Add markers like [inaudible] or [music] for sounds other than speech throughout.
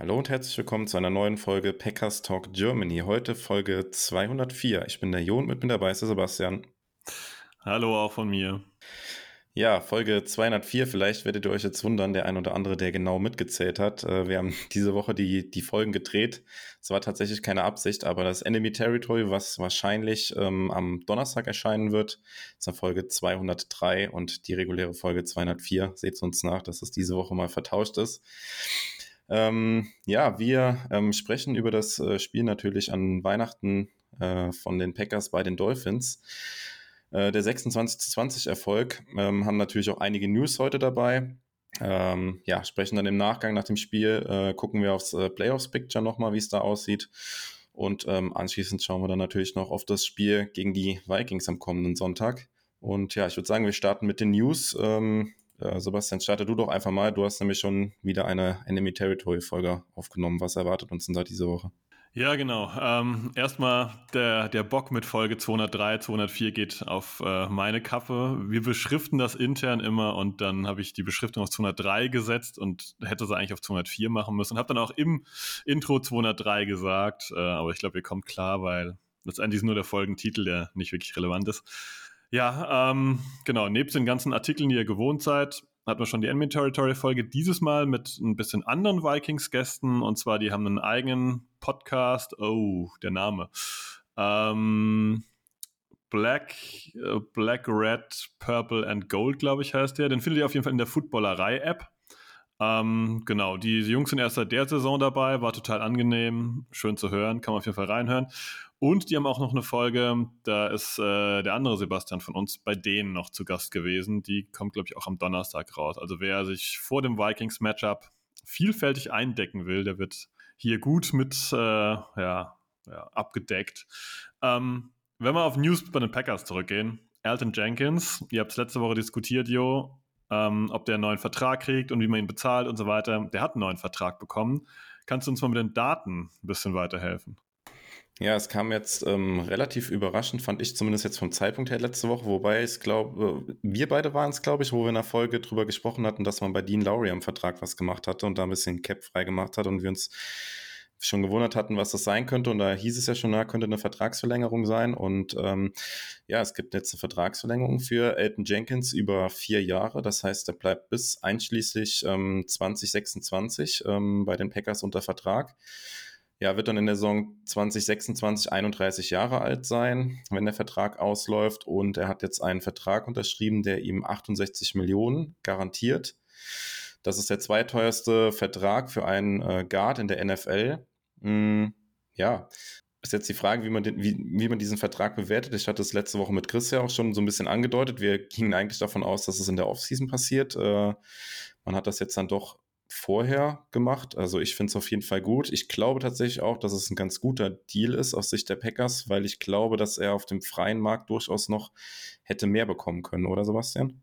Hallo und herzlich willkommen zu einer neuen Folge Packers Talk Germany. Heute Folge 204. Ich bin der Jo und mit mir dabei ist der Sebastian. Hallo auch von mir. Ja, Folge 204. Vielleicht werdet ihr euch jetzt wundern, der ein oder andere, der genau mitgezählt hat. Äh, wir haben [laughs] diese Woche die, die Folgen gedreht. Es war tatsächlich keine Absicht, aber das Enemy Territory, was wahrscheinlich ähm, am Donnerstag erscheinen wird, ist eine Folge 203 und die reguläre Folge 204. Seht uns nach, dass es diese Woche mal vertauscht ist. Ähm, ja, wir ähm, sprechen über das äh, Spiel natürlich an Weihnachten äh, von den Packers bei den Dolphins. Äh, der 26-20 Erfolg ähm, haben natürlich auch einige News heute dabei. Ähm, ja, sprechen dann im Nachgang nach dem Spiel, äh, gucken wir aufs äh, Playoffs-Picture nochmal, wie es da aussieht. Und ähm, anschließend schauen wir dann natürlich noch auf das Spiel gegen die Vikings am kommenden Sonntag. Und ja, ich würde sagen, wir starten mit den News. Ähm, äh, Sebastian, starte du doch einfach mal. Du hast nämlich schon wieder eine Enemy Territory Folge aufgenommen. Was erwartet uns denn da diese Woche? Ja, genau. Ähm, erstmal der, der Bock mit Folge 203, 204 geht auf äh, meine Kappe. Wir beschriften das intern immer und dann habe ich die Beschriftung auf 203 gesetzt und hätte sie eigentlich auf 204 machen müssen. Habe dann auch im Intro 203 gesagt, äh, aber ich glaube, ihr kommt klar, weil letztendlich ist nur der Folgentitel, der nicht wirklich relevant ist. Ja, ähm, genau. Nebst den ganzen Artikeln, die ihr gewohnt seid, hatten wir schon die Enemy Territory Folge. Dieses Mal mit ein bisschen anderen Vikings-Gästen. Und zwar, die haben einen eigenen Podcast. Oh, der Name. Ähm, Black, äh, Black, Red, Purple and Gold, glaube ich, heißt der. Den findet ihr auf jeden Fall in der Footballerei-App. Ähm, genau, die Jungs sind erst seit der Saison dabei, war total angenehm, schön zu hören, kann man auf jeden Fall reinhören. Und die haben auch noch eine Folge, da ist äh, der andere Sebastian von uns bei denen noch zu Gast gewesen. Die kommt, glaube ich, auch am Donnerstag raus. Also wer sich vor dem Vikings-Matchup vielfältig eindecken will, der wird hier gut mit äh, ja, ja, abgedeckt. Ähm, wenn wir auf News bei den Packers zurückgehen, Alton Jenkins, ihr habt es letzte Woche diskutiert, Jo, ähm, ob der einen neuen Vertrag kriegt und wie man ihn bezahlt und so weiter. Der hat einen neuen Vertrag bekommen. Kannst du uns mal mit den Daten ein bisschen weiterhelfen? Ja, es kam jetzt ähm, relativ überraschend, fand ich zumindest jetzt vom Zeitpunkt her letzte Woche, wobei ich glaube, äh, wir beide waren es, glaube ich, wo wir in der Folge drüber gesprochen hatten, dass man bei Dean Lowry am Vertrag was gemacht hatte und da ein bisschen Cap frei gemacht hat und wir uns schon gewundert hatten, was das sein könnte. Und da hieß es ja schon, da könnte eine Vertragsverlängerung sein. Und ähm, ja, es gibt jetzt eine Vertragsverlängerung für Elton Jenkins über vier Jahre. Das heißt, er bleibt bis einschließlich ähm, 2026 ähm, bei den Packers unter Vertrag ja, wird dann in der Saison 2026 31 Jahre alt sein, wenn der Vertrag ausläuft. Und er hat jetzt einen Vertrag unterschrieben, der ihm 68 Millionen garantiert. Das ist der zweiteuerste Vertrag für einen äh, Guard in der NFL. Hm, ja, ist jetzt die Frage, wie man, den, wie, wie man diesen Vertrag bewertet. Ich hatte es letzte Woche mit Chris ja auch schon so ein bisschen angedeutet. Wir gingen eigentlich davon aus, dass es in der Offseason passiert. Äh, man hat das jetzt dann doch vorher gemacht. Also ich finde es auf jeden Fall gut. Ich glaube tatsächlich auch, dass es ein ganz guter Deal ist aus Sicht der Packers, weil ich glaube, dass er auf dem freien Markt durchaus noch hätte mehr bekommen können, oder Sebastian?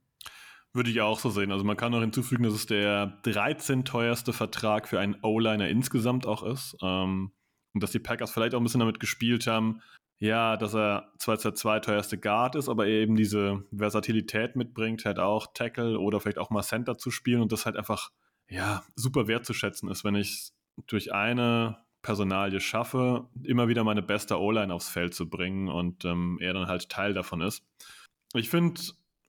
Würde ich auch so sehen. Also man kann noch hinzufügen, dass es der 13 teuerste Vertrag für einen O-Liner insgesamt auch ist. Ähm, und dass die Packers vielleicht auch ein bisschen damit gespielt haben, ja, dass er zwar der zweiteuerste Guard ist, aber eben diese Versatilität mitbringt, halt auch Tackle oder vielleicht auch mal Center zu spielen und das halt einfach ja, super wertzuschätzen ist, wenn ich durch eine Personalie schaffe, immer wieder meine beste O-Line aufs Feld zu bringen und ähm, er dann halt Teil davon ist. Ich finde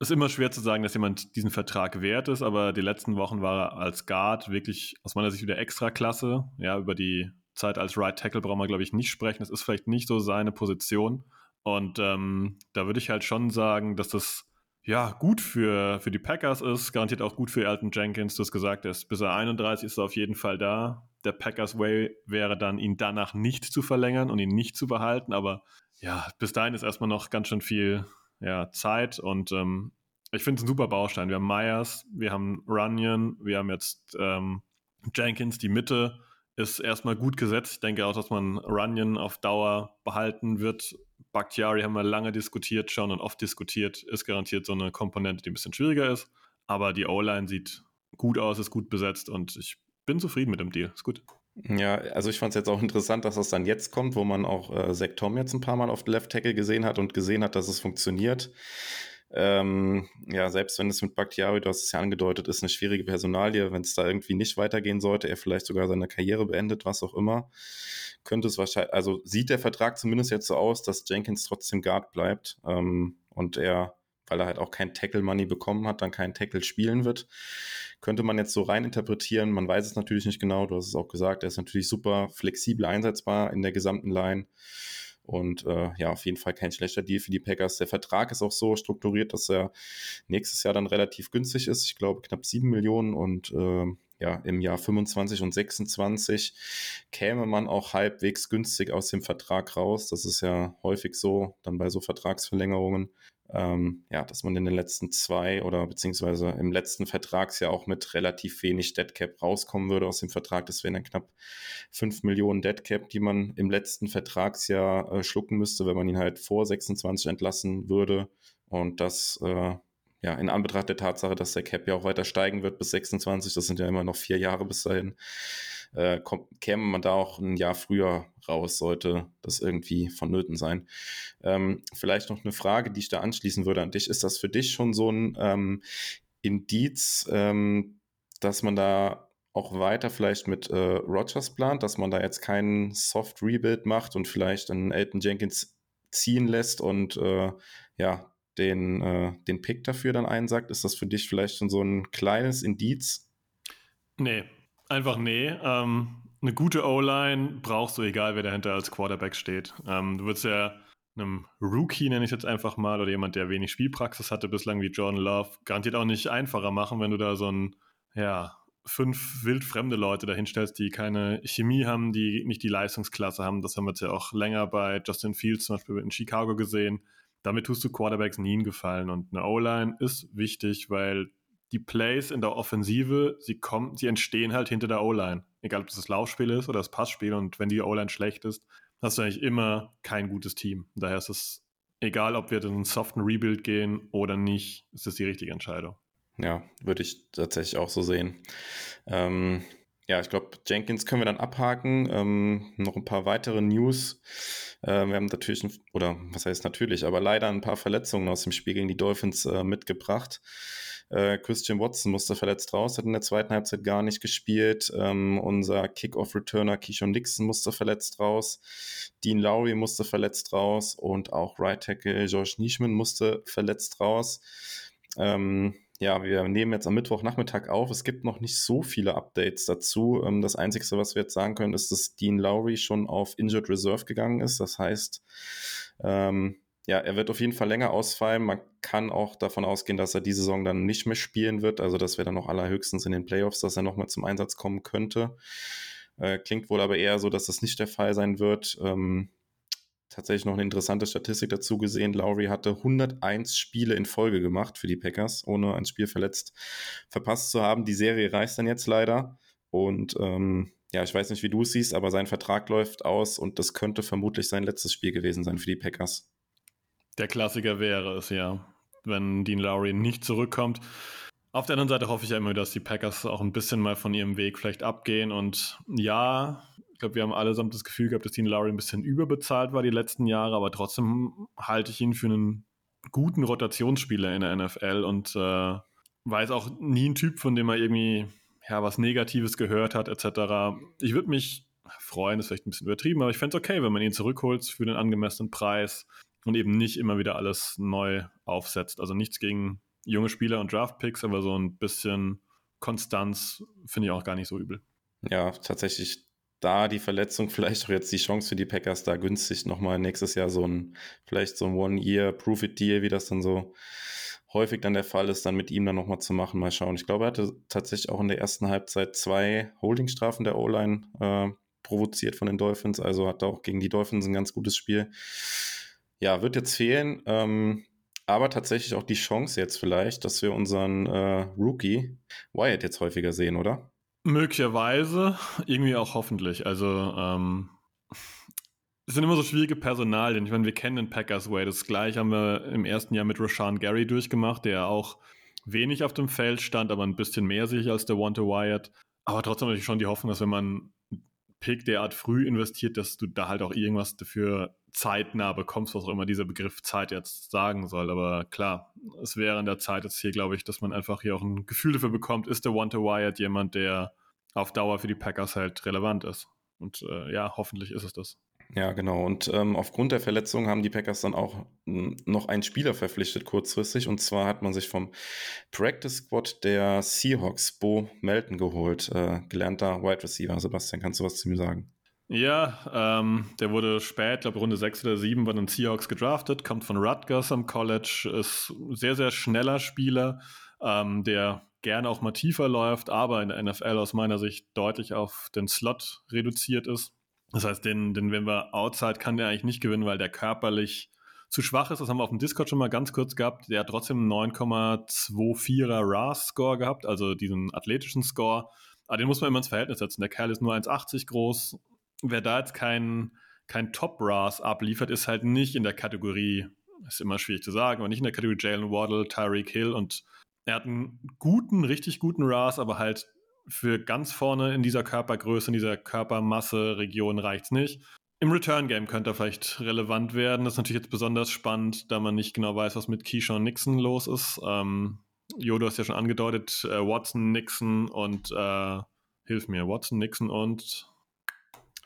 es immer schwer zu sagen, dass jemand diesen Vertrag wert ist, aber die letzten Wochen war er als Guard wirklich aus meiner Sicht wieder extra klasse. Ja, über die Zeit als Right Tackle brauchen wir, glaube ich, nicht sprechen. Das ist vielleicht nicht so seine Position. Und ähm, da würde ich halt schon sagen, dass das ja, gut für, für die Packers ist, garantiert auch gut für Elton Jenkins. Du hast gesagt, er ist bis er 31 ist er auf jeden Fall da. Der Packers Way wäre dann, ihn danach nicht zu verlängern und ihn nicht zu behalten. Aber ja, bis dahin ist erstmal noch ganz schön viel ja, Zeit und ähm, ich finde es ein super Baustein. Wir haben Myers, wir haben Runyon, wir haben jetzt ähm, Jenkins, die Mitte ist erstmal gut gesetzt. Ich denke auch, dass man Runyon auf Dauer behalten wird. Bakhtiari haben wir lange diskutiert schon und oft diskutiert. Ist garantiert so eine Komponente, die ein bisschen schwieriger ist. Aber die O-Line sieht gut aus, ist gut besetzt und ich bin zufrieden mit dem Deal. Ist gut. Ja, also ich fand es jetzt auch interessant, dass das dann jetzt kommt, wo man auch äh, Zach Tom jetzt ein paar Mal auf Left Tackle gesehen hat und gesehen hat, dass es funktioniert. Ähm, ja, selbst wenn es mit Bakhtiari, du hast es ja angedeutet, ist eine schwierige Personalie, wenn es da irgendwie nicht weitergehen sollte, er vielleicht sogar seine Karriere beendet, was auch immer, könnte es wahrscheinlich, also sieht der Vertrag zumindest jetzt so aus, dass Jenkins trotzdem Guard bleibt ähm, und er, weil er halt auch kein Tackle-Money bekommen hat, dann keinen Tackle spielen wird. Könnte man jetzt so rein interpretieren, man weiß es natürlich nicht genau, du hast es auch gesagt, er ist natürlich super flexibel einsetzbar in der gesamten Line. Und äh, ja, auf jeden Fall kein schlechter Deal für die Packers. Der Vertrag ist auch so strukturiert, dass er nächstes Jahr dann relativ günstig ist. Ich glaube knapp 7 Millionen und äh, ja, im Jahr 25 und 26 käme man auch halbwegs günstig aus dem Vertrag raus. Das ist ja häufig so, dann bei so Vertragsverlängerungen ähm, ja, dass man in den letzten zwei oder beziehungsweise im letzten Vertragsjahr auch mit relativ wenig Deadcap rauskommen würde aus dem Vertrag. Das wären dann knapp fünf Millionen Deadcap, die man im letzten Vertragsjahr äh, schlucken müsste, wenn man ihn halt vor 26 entlassen würde. Und das äh, ja, in Anbetracht der Tatsache, dass der Cap ja auch weiter steigen wird bis 26, das sind ja immer noch vier Jahre bis dahin, äh, kommt, käme man da auch ein Jahr früher raus, sollte das irgendwie vonnöten sein. Ähm, vielleicht noch eine Frage, die ich da anschließen würde an dich. Ist das für dich schon so ein ähm, Indiz, ähm, dass man da auch weiter vielleicht mit äh, Rogers plant, dass man da jetzt keinen Soft Rebuild macht und vielleicht einen Elton Jenkins ziehen lässt und äh, ja, den, äh, den Pick dafür dann einsagt? Ist das für dich vielleicht schon so ein kleines Indiz? Nee, einfach nee. Ähm, eine gute O-Line brauchst du, egal wer dahinter als Quarterback steht. Ähm, du würdest ja einem Rookie, nenne ich jetzt einfach mal, oder jemand, der wenig Spielpraxis hatte bislang wie Jordan Love, garantiert auch nicht einfacher machen, wenn du da so ein, ja, fünf wildfremde Leute dahinstellst, die keine Chemie haben, die nicht die Leistungsklasse haben. Das haben wir jetzt ja auch länger bei Justin Fields zum Beispiel in Chicago gesehen. Damit tust du Quarterbacks nie einen Gefallen. Und eine O-Line ist wichtig, weil die Plays in der Offensive, sie kommen, sie entstehen halt hinter der O-Line. Egal, ob das das Laufspiel ist oder das Passspiel. Und wenn die O-Line schlecht ist, hast du eigentlich immer kein gutes Team. Daher ist es egal, ob wir in einen soften Rebuild gehen oder nicht, ist das die richtige Entscheidung. Ja, würde ich tatsächlich auch so sehen. Ähm, ja, ich glaube, Jenkins können wir dann abhaken. Ähm, noch ein paar weitere News. Äh, wir haben natürlich, oder was heißt natürlich, aber leider ein paar Verletzungen aus dem Spiel gegen die Dolphins äh, mitgebracht. Äh, Christian Watson musste verletzt raus, hat in der zweiten Halbzeit gar nicht gespielt. Ähm, unser Kickoff-Returner Keyshawn Nixon musste verletzt raus. Dean Lowry musste verletzt raus und auch Right Tackle George Nischman musste verletzt raus. Ähm, ja, wir nehmen jetzt am Mittwochnachmittag auf. Es gibt noch nicht so viele Updates dazu. Ähm, das Einzige, was wir jetzt sagen können, ist, dass Dean Lowry schon auf Injured Reserve gegangen ist. Das heißt, ähm, ja, er wird auf jeden Fall länger ausfallen. Man kann auch davon ausgehen, dass er diese Saison dann nicht mehr spielen wird. Also das wäre dann noch allerhöchstens in den Playoffs, dass er nochmal zum Einsatz kommen könnte. Äh, klingt wohl aber eher so, dass das nicht der Fall sein wird. Ähm, tatsächlich noch eine interessante Statistik dazu gesehen. Lowry hatte 101 Spiele in Folge gemacht für die Packers, ohne ein Spiel verletzt verpasst zu haben. Die Serie reißt dann jetzt leider. Und ähm, ja, ich weiß nicht, wie du es siehst, aber sein Vertrag läuft aus und das könnte vermutlich sein letztes Spiel gewesen sein für die Packers. Der Klassiker wäre es, ja, wenn Dean Lowry nicht zurückkommt. Auf der anderen Seite hoffe ich ja immer, dass die Packers auch ein bisschen mal von ihrem Weg vielleicht abgehen. Und ja, ich glaube, wir haben allesamt das Gefühl gehabt, dass Dean Lowry ein bisschen überbezahlt war die letzten Jahre, aber trotzdem halte ich ihn für einen guten Rotationsspieler in der NFL und äh, war auch nie ein Typ, von dem er irgendwie ja, was Negatives gehört hat, etc. Ich würde mich freuen, ist vielleicht ein bisschen übertrieben, aber ich fände es okay, wenn man ihn zurückholt für den angemessenen Preis und eben nicht immer wieder alles neu aufsetzt. Also nichts gegen junge Spieler und Draftpicks, aber so ein bisschen Konstanz finde ich auch gar nicht so übel. Ja, tatsächlich da die Verletzung [laughs] vielleicht auch jetzt die Chance für die Packers da günstig nochmal nächstes Jahr so ein, vielleicht so ein One-Year-Proof-It-Deal, wie das dann so häufig dann der Fall ist, dann mit ihm dann nochmal zu machen. Mal schauen. Ich glaube, er hatte tatsächlich auch in der ersten Halbzeit zwei Holdingstrafen der O-Line äh, provoziert von den Dolphins, also hat auch gegen die Dolphins ein ganz gutes Spiel ja, wird jetzt fehlen. Ähm, aber tatsächlich auch die Chance jetzt vielleicht, dass wir unseren äh, Rookie Wyatt jetzt häufiger sehen, oder? Möglicherweise, irgendwie auch hoffentlich. Also, ähm, es sind immer so schwierige Personalien. Ich meine, wir kennen den Packers Way. Das gleiche haben wir im ersten Jahr mit Rashawn Gary durchgemacht, der auch wenig auf dem Feld stand, aber ein bisschen mehr sich als der Wanta Wyatt. Aber trotzdem natürlich schon die Hoffnung, dass wenn man Pick derart früh investiert, dass du da halt auch irgendwas dafür zeitnah bekommst, was auch immer dieser Begriff Zeit jetzt sagen soll. Aber klar, es wäre an der Zeit jetzt hier, glaube ich, dass man einfach hier auch ein Gefühl dafür bekommt, ist der Wanta Wyatt jemand, der auf Dauer für die Packers halt relevant ist. Und äh, ja, hoffentlich ist es das. Ja, genau. Und ähm, aufgrund der Verletzung haben die Packers dann auch hm, noch einen Spieler verpflichtet kurzfristig. Und zwar hat man sich vom Practice Squad der Seahawks Bo Melton geholt, äh, gelernter Wide Receiver. Sebastian, kannst du was zu mir sagen? Ja, ähm, der wurde spät, glaube Runde 6 oder 7 bei den Seahawks gedraftet, kommt von Rutgers am College, ist sehr, sehr schneller Spieler, ähm, der gerne auch mal tiefer läuft, aber in der NFL aus meiner Sicht deutlich auf den Slot reduziert ist. Das heißt, den, den wenn wir outside kann der eigentlich nicht gewinnen, weil der körperlich zu schwach ist. Das haben wir auf dem Discord schon mal ganz kurz gehabt. Der hat trotzdem einen 9,24er RAS-Score gehabt, also diesen athletischen Score. Aber den muss man immer ins Verhältnis setzen. Der Kerl ist nur 1,80 groß. Wer da jetzt kein, kein Top-RAS abliefert, ist halt nicht in der Kategorie, ist immer schwierig zu sagen, aber nicht in der Kategorie Jalen Waddle, Tyreek Hill und er hat einen guten, richtig guten RAS, aber halt für ganz vorne in dieser Körpergröße, in dieser Körpermasse-Region reicht es nicht. Im Return-Game könnte er vielleicht relevant werden. Das ist natürlich jetzt besonders spannend, da man nicht genau weiß, was mit Keyshawn Nixon los ist. Ähm, Jodo hast ja schon angedeutet, äh, Watson, Nixon und äh, hilf mir, Watson, Nixon und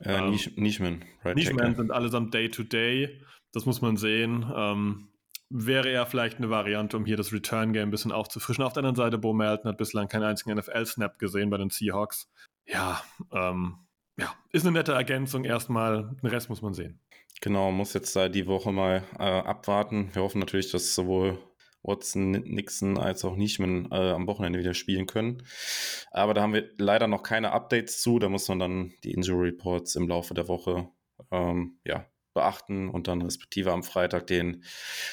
äh, ähm, Nischman. Right Nischman sind allesamt Day-to-Day. -Day. Das muss man sehen. Ähm, wäre er vielleicht eine Variante, um hier das Return-Game ein bisschen aufzufrischen. Auf der anderen Seite, Bo Melton hat bislang keinen einzigen NFL-Snap gesehen bei den Seahawks. Ja, ähm, ja, ist eine nette Ergänzung erstmal. Den Rest muss man sehen. Genau, muss jetzt da die Woche mal äh, abwarten. Wir hoffen natürlich, dass sowohl Watson, Nixon als auch Nischman äh, am Wochenende wieder spielen können. Aber da haben wir leider noch keine Updates zu. Da muss man dann die Injury Reports im Laufe der Woche ähm, ja, beachten und dann respektive am Freitag den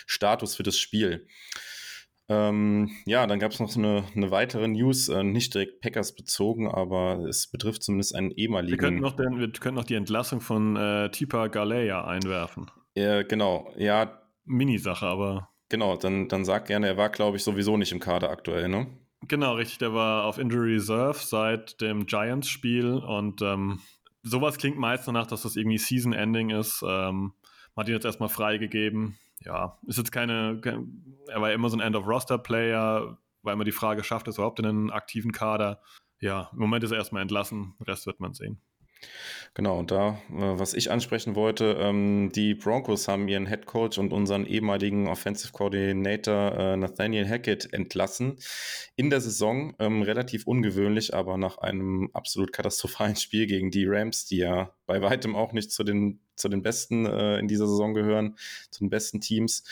Status für das Spiel. Ähm, ja, dann gab es noch eine, eine, weitere News, äh, nicht direkt Packers bezogen, aber es betrifft zumindest einen ehemaligen. Wir könnten noch, den, wir könnten noch die Entlassung von äh, Tipa Galea einwerfen. Ja, genau, ja. Minisache, aber. Genau, dann, dann sag gerne, er war, glaube ich, sowieso nicht im Kader aktuell, ne? Genau, richtig. Der war auf Injury Reserve seit dem Giants-Spiel und ähm, sowas klingt meist danach, dass das irgendwie Season-Ending ist. Ähm, man hat ihn jetzt erstmal freigegeben. Ja, ist jetzt keine, kein, er war immer so ein End-of-Roster-Player, weil man die Frage schafft, es überhaupt in einen aktiven Kader. Ja, im Moment ist er erstmal entlassen, Rest wird man sehen. Genau, und da, äh, was ich ansprechen wollte, ähm, die Broncos haben ihren Head Coach und unseren ehemaligen Offensive Coordinator äh, Nathaniel Hackett entlassen in der Saison. Ähm, relativ ungewöhnlich, aber nach einem absolut katastrophalen [laughs] Spiel gegen die Rams, die ja bei weitem auch nicht zu den, zu den Besten äh, in dieser Saison gehören, zu den besten Teams.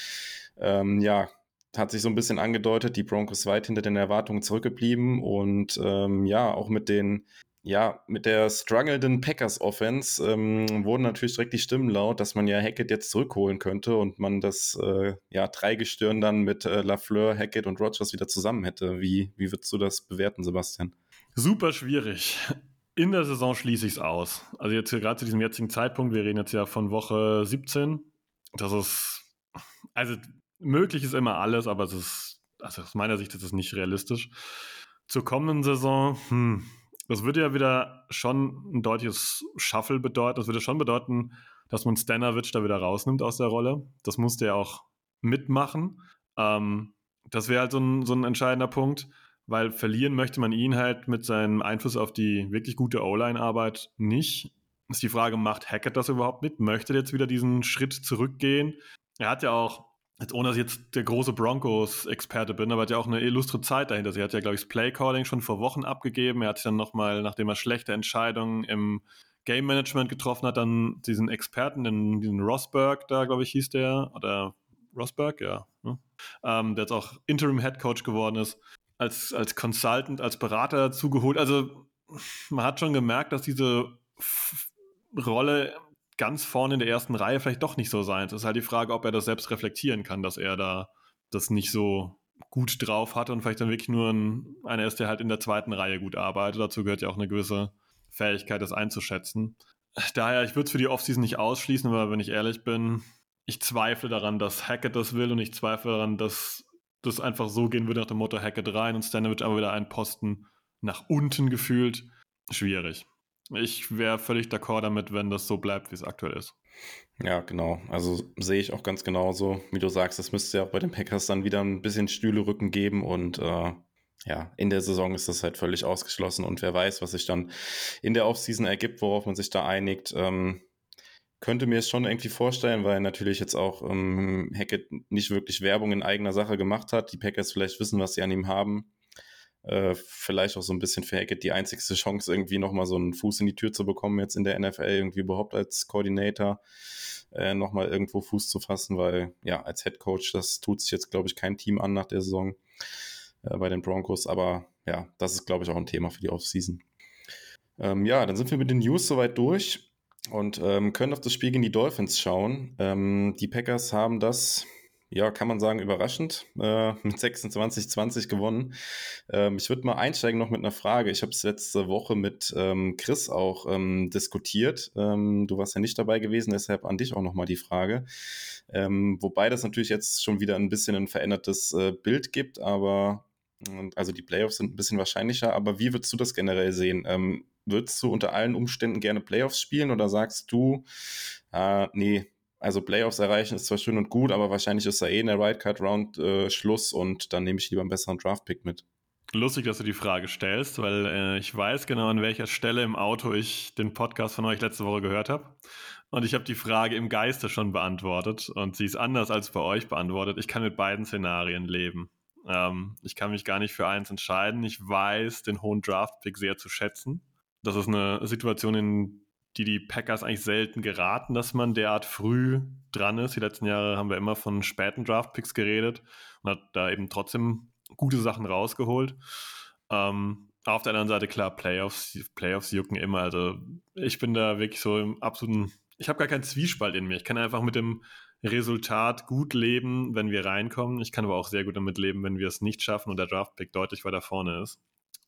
Ähm, ja, hat sich so ein bisschen angedeutet, die Broncos weit hinter den Erwartungen zurückgeblieben und ähm, ja, auch mit den ja, mit der strugglenden Packers Offense ähm, wurden natürlich direkt die Stimmen laut, dass man ja Hackett jetzt zurückholen könnte und man das äh, ja, Dreigestirn dann mit äh, Lafleur, Hackett und Rogers wieder zusammen hätte. Wie, wie würdest du das bewerten, Sebastian? Super schwierig. In der Saison schließe ich es aus. Also jetzt gerade zu diesem jetzigen Zeitpunkt, wir reden jetzt ja von Woche 17. Das ist, also möglich ist immer alles, aber es ist, also aus meiner Sicht ist es nicht realistisch. Zur kommenden Saison, hm, das würde ja wieder schon ein deutliches Shuffle bedeuten. Das würde schon bedeuten, dass man Stanovic da wieder rausnimmt aus der Rolle. Das musste er auch mitmachen. Ähm, das wäre halt so ein, so ein entscheidender Punkt, weil verlieren möchte man ihn halt mit seinem Einfluss auf die wirklich gute O-Line-Arbeit nicht. Ist die Frage, macht Hackett das überhaupt mit? Möchte er jetzt wieder diesen Schritt zurückgehen? Er hat ja auch jetzt ohne dass ich jetzt der große Broncos-Experte bin, aber hat ja auch eine illustre Zeit dahinter. Sie hat ja, glaube ich, das Playcalling schon vor Wochen abgegeben. Er hat sich dann nochmal, nachdem er schlechte Entscheidungen im Game Management getroffen hat, dann diesen Experten, den, diesen Rosberg da, glaube ich, hieß der, oder Rosberg, ja, ne? ähm, der jetzt auch Interim Head Coach geworden ist, als, als Consultant, als Berater zugeholt. Also man hat schon gemerkt, dass diese Rolle ganz vorne in der ersten Reihe vielleicht doch nicht so sein. Es ist halt die Frage, ob er das selbst reflektieren kann, dass er da das nicht so gut drauf hatte und vielleicht dann wirklich nur ein, einer ist, der halt in der zweiten Reihe gut arbeitet. Dazu gehört ja auch eine gewisse Fähigkeit, das einzuschätzen. Daher, ich würde es für die Offseason nicht ausschließen, aber wenn ich ehrlich bin, ich zweifle daran, dass Hackett das will und ich zweifle daran, dass das einfach so gehen würde nach dem Motto Hackett rein und Stanovic aber wieder einen Posten nach unten gefühlt. Schwierig. Ich wäre völlig d'accord damit, wenn das so bleibt, wie es aktuell ist. Ja, genau. Also sehe ich auch ganz genauso. Wie du sagst, es müsste ja auch bei den Packers dann wieder ein bisschen Stühle-Rücken geben und äh, ja, in der Saison ist das halt völlig ausgeschlossen und wer weiß, was sich dann in der Offseason ergibt, worauf man sich da einigt. Ähm, könnte mir es schon irgendwie vorstellen, weil natürlich jetzt auch ähm, Hackett nicht wirklich Werbung in eigener Sache gemacht hat. Die Packers vielleicht wissen, was sie an ihm haben. Äh, vielleicht auch so ein bisschen für Hackett die einzigste Chance, irgendwie nochmal so einen Fuß in die Tür zu bekommen, jetzt in der NFL irgendwie überhaupt als Koordinator äh, nochmal irgendwo Fuß zu fassen, weil ja, als Head Coach, das tut sich jetzt, glaube ich, kein Team an nach der Saison äh, bei den Broncos, aber ja, das ist, glaube ich, auch ein Thema für die Offseason. Ähm, ja, dann sind wir mit den News soweit durch und ähm, können auf das Spiel gegen die Dolphins schauen. Ähm, die Packers haben das, ja, kann man sagen, überraschend äh, mit 26-20 gewonnen. Ähm, ich würde mal einsteigen noch mit einer Frage. Ich habe es letzte Woche mit ähm, Chris auch ähm, diskutiert. Ähm, du warst ja nicht dabei gewesen, deshalb an dich auch nochmal die Frage. Ähm, wobei das natürlich jetzt schon wieder ein bisschen ein verändertes äh, Bild gibt, aber also die Playoffs sind ein bisschen wahrscheinlicher, aber wie würdest du das generell sehen? Ähm, würdest du unter allen Umständen gerne Playoffs spielen oder sagst du, äh, nee, also Playoffs erreichen ist zwar schön und gut, aber wahrscheinlich ist da eh in der Card Round äh, Schluss und dann nehme ich lieber einen besseren Draft-Pick mit. Lustig, dass du die Frage stellst, weil äh, ich weiß genau, an welcher Stelle im Auto ich den Podcast von euch letzte Woche gehört habe. Und ich habe die Frage im Geiste schon beantwortet und sie ist anders als bei euch beantwortet. Ich kann mit beiden Szenarien leben. Ähm, ich kann mich gar nicht für eins entscheiden. Ich weiß den hohen Draft-Pick sehr zu schätzen. Das ist eine Situation, in die die Packers eigentlich selten geraten, dass man derart früh dran ist. Die letzten Jahre haben wir immer von späten Draft-Picks geredet und hat da eben trotzdem gute Sachen rausgeholt. Ähm, auf der anderen Seite, klar, Playoffs, Playoffs jucken immer. Also ich bin da wirklich so im absoluten, ich habe gar keinen Zwiespalt in mir. Ich kann einfach mit dem Resultat gut leben, wenn wir reinkommen. Ich kann aber auch sehr gut damit leben, wenn wir es nicht schaffen und der Draft-Pick deutlich weiter vorne ist.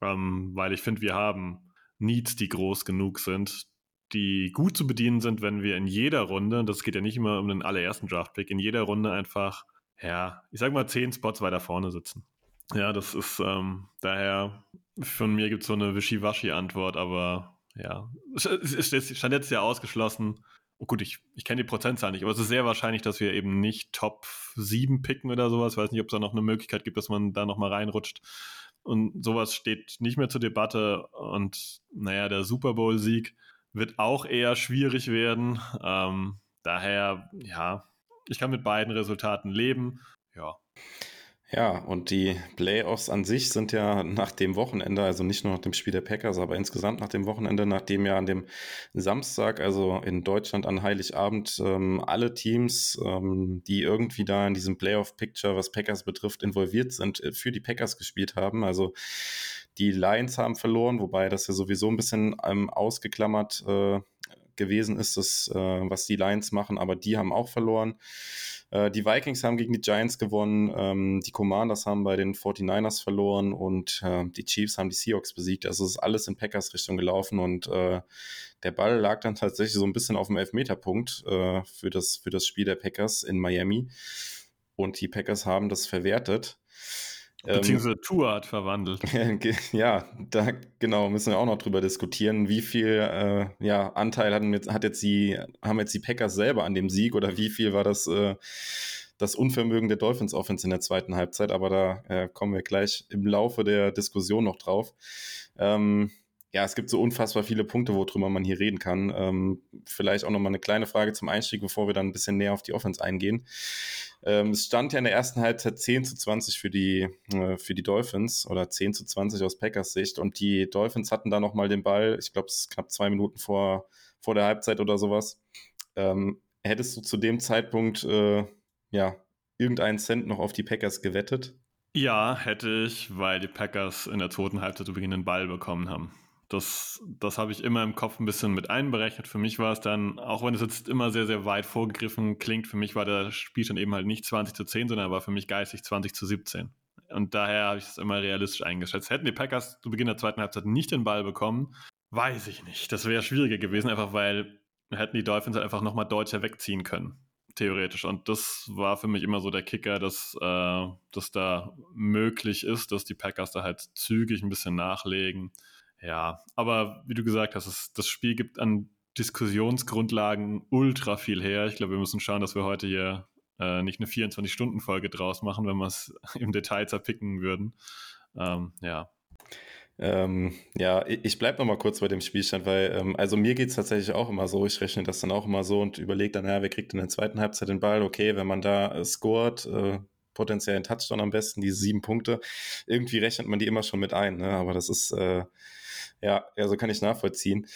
Ähm, weil ich finde, wir haben Needs, die groß genug sind, die gut zu bedienen sind, wenn wir in jeder Runde, das geht ja nicht immer um den allerersten Draft-Pick, in jeder Runde einfach, ja, ich sag mal, zehn Spots weiter vorne sitzen. Ja, das ist ähm, daher, von mir gibt es so eine Wischiwaschi-Antwort, aber ja, es stand jetzt ja ausgeschlossen. Oh gut, ich, ich kenne die Prozentzahl nicht, aber es ist sehr wahrscheinlich, dass wir eben nicht Top 7 picken oder sowas. Ich weiß nicht, ob es da noch eine Möglichkeit gibt, dass man da nochmal reinrutscht. Und sowas steht nicht mehr zur Debatte. Und naja, der Super Bowl-Sieg wird auch eher schwierig werden. Ähm, daher, ja, ich kann mit beiden Resultaten leben. Ja. Ja, und die Playoffs an sich sind ja nach dem Wochenende, also nicht nur nach dem Spiel der Packers, aber insgesamt nach dem Wochenende, nachdem ja an dem Samstag, also in Deutschland an Heiligabend, ähm, alle Teams, ähm, die irgendwie da in diesem Playoff-Picture, was Packers betrifft, involviert sind, äh, für die Packers gespielt haben. Also die Lions haben verloren, wobei das ja sowieso ein bisschen ähm, ausgeklammert äh, gewesen ist, das, äh, was die Lions machen, aber die haben auch verloren. Äh, die Vikings haben gegen die Giants gewonnen, ähm, die Commanders haben bei den 49ers verloren und äh, die Chiefs haben die Seahawks besiegt. Also ist alles in Packers Richtung gelaufen und äh, der Ball lag dann tatsächlich so ein bisschen auf dem Elfmeterpunkt äh, für, das, für das Spiel der Packers in Miami. Und die Packers haben das verwertet. Ähm, Beziehungsweise ähm, Tour hat verwandelt. [laughs] ja, da genau müssen wir auch noch drüber diskutieren, wie viel äh, ja, Anteil hatten jetzt, hat jetzt die, haben jetzt die Packers selber an dem Sieg oder wie viel war das, äh, das Unvermögen der Dolphins Offense in der zweiten Halbzeit, aber da äh, kommen wir gleich im Laufe der Diskussion noch drauf. Ähm, ja, es gibt so unfassbar viele Punkte, worüber man hier reden kann. Ähm, vielleicht auch nochmal eine kleine Frage zum Einstieg, bevor wir dann ein bisschen näher auf die Offense eingehen. Ähm, es stand ja in der ersten Halbzeit 10 zu 20 für die, äh, für die Dolphins oder 10 zu 20 aus Packers Sicht und die Dolphins hatten da nochmal den Ball, ich glaube, es ist knapp zwei Minuten vor, vor der Halbzeit oder sowas. Ähm, hättest du zu dem Zeitpunkt, äh, ja, irgendeinen Cent noch auf die Packers gewettet? Ja, hätte ich, weil die Packers in der zweiten Halbzeit Beginn den Ball bekommen haben. Das, das habe ich immer im Kopf ein bisschen mit einberechnet. Für mich war es dann, auch wenn es jetzt immer sehr, sehr weit vorgegriffen klingt, für mich war der Spielstand eben halt nicht 20 zu 10, sondern war für mich geistig 20 zu 17. Und daher habe ich es immer realistisch eingeschätzt. Hätten die Packers zu Beginn der zweiten Halbzeit nicht den Ball bekommen, weiß ich nicht. Das wäre schwieriger gewesen, einfach weil hätten die Dolphins halt einfach nochmal deutlicher wegziehen können. Theoretisch. Und das war für mich immer so der Kicker, dass äh, das da möglich ist, dass die Packers da halt zügig ein bisschen nachlegen. Ja, aber wie du gesagt hast, es, das Spiel gibt an Diskussionsgrundlagen ultra viel her. Ich glaube, wir müssen schauen, dass wir heute hier äh, nicht eine 24-Stunden-Folge draus machen, wenn wir es [laughs] im Detail zerpicken würden. Ähm, ja. Ähm, ja, ich bleibe noch mal kurz bei dem Spielstand, weil, ähm, also mir geht es tatsächlich auch immer so, ich rechne das dann auch immer so und überlege dann, ja, wer kriegt in der zweiten Halbzeit den Ball? Okay, wenn man da äh, scoret, äh, potenziell einen Touchdown am besten, diese sieben Punkte, irgendwie rechnet man die immer schon mit ein, ne? aber das ist, äh, ja, so kann ich nachvollziehen.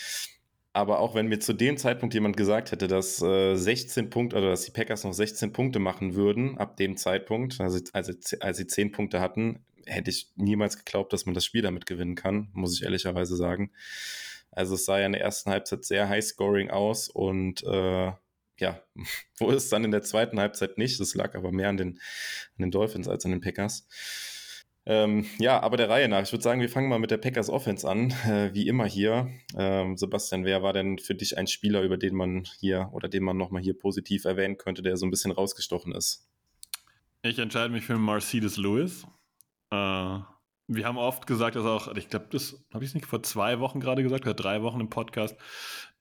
Aber auch wenn mir zu dem Zeitpunkt jemand gesagt hätte, dass äh, 16 Punkte oder dass die Packers noch 16 Punkte machen würden, ab dem Zeitpunkt, also, also als sie 10 Punkte hatten, hätte ich niemals geglaubt, dass man das Spiel damit gewinnen kann, muss ich ehrlicherweise sagen. Also es sah ja in der ersten Halbzeit sehr high-scoring aus und äh, ja, [laughs] wo es dann in der zweiten Halbzeit nicht? Das lag aber mehr an den, an den Dolphins als an den Packers. Ähm, ja, aber der Reihe nach. Ich würde sagen, wir fangen mal mit der Packers Offense an, äh, wie immer hier. Ähm, Sebastian, wer war denn für dich ein Spieler, über den man hier oder den man nochmal hier positiv erwähnen könnte, der so ein bisschen rausgestochen ist? Ich entscheide mich für Mercedes Lewis. Äh, wir haben oft gesagt, dass auch, ich glaube, das habe ich nicht vor zwei Wochen gerade gesagt oder drei Wochen im Podcast,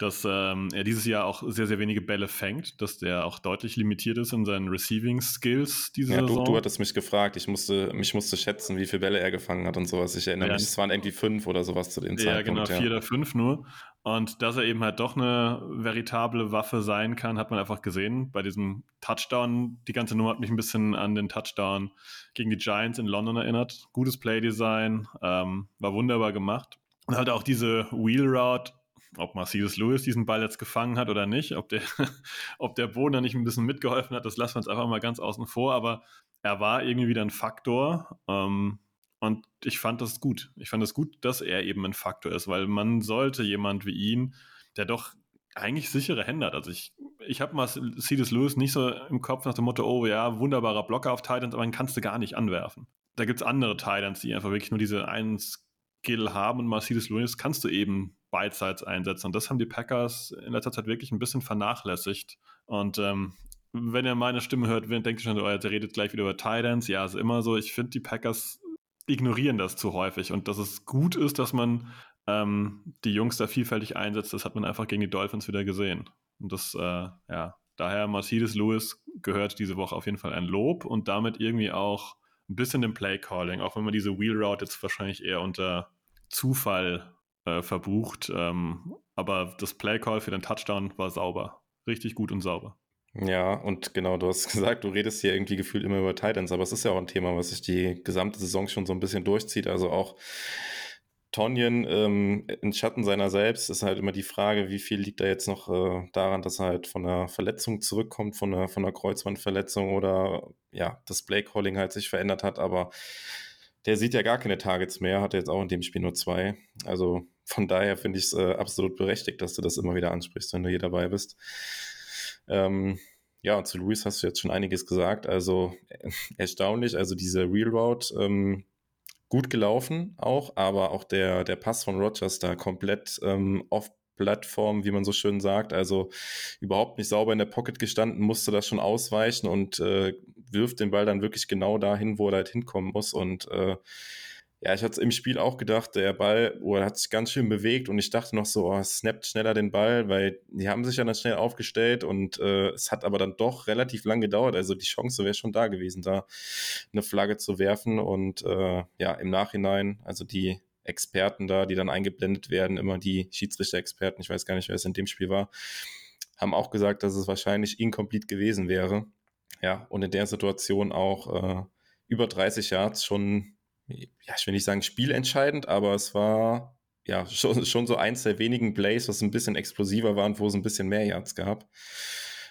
dass ähm, er dieses Jahr auch sehr, sehr wenige Bälle fängt, dass der auch deutlich limitiert ist in seinen Receiving Skills diese ja, Saison. Du, du hattest mich gefragt, ich musste, mich musste schätzen, wie viele Bälle er gefangen hat und sowas. Ich erinnere ja. mich, es waren irgendwie fünf oder sowas zu dem ja, Zeitpunkt. Genau, ja, genau, vier oder fünf nur. Und dass er eben halt doch eine veritable Waffe sein kann, hat man einfach gesehen. Bei diesem Touchdown, die ganze Nummer hat mich ein bisschen an den Touchdown gegen die Giants in London erinnert. Gutes Playdesign, ähm, war wunderbar gemacht. Und halt auch diese Wheel Route, ob Marcellus Lewis diesen Ball jetzt gefangen hat oder nicht, ob der, [laughs] ob der Boden da nicht ein bisschen mitgeholfen hat, das lassen wir uns einfach mal ganz außen vor. Aber er war irgendwie wieder ein Faktor. Ähm, und ich fand das gut. Ich fand das gut, dass er eben ein Faktor ist, weil man sollte jemand wie ihn, der doch eigentlich sichere Hände hat. Also ich, ich habe mal C.D.S. Lewis nicht so im Kopf nach dem Motto, oh ja, wunderbarer Blocker auf Titans, aber den kannst du gar nicht anwerfen. Da gibt es andere Titans, die einfach wirklich nur diese einen Skill haben und Mercedes Lewis kannst du eben beidseits einsetzen. Und das haben die Packers in letzter Zeit wirklich ein bisschen vernachlässigt. Und ähm, wenn ihr meine Stimme hört, denkt ihr schon, oh, der redet gleich wieder über Titans. Ja, ist immer so. Ich finde, die Packers ignorieren das zu häufig und dass es gut ist, dass man ähm, die Jungs da vielfältig einsetzt, das hat man einfach gegen die Dolphins wieder gesehen. Und das, äh, ja, daher Mercedes Lewis gehört diese Woche auf jeden Fall ein Lob und damit irgendwie auch ein bisschen dem Play-Calling, auch wenn man diese Wheel Route jetzt wahrscheinlich eher unter Zufall äh, verbucht. Ähm, aber das Play-Call für den Touchdown war sauber. Richtig gut und sauber. Ja, und genau, du hast [laughs] gesagt, du redest hier irgendwie gefühlt immer über Titans, aber es ist ja auch ein Thema, was sich die gesamte Saison schon so ein bisschen durchzieht. Also auch Tonjen ähm, in Schatten seiner selbst ist halt immer die Frage, wie viel liegt da jetzt noch äh, daran, dass er halt von einer Verletzung zurückkommt, von einer, von einer Kreuzbandverletzung oder ja, das Play-Calling halt sich verändert hat, aber der sieht ja gar keine Targets mehr, hat jetzt auch in dem Spiel nur zwei. Also von daher finde ich es äh, absolut berechtigt, dass du das immer wieder ansprichst, wenn du hier dabei bist. Ähm, ja, zu Luis hast du jetzt schon einiges gesagt. Also äh, erstaunlich, also diese Real Route ähm, gut gelaufen auch, aber auch der, der Pass von Rogers da komplett ähm, off Plattform, wie man so schön sagt, also überhaupt nicht sauber in der Pocket gestanden, musste das schon ausweichen und äh, wirft den Ball dann wirklich genau dahin, wo er halt hinkommen muss und äh, ja, ich hatte im Spiel auch gedacht, der Ball, oh, hat sich ganz schön bewegt und ich dachte noch so, oh, snappt schneller den Ball, weil die haben sich ja dann schnell aufgestellt und äh, es hat aber dann doch relativ lang gedauert. Also die Chance wäre schon da gewesen, da eine Flagge zu werfen und äh, ja, im Nachhinein, also die Experten da, die dann eingeblendet werden, immer die Schiedsrichter-Experten, ich weiß gar nicht, wer es in dem Spiel war, haben auch gesagt, dass es wahrscheinlich incomplete gewesen wäre. Ja, und in der Situation auch äh, über 30 Yards schon ja, ich will nicht sagen spielentscheidend, aber es war ja [laughs] schon, schon so eins der wenigen Plays, was ein bisschen explosiver war und wo es ein bisschen mehr Yards gab.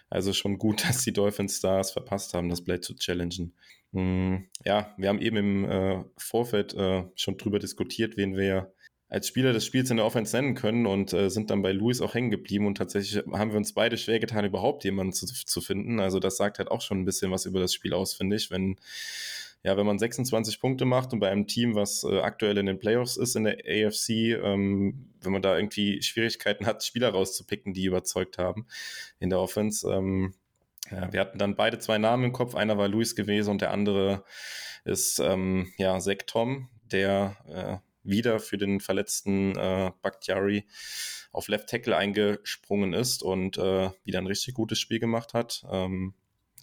Also schon gut, [laughs] dass die Dolphins Stars verpasst haben, das Play zu challengen. Hm, ja, wir haben eben im äh, Vorfeld äh, schon drüber diskutiert, wen wir als Spieler des Spiels in der Offense nennen können und äh, sind dann bei Luis auch hängen geblieben und tatsächlich haben wir uns beide schwer getan, überhaupt jemanden zu, zu finden. Also das sagt halt auch schon ein bisschen was über das Spiel aus, finde ich, wenn ja, wenn man 26 Punkte macht und bei einem Team, was äh, aktuell in den Playoffs ist in der AFC, ähm, wenn man da irgendwie Schwierigkeiten hat, Spieler rauszupicken, die überzeugt haben in der Offense. Ähm, ja, wir hatten dann beide zwei Namen im Kopf. Einer war Luis gewesen und der andere ist ähm, ja Zach Tom, der äh, wieder für den verletzten äh, Bakhtiari auf Left Tackle eingesprungen ist und äh, wieder ein richtig gutes Spiel gemacht hat. Ähm,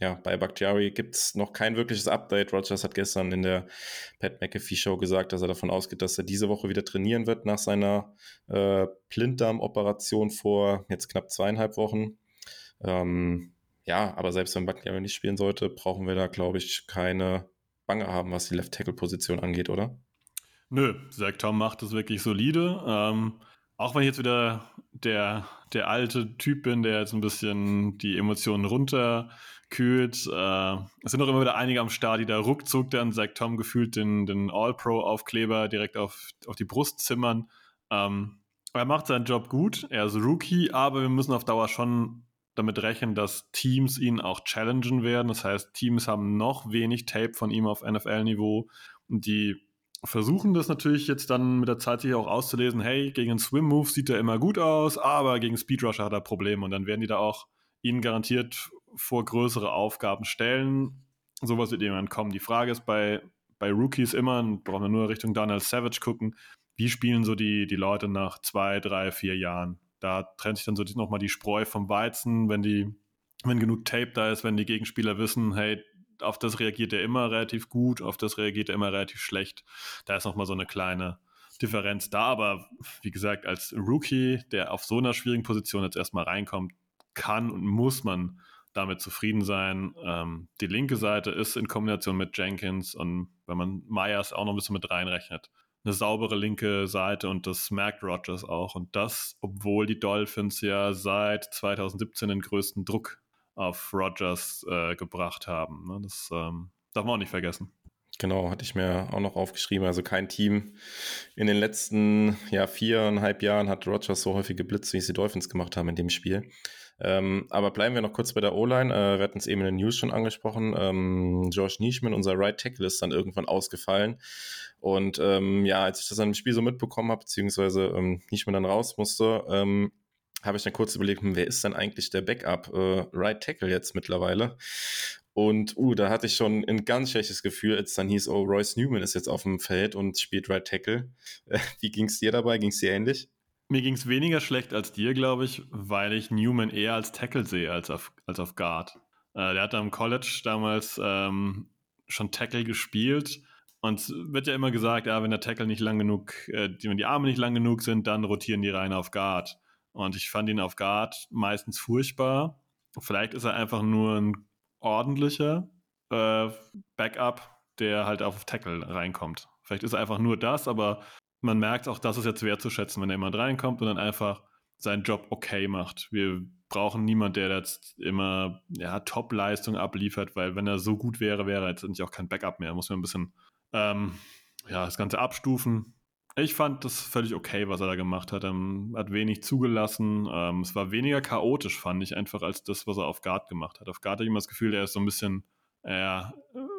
ja, bei Bakhtiari gibt es noch kein wirkliches Update. Rogers hat gestern in der Pat McAfee Show gesagt, dass er davon ausgeht, dass er diese Woche wieder trainieren wird nach seiner äh, Blinddarm-Operation vor jetzt knapp zweieinhalb Wochen. Ähm, ja, aber selbst wenn Bakhtiari nicht spielen sollte, brauchen wir da, glaube ich, keine Bange haben, was die Left-Tackle-Position angeht, oder? Nö, Zach Tom macht es wirklich solide. Ähm, auch wenn ich jetzt wieder der, der alte Typ bin, der jetzt ein bisschen die Emotionen runterkühlt. Äh, es sind auch immer wieder einige am Start, die da ruckzuck dann Zach Tom gefühlt den, den All-Pro-Aufkleber direkt auf, auf die Brust zimmern. Ähm, er macht seinen Job gut, er ist Rookie, aber wir müssen auf Dauer schon damit rechnen, dass Teams ihn auch challengen werden. Das heißt, Teams haben noch wenig Tape von ihm auf NFL-Niveau und die versuchen das natürlich jetzt dann mit der Zeit sich auch auszulesen, hey, gegen einen Swim-Move sieht er immer gut aus, aber gegen Speedrusher hat er Probleme und dann werden die da auch ihn garantiert vor größere Aufgaben stellen. Sowas wird irgendwann kommen. Die Frage ist bei, bei Rookies immer, brauchen wir nur Richtung Donald Savage gucken, wie spielen so die, die Leute nach zwei, drei, vier Jahren? Da trennt sich dann so nochmal die Spreu vom Weizen, wenn die, wenn genug Tape da ist, wenn die Gegenspieler wissen, hey, auf das reagiert er immer relativ gut, auf das reagiert er immer relativ schlecht. Da ist nochmal so eine kleine Differenz da, aber wie gesagt, als Rookie, der auf so einer schwierigen Position jetzt erstmal reinkommt, kann und muss man damit zufrieden sein. Ähm, die linke Seite ist in Kombination mit Jenkins und wenn man Myers auch noch ein bisschen mit reinrechnet, eine saubere linke Seite und das merkt Rogers auch. Und das, obwohl die Dolphins ja seit 2017 den größten Druck auf Rogers äh, gebracht haben. Ne? Das ähm, darf man auch nicht vergessen. Genau, hatte ich mir auch noch aufgeschrieben. Also kein Team in den letzten ja, viereinhalb Jahren hat Rogers so häufig geblitzt, wie es die Dolphins gemacht haben in dem Spiel. Ähm, aber bleiben wir noch kurz bei der O-Line. Äh, wir hatten es eben in den News schon angesprochen. Ähm, Josh Nischman, unser Right Tackle, ist dann irgendwann ausgefallen. Und ähm, ja, als ich das an dem Spiel so mitbekommen habe, beziehungsweise ähm, Nischman dann raus musste, ähm, habe ich dann kurz überlegt, hm, wer ist denn eigentlich der Backup? Äh, right Tackle jetzt mittlerweile. Und uh, da hatte ich schon ein ganz schlechtes Gefühl, als dann hieß, oh, Royce Newman ist jetzt auf dem Feld und spielt Right Tackle. [laughs] Wie ging es dir dabei? Ging es dir ähnlich? Mir ging es weniger schlecht als dir, glaube ich, weil ich Newman eher als Tackle sehe als auf, als auf Guard. Äh, der hat am College damals ähm, schon Tackle gespielt. Und es wird ja immer gesagt, ja, wenn der Tackle nicht lang genug, äh, wenn die Arme nicht lang genug sind, dann rotieren die rein auf Guard. Und ich fand ihn auf Guard meistens furchtbar. Vielleicht ist er einfach nur ein ordentlicher äh, Backup, der halt auf Tackle reinkommt. Vielleicht ist er einfach nur das, aber man merkt auch, das ist jetzt wertzuschätzen, wenn er jemand reinkommt und dann einfach seinen Job okay macht. Wir brauchen niemanden, der jetzt immer ja, Top-Leistung abliefert, weil wenn er so gut wäre, wäre er jetzt nicht auch kein Backup mehr. Muss man ein bisschen ähm, ja, das Ganze abstufen. Ich fand das völlig okay, was er da gemacht hat. Er hat wenig zugelassen. Ähm, es war weniger chaotisch, fand ich, einfach als das, was er auf Guard gemacht hat. Auf Guard hatte ich immer das Gefühl, er ist so ein bisschen äh,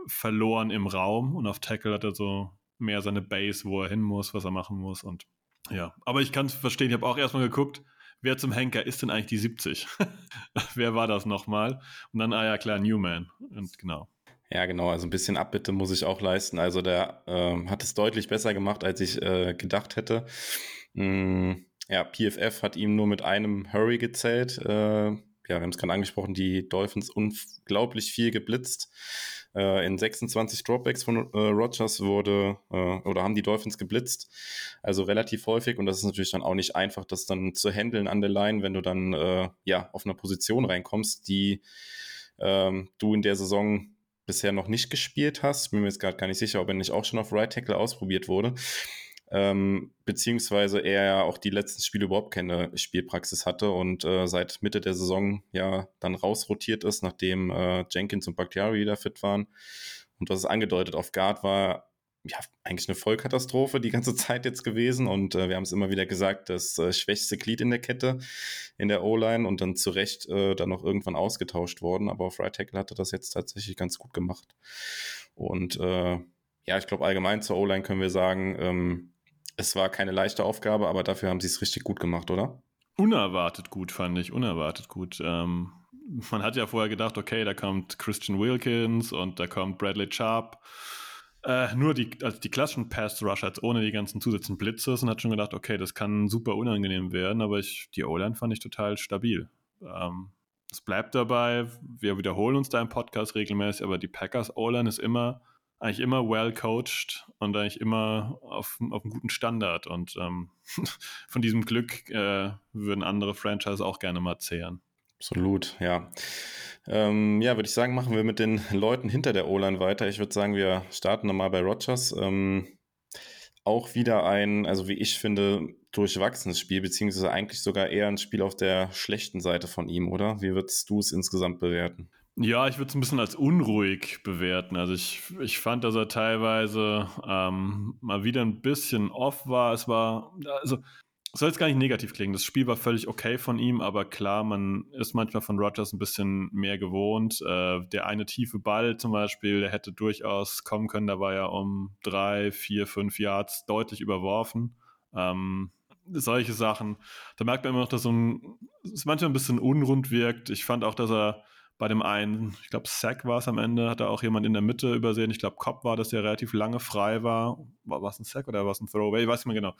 verloren im Raum und auf Tackle hat er so mehr seine Base, wo er hin muss, was er machen muss. Und ja, aber ich kann es verstehen. Ich habe auch erstmal geguckt, wer zum Henker ist denn eigentlich die 70? [laughs] wer war das nochmal? Und dann, ah ja, klar, Newman. Und genau. Ja, genau. Also ein bisschen Abbitte muss ich auch leisten. Also der äh, hat es deutlich besser gemacht, als ich äh, gedacht hätte. Mm, ja, PFF hat ihm nur mit einem Hurry gezählt. Äh, ja, wir haben es gerade angesprochen, die Dolphins unglaublich viel geblitzt. Äh, in 26 Dropbacks von äh, Rogers wurde äh, oder haben die Dolphins geblitzt. Also relativ häufig und das ist natürlich dann auch nicht einfach, das dann zu handeln an der Line, wenn du dann äh, ja auf einer Position reinkommst, die ähm, du in der Saison bisher noch nicht gespielt hast. Bin mir jetzt gerade gar nicht sicher, ob er nicht auch schon auf Right Tackle ausprobiert wurde. Ähm, beziehungsweise er ja auch die letzten Spiele überhaupt keine Spielpraxis hatte und äh, seit Mitte der Saison ja dann rausrotiert ist, nachdem äh, Jenkins und Bakhtiari wieder fit waren. Und das ist angedeutet, auf Guard war ja, eigentlich eine Vollkatastrophe die ganze [laughs] Zeit jetzt gewesen. Und äh, wir haben es immer wieder gesagt, das äh, schwächste Glied in der Kette in der O-Line und dann zu Recht äh, dann noch irgendwann ausgetauscht worden, aber auf Right Tackle hat er das jetzt tatsächlich ganz gut gemacht. Und äh, ja, ich glaube allgemein zur O-Line können wir sagen, ähm, es war keine leichte Aufgabe, aber dafür haben sie es richtig gut gemacht, oder? Unerwartet gut, fand ich, unerwartet gut. Ähm, man hat ja vorher gedacht, okay, da kommt Christian Wilkins und da kommt Bradley Sharp äh, nur die, also die klassischen Pass-Rusher jetzt ohne die ganzen zusätzlichen Blitzes und hat schon gedacht, okay, das kann super unangenehm werden, aber ich, die O-Line fand ich total stabil. Ähm, es bleibt dabei, wir wiederholen uns da im Podcast regelmäßig, aber die Packers O-Line ist immer, eigentlich immer well coached und eigentlich immer auf, auf einem guten Standard und ähm, [laughs] von diesem Glück äh, würden andere Franchises auch gerne mal zehren. Absolut, ja. Ähm, ja, würde ich sagen, machen wir mit den Leuten hinter der O-Line weiter. Ich würde sagen, wir starten nochmal bei Rogers. Ähm, auch wieder ein, also wie ich finde, durchwachsenes Spiel, beziehungsweise eigentlich sogar eher ein Spiel auf der schlechten Seite von ihm, oder? Wie würdest du es insgesamt bewerten? Ja, ich würde es ein bisschen als unruhig bewerten. Also ich, ich fand, dass er teilweise ähm, mal wieder ein bisschen off war. Es war, also soll jetzt gar nicht negativ klingen. Das Spiel war völlig okay von ihm, aber klar, man ist manchmal von Rogers ein bisschen mehr gewohnt. Äh, der eine tiefe Ball zum Beispiel, der hätte durchaus kommen können. Da war ja um drei, vier, fünf Yards deutlich überworfen. Ähm, solche Sachen. Da merkt man immer noch, dass so ein, es manchmal ein bisschen unrund wirkt. Ich fand auch, dass er bei dem einen, ich glaube, Sack war es am Ende, hat er auch jemand in der Mitte übersehen. Ich glaube, Cobb war, dass der relativ lange frei war. War, es ein Sack oder war es ein Throwaway? Ich weiß nicht mehr genau.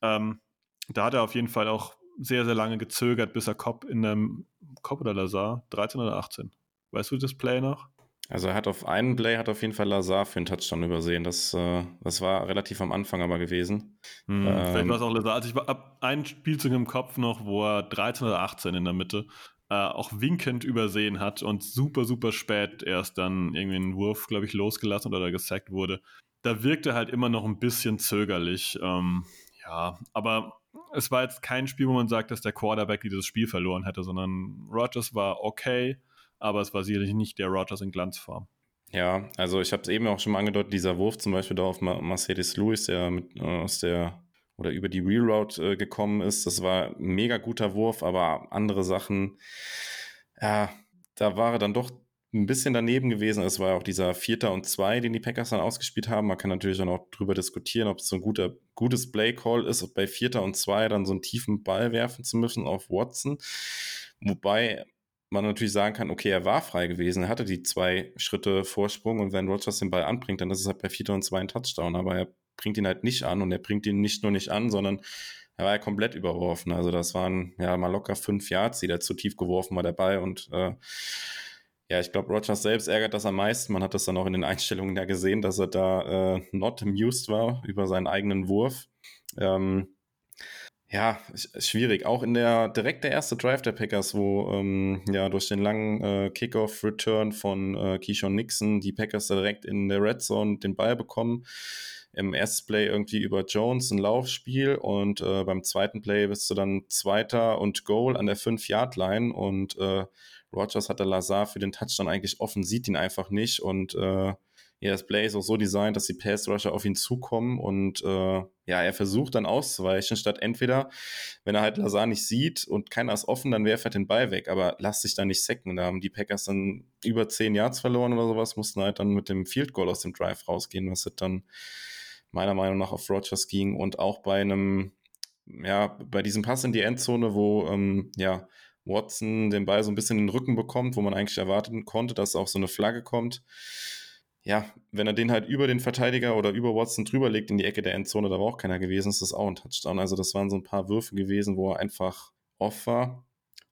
Ähm, da hat er auf jeden Fall auch sehr, sehr lange gezögert, bis er Cobb in einem Cobb oder Lazar, 13 oder 18. Weißt du das Play noch? Also er hat auf einen Play hat auf jeden Fall Lazar für einen Touchdown übersehen. Das, äh, das war relativ am Anfang aber gewesen. Hm, ähm, vielleicht war es auch Lazar. Also ich war ab einem Spielzug im Kopf noch, wo er 13 oder 18 in der Mitte äh, auch winkend übersehen hat und super, super spät erst dann irgendwie einen Wurf, glaube ich, losgelassen oder gesackt wurde. Da wirkte halt immer noch ein bisschen zögerlich. Ähm, ja, aber es war jetzt kein Spiel, wo man sagt, dass der Quarterback dieses Spiel verloren hätte, sondern Rogers war okay, aber es war sicherlich nicht der Rogers in Glanzform. Ja, also ich habe es eben auch schon mal angedeutet, dieser Wurf zum Beispiel da auf Mercedes Lewis, der mit, äh, aus der oder über die Real Route äh, gekommen ist, das war ein mega guter Wurf, aber andere Sachen, ja, da war er dann doch ein bisschen daneben gewesen. Es war auch dieser Vierter und Zwei, den die Packers dann ausgespielt haben. Man kann natürlich auch noch drüber diskutieren, ob es so ein guter, gutes Play-Call ist, bei Vierter und Zwei dann so einen tiefen Ball werfen zu müssen auf Watson. Wobei man natürlich sagen kann, okay, er war frei gewesen, er hatte die zwei Schritte Vorsprung und wenn Rogers den Ball anbringt, dann ist es halt bei Vierter und Zwei ein Touchdown, aber er bringt ihn halt nicht an und er bringt ihn nicht nur nicht an, sondern er war ja komplett überworfen. Also das waren ja mal locker fünf Yards, die da zu tief geworfen war dabei und äh, ja, ich glaube, Rogers selbst ärgert das am meisten. Man hat das dann auch in den Einstellungen ja gesehen, dass er da äh, not amused war über seinen eigenen Wurf. Ähm, ja, schwierig. Auch in der direkt der erste Drive der Packers, wo ähm, ja durch den langen äh, Kickoff-Return von äh, Keyshawn Nixon die Packers direkt in der Red Zone den Ball bekommen. Im ersten Play irgendwie über Jones ein Laufspiel und äh, beim zweiten Play bist du dann Zweiter und Goal an der 5-Yard-Line und äh, Rogers hat der Lazar für den Touchdown eigentlich offen, sieht ihn einfach nicht und äh, ja, das Play ist auch so designt, dass die Pass-Rusher auf ihn zukommen und äh, ja, er versucht dann auszuweichen, statt entweder, wenn er halt Lazar nicht sieht und keiner ist offen, dann werft er den Ball weg, aber lass sich da nicht sacken. Da haben die Packers dann über 10 Yards verloren oder sowas, mussten halt dann mit dem Field Goal aus dem Drive rausgehen, was halt dann meiner Meinung nach auf Rogers ging und auch bei einem, ja, bei diesem Pass in die Endzone, wo, ähm, ja, Watson den Ball so ein bisschen in den Rücken bekommt, wo man eigentlich erwarten konnte, dass auch so eine Flagge kommt. Ja, wenn er den halt über den Verteidiger oder über Watson drüber legt in die Ecke der Endzone, da war auch keiner gewesen, ist das auch ein Touchdown. Also das waren so ein paar Würfe gewesen, wo er einfach off war.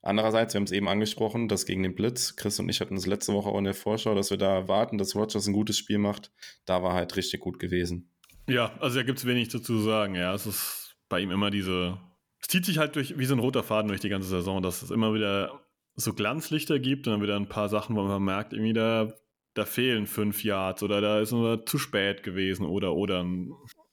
Andererseits, wir haben es eben angesprochen, das gegen den Blitz. Chris und ich hatten es letzte Woche auch in der Vorschau, dass wir da erwarten, dass Rogers ein gutes Spiel macht. Da war halt richtig gut gewesen. Ja, also da gibt es wenig dazu zu sagen. Ja, es ist bei ihm immer diese es zieht sich halt durch, wie so ein roter Faden durch die ganze Saison, dass es immer wieder so Glanzlichter gibt und dann wieder ein paar Sachen, wo man merkt, irgendwie da, da fehlen fünf Yards oder da ist nur zu spät gewesen oder, oder.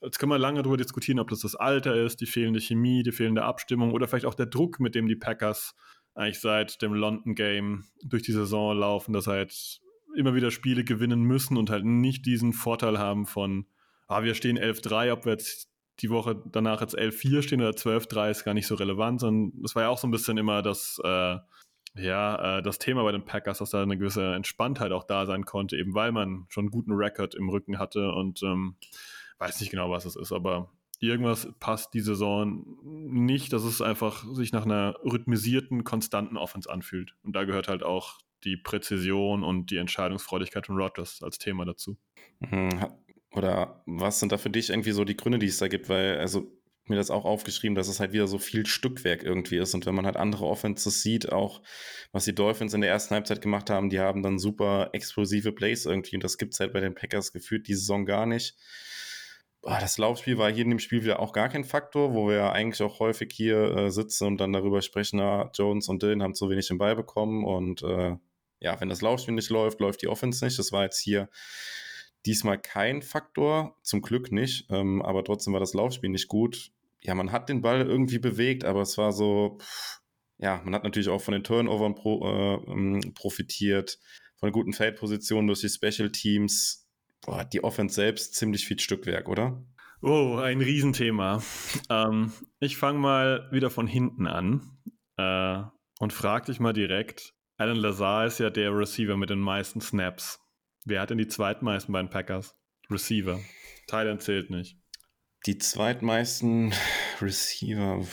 Jetzt können wir lange darüber diskutieren, ob das das Alter ist, die fehlende Chemie, die fehlende Abstimmung oder vielleicht auch der Druck, mit dem die Packers eigentlich seit dem London Game durch die Saison laufen, dass halt immer wieder Spiele gewinnen müssen und halt nicht diesen Vorteil haben von ah, wir stehen 11-3, ob wir jetzt die Woche danach jetzt 11-4 stehen oder 12-3 ist gar nicht so relevant, sondern es war ja auch so ein bisschen immer das, äh, ja, äh, das Thema bei den Packers, dass da eine gewisse Entspanntheit auch da sein konnte, eben weil man schon einen guten Rekord im Rücken hatte und ähm, weiß nicht genau, was es ist, aber irgendwas passt die Saison nicht, dass es einfach sich nach einer rhythmisierten, konstanten Offense anfühlt. Und da gehört halt auch die Präzision und die Entscheidungsfreudigkeit von Rodgers als Thema dazu. Mhm. Oder was sind da für dich irgendwie so die Gründe, die es da gibt? Weil, also mir das auch aufgeschrieben, dass es halt wieder so viel Stückwerk irgendwie ist. Und wenn man halt andere Offenses sieht, auch was die Dolphins in der ersten Halbzeit gemacht haben, die haben dann super explosive Plays irgendwie. Und das gibt es halt bei den Packers gefühlt die Saison gar nicht. Das Laufspiel war hier in dem Spiel wieder auch gar kein Faktor, wo wir eigentlich auch häufig hier äh, sitzen und dann darüber sprechen, na, Jones und Dylan haben zu wenig den Ball bekommen. Und äh, ja, wenn das Laufspiel nicht läuft, läuft die Offense nicht. Das war jetzt hier diesmal kein Faktor, zum Glück nicht, ähm, aber trotzdem war das Laufspiel nicht gut. Ja, man hat den Ball irgendwie bewegt, aber es war so, pff, ja, man hat natürlich auch von den Turnovern pro, äh, ähm, profitiert, von guten Feldpositionen durch die Special Teams. Boah, die Offense selbst ziemlich viel Stückwerk, oder? Oh, ein Riesenthema. [laughs] ähm, ich fange mal wieder von hinten an äh, und frage dich mal direkt. Alan Lazar ist ja der Receiver mit den meisten Snaps. Wer hat denn die zweitmeisten bei den Packers? Receiver. Thailand zählt nicht. Die zweitmeisten Receiver,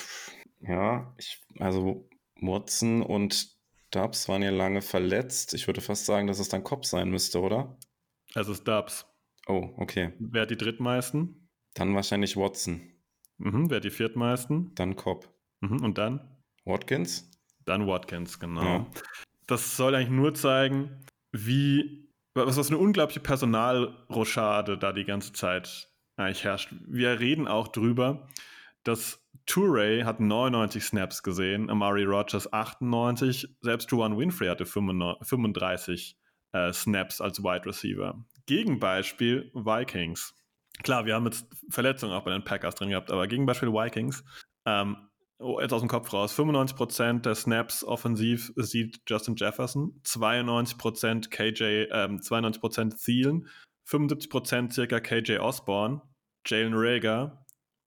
ja, ich, also Watson und Dubs waren ja lange verletzt. Ich würde fast sagen, dass es dann Cobb sein müsste, oder? Also es ist Dubs. Oh, okay. Wer hat die drittmeisten? Dann wahrscheinlich Watson. Mhm, wer hat die viertmeisten? Dann Cobb. Mhm, und dann? Watkins? Dann Watkins, genau. Ja. Das soll eigentlich nur zeigen, wie was, was eine unglaubliche Personalrochade da die ganze Zeit eigentlich herrscht. Wir reden auch drüber, dass Touré hat 99 Snaps gesehen, Amari Rogers 98, selbst Juan Winfrey hatte 35 äh, Snaps als Wide Receiver. Gegenbeispiel Vikings. Klar, wir haben jetzt Verletzungen auch bei den Packers drin gehabt, aber Gegenbeispiel Vikings. Ähm, oh, jetzt aus dem Kopf raus, 95% der Snaps offensiv sieht Justin Jefferson, 92% KJ, ähm, 92% Thielen, 75% circa KJ Osborne, Jalen Rager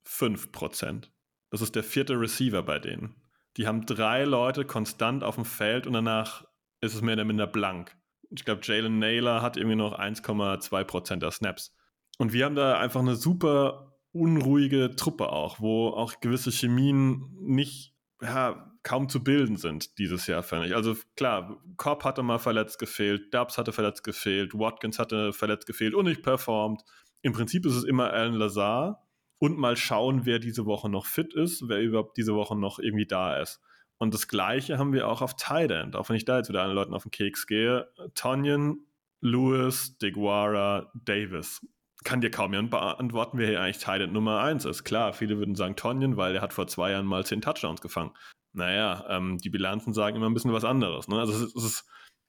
5%. Das ist der vierte Receiver bei denen. Die haben drei Leute konstant auf dem Feld und danach ist es mehr oder minder blank. Ich glaube, Jalen Naylor hat irgendwie noch 1,2% der Snaps. Und wir haben da einfach eine super unruhige Truppe auch, wo auch gewisse Chemien nicht, ja, kaum zu bilden sind dieses Jahr, fand ich. Also klar, Cobb hatte mal verletzt gefehlt, Dubs hatte verletzt gefehlt, Watkins hatte verletzt gefehlt und nicht performt. Im Prinzip ist es immer Alan Lazar und mal schauen, wer diese Woche noch fit ist, wer überhaupt diese Woche noch irgendwie da ist. Und das Gleiche haben wir auch auf Tight End, auch wenn ich da jetzt wieder allen Leuten auf den Keks gehe. Tonyan, Lewis, DeGuara, Davis kann dir kaum jemand beantworten, wer hier eigentlich Tight Nummer 1 ist. Klar, viele würden sagen Tonyan, weil er hat vor zwei Jahren mal 10 Touchdowns gefangen. Naja, ähm, die Bilanzen sagen immer ein bisschen was anderes. Ne? Also es ist, es ist,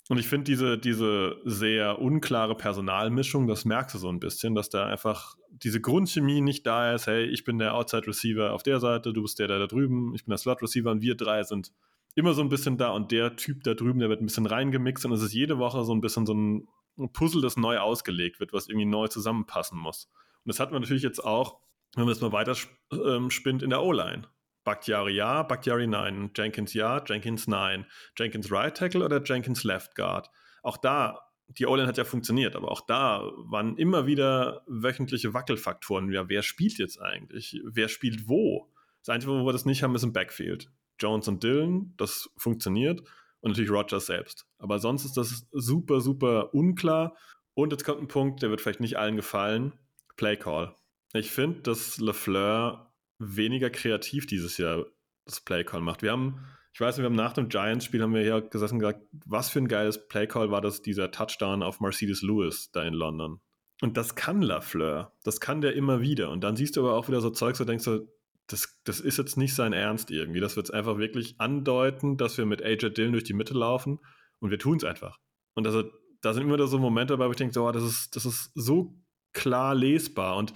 und ich finde diese, diese sehr unklare Personalmischung, das merkst du so ein bisschen, dass da einfach diese Grundchemie nicht da ist. Hey, ich bin der Outside Receiver auf der Seite, du bist der, der da drüben, ich bin der Slot Receiver und wir drei sind immer so ein bisschen da und der Typ da drüben, der wird ein bisschen reingemixt und es ist jede Woche so ein bisschen so ein ein Puzzle, das neu ausgelegt wird, was irgendwie neu zusammenpassen muss. Und das hat man natürlich jetzt auch, wenn man das mal weiter ähm, spinnt, in der O-Line. Bakhtiari ja, Bakhtiari nein, Jenkins ja, Jenkins nein. Jenkins Right Tackle oder Jenkins Left Guard? Auch da, die O-Line hat ja funktioniert, aber auch da waren immer wieder wöchentliche Wackelfaktoren. Ja, wer spielt jetzt eigentlich? Wer spielt wo? Das Einzige, wo wir das nicht haben, ist im Backfield. Jones und Dillon, das funktioniert und natürlich Rogers selbst. Aber sonst ist das super, super unklar. Und jetzt kommt ein Punkt, der wird vielleicht nicht allen gefallen. Play Call. Ich finde, dass LeFleur weniger kreativ dieses Jahr das Play Call macht. Wir haben, ich weiß nicht, wir haben nach dem Giants-Spiel haben wir hier gesessen und gesagt, was für ein geiles Play Call war das, dieser Touchdown auf Mercedes Lewis da in London. Und das kann LaFleur. Das kann der immer wieder. Und dann siehst du aber auch wieder so Zeugs, du denkst so, das, das ist jetzt nicht sein Ernst irgendwie. Das wird es einfach wirklich andeuten, dass wir mit AJ Dillon durch die Mitte laufen und wir tun es einfach. Und das, da sind immer so Momente dabei, wo ich denke, so, oh, das, ist, das ist so klar lesbar. Und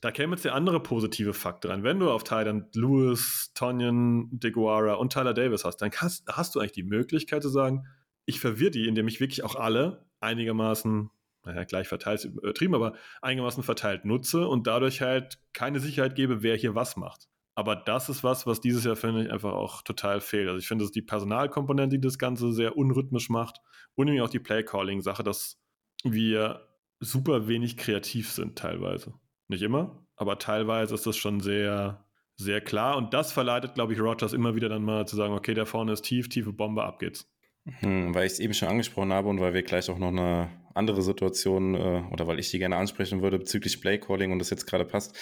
da käme jetzt der andere positive Fakt rein. Wenn du auf Thailand Lewis, Tonyan, DeGuara und Tyler Davis hast, dann hast, hast du eigentlich die Möglichkeit zu sagen, ich verwirre die, indem ich wirklich auch alle einigermaßen naja, gleich verteilt übertrieben, aber einigermaßen verteilt nutze und dadurch halt keine Sicherheit gebe, wer hier was macht. Aber das ist was, was dieses Jahr, finde ich, einfach auch total fehlt. Also ich finde, es ist die Personalkomponente, die das Ganze sehr unrhythmisch macht und nämlich auch die Play-Calling-Sache, dass wir super wenig kreativ sind teilweise. Nicht immer, aber teilweise ist das schon sehr, sehr klar. Und das verleitet, glaube ich, Rogers immer wieder dann mal zu sagen, okay, da vorne ist tief, tiefe Bombe, ab geht's. Hm, weil ich es eben schon angesprochen habe und weil wir gleich auch noch eine andere Situation äh, oder weil ich die gerne ansprechen würde bezüglich Playcalling und das jetzt gerade passt.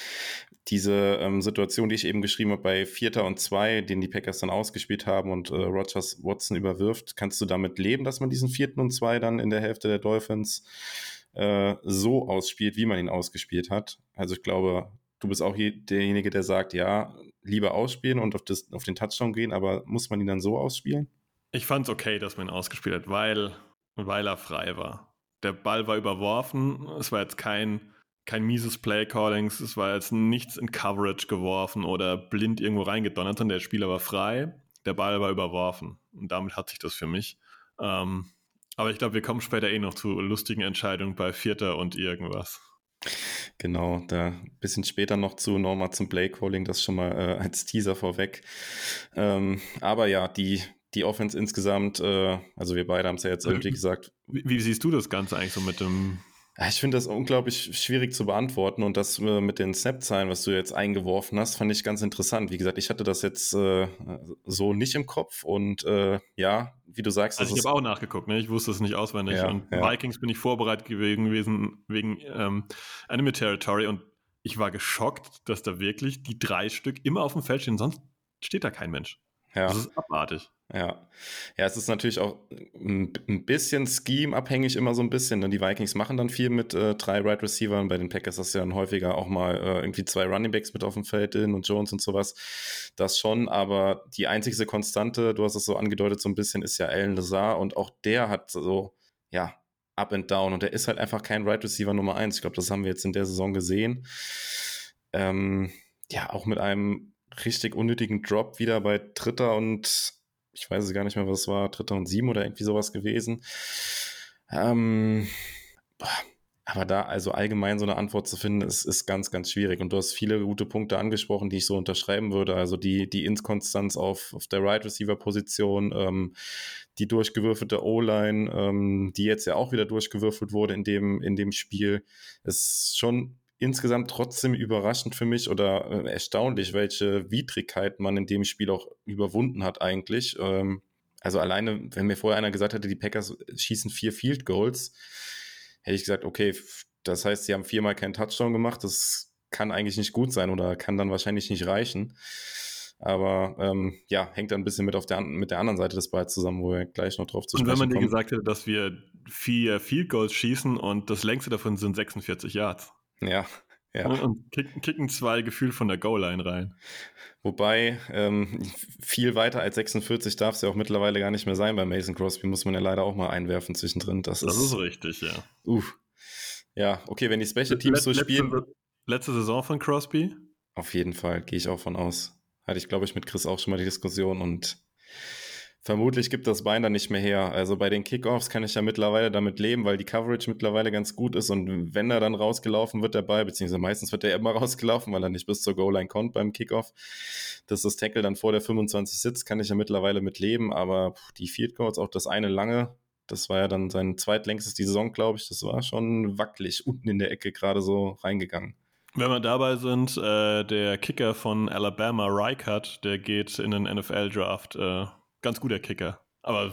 Diese ähm, Situation, die ich eben geschrieben habe bei Vierter und Zwei, den die Packers dann ausgespielt haben und äh, Rogers Watson überwirft, kannst du damit leben, dass man diesen Vierten und Zwei dann in der Hälfte der Dolphins äh, so ausspielt, wie man ihn ausgespielt hat? Also ich glaube, du bist auch derjenige, der sagt, ja, lieber ausspielen und auf, das, auf den Touchdown gehen, aber muss man ihn dann so ausspielen? Ich fand es okay, dass man ihn ausgespielt hat, weil, weil er frei war. Der Ball war überworfen. Es war jetzt kein, kein mieses Play-Callings. Es war jetzt nichts in Coverage geworfen oder blind irgendwo reingedonnert, sondern der Spieler war frei. Der Ball war überworfen. Und damit hat sich das für mich. Ähm, aber ich glaube, wir kommen später eh noch zu lustigen Entscheidungen bei Vierter und irgendwas. Genau, da ein bisschen später noch zu nochmal zum Play-Calling, das schon mal äh, als Teaser vorweg. Ähm, aber ja, die die Offense insgesamt, äh, also wir beide haben es ja jetzt irgendwie gesagt. Wie, wie, siehst du das Ganze eigentlich so mit dem? Ich finde das unglaublich schwierig zu beantworten und das äh, mit den Snap-Zahlen, was du jetzt eingeworfen hast, fand ich ganz interessant. Wie gesagt, ich hatte das jetzt äh, so nicht im Kopf und äh, ja, wie du sagst. Also ich habe auch nachgeguckt, ne? ich wusste es nicht auswendig. Ja, und ja. Vikings bin ich vorbereitet gewesen wegen ähm, Enemy Territory und ich war geschockt, dass da wirklich die drei Stück immer auf dem Feld stehen, sonst steht da kein Mensch. Ja. Das ist abartig. Ja. Ja, es ist natürlich auch ein bisschen Scheme-abhängig, immer so ein bisschen. Denn die Vikings machen dann viel mit äh, drei Right Receivers. Bei den Packers ist ja dann häufiger auch mal äh, irgendwie zwei Running Backs mit auf dem Feld, Dylan und Jones und sowas. Das schon, aber die einzigste Konstante, du hast es so angedeutet, so ein bisschen, ist ja Alan Lazar und auch der hat so, ja, up and down und der ist halt einfach kein Right Receiver Nummer eins. Ich glaube, das haben wir jetzt in der Saison gesehen. Ähm, ja, auch mit einem richtig unnötigen Drop wieder bei Dritter und ich weiß es gar nicht mehr, was es war, Dritter und Sieben oder irgendwie sowas gewesen. Ähm, aber da also allgemein so eine Antwort zu finden, ist, ist ganz, ganz schwierig. Und du hast viele gute Punkte angesprochen, die ich so unterschreiben würde. Also die, die Inkonstanz auf, auf der Right Receiver Position, ähm, die durchgewürfelte O-Line, ähm, die jetzt ja auch wieder durchgewürfelt wurde in dem, in dem Spiel, ist schon insgesamt trotzdem überraschend für mich oder äh, erstaunlich, welche Widrigkeit man in dem Spiel auch überwunden hat eigentlich. Ähm, also alleine, wenn mir vorher einer gesagt hätte, die Packers schießen vier Field Goals, hätte ich gesagt, okay, das heißt, sie haben viermal keinen Touchdown gemacht, das kann eigentlich nicht gut sein oder kann dann wahrscheinlich nicht reichen. Aber ähm, ja, hängt dann ein bisschen mit, auf der, mit der anderen Seite des Balls zusammen, wo wir gleich noch drauf zu sprechen kommen. Und wenn man dir gesagt hätte, dass wir vier Field Goals schießen und das längste davon sind 46 Yards. Ja, ja. Und, kicken, kicken, zwei gefühlt von der Goal-Line rein. Wobei, ähm, viel weiter als 46 darf es ja auch mittlerweile gar nicht mehr sein bei Mason Crosby, muss man ja leider auch mal einwerfen zwischendrin. Das, das ist, ist richtig, ja. Uff. Ja, okay, wenn die Special Teams so spielen. Letzte, letzte Saison von Crosby? Auf jeden Fall, gehe ich auch von aus. Hatte ich, glaube ich, mit Chris auch schon mal die Diskussion und Vermutlich gibt das Bein dann nicht mehr her. Also bei den Kickoffs kann ich ja mittlerweile damit leben, weil die Coverage mittlerweile ganz gut ist und wenn er dann rausgelaufen wird, der Ball, beziehungsweise meistens wird er immer [laughs] rausgelaufen, weil er nicht bis zur Goal-Line kommt beim Kickoff, dass das Tackle dann vor der 25 sitzt, kann ich ja mittlerweile mit leben, aber die Field Goals, auch das eine lange, das war ja dann sein zweitlängstes die Saison, glaube ich, das war schon wackelig [laughs] unten in der Ecke gerade so reingegangen. Wenn wir dabei sind, äh, der Kicker von Alabama, Reichert, der geht in den NFL-Draft äh, ganz guter Kicker. Aber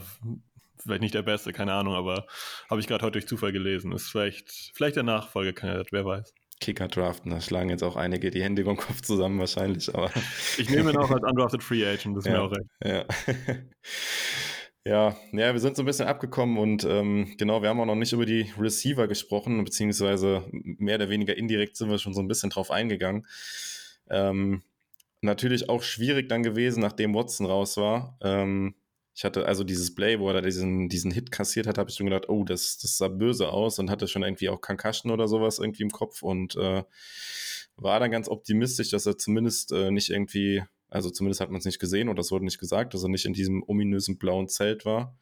vielleicht nicht der beste, keine Ahnung, aber habe ich gerade heute durch Zufall gelesen. Ist vielleicht, vielleicht der Nachfolgekandidat, wer weiß. Kicker draften, da schlagen jetzt auch einige die Hände über den Kopf zusammen wahrscheinlich, aber. Ich nehme ihn auch als undrafted Free Agent, das ist ja, mir auch recht. Ja. [laughs] Ja, ja, wir sind so ein bisschen abgekommen und ähm, genau, wir haben auch noch nicht über die Receiver gesprochen, beziehungsweise mehr oder weniger indirekt sind wir schon so ein bisschen drauf eingegangen. Ähm, natürlich auch schwierig dann gewesen, nachdem Watson raus war. Ähm, ich hatte also dieses Play, wo er da diesen, diesen Hit kassiert hat, habe ich schon gedacht, oh, das, das sah böse aus und hatte schon irgendwie auch Concussion oder sowas irgendwie im Kopf und äh, war dann ganz optimistisch, dass er zumindest äh, nicht irgendwie, also zumindest hat man es nicht gesehen oder es wurde nicht gesagt, dass er nicht in diesem ominösen blauen Zelt war.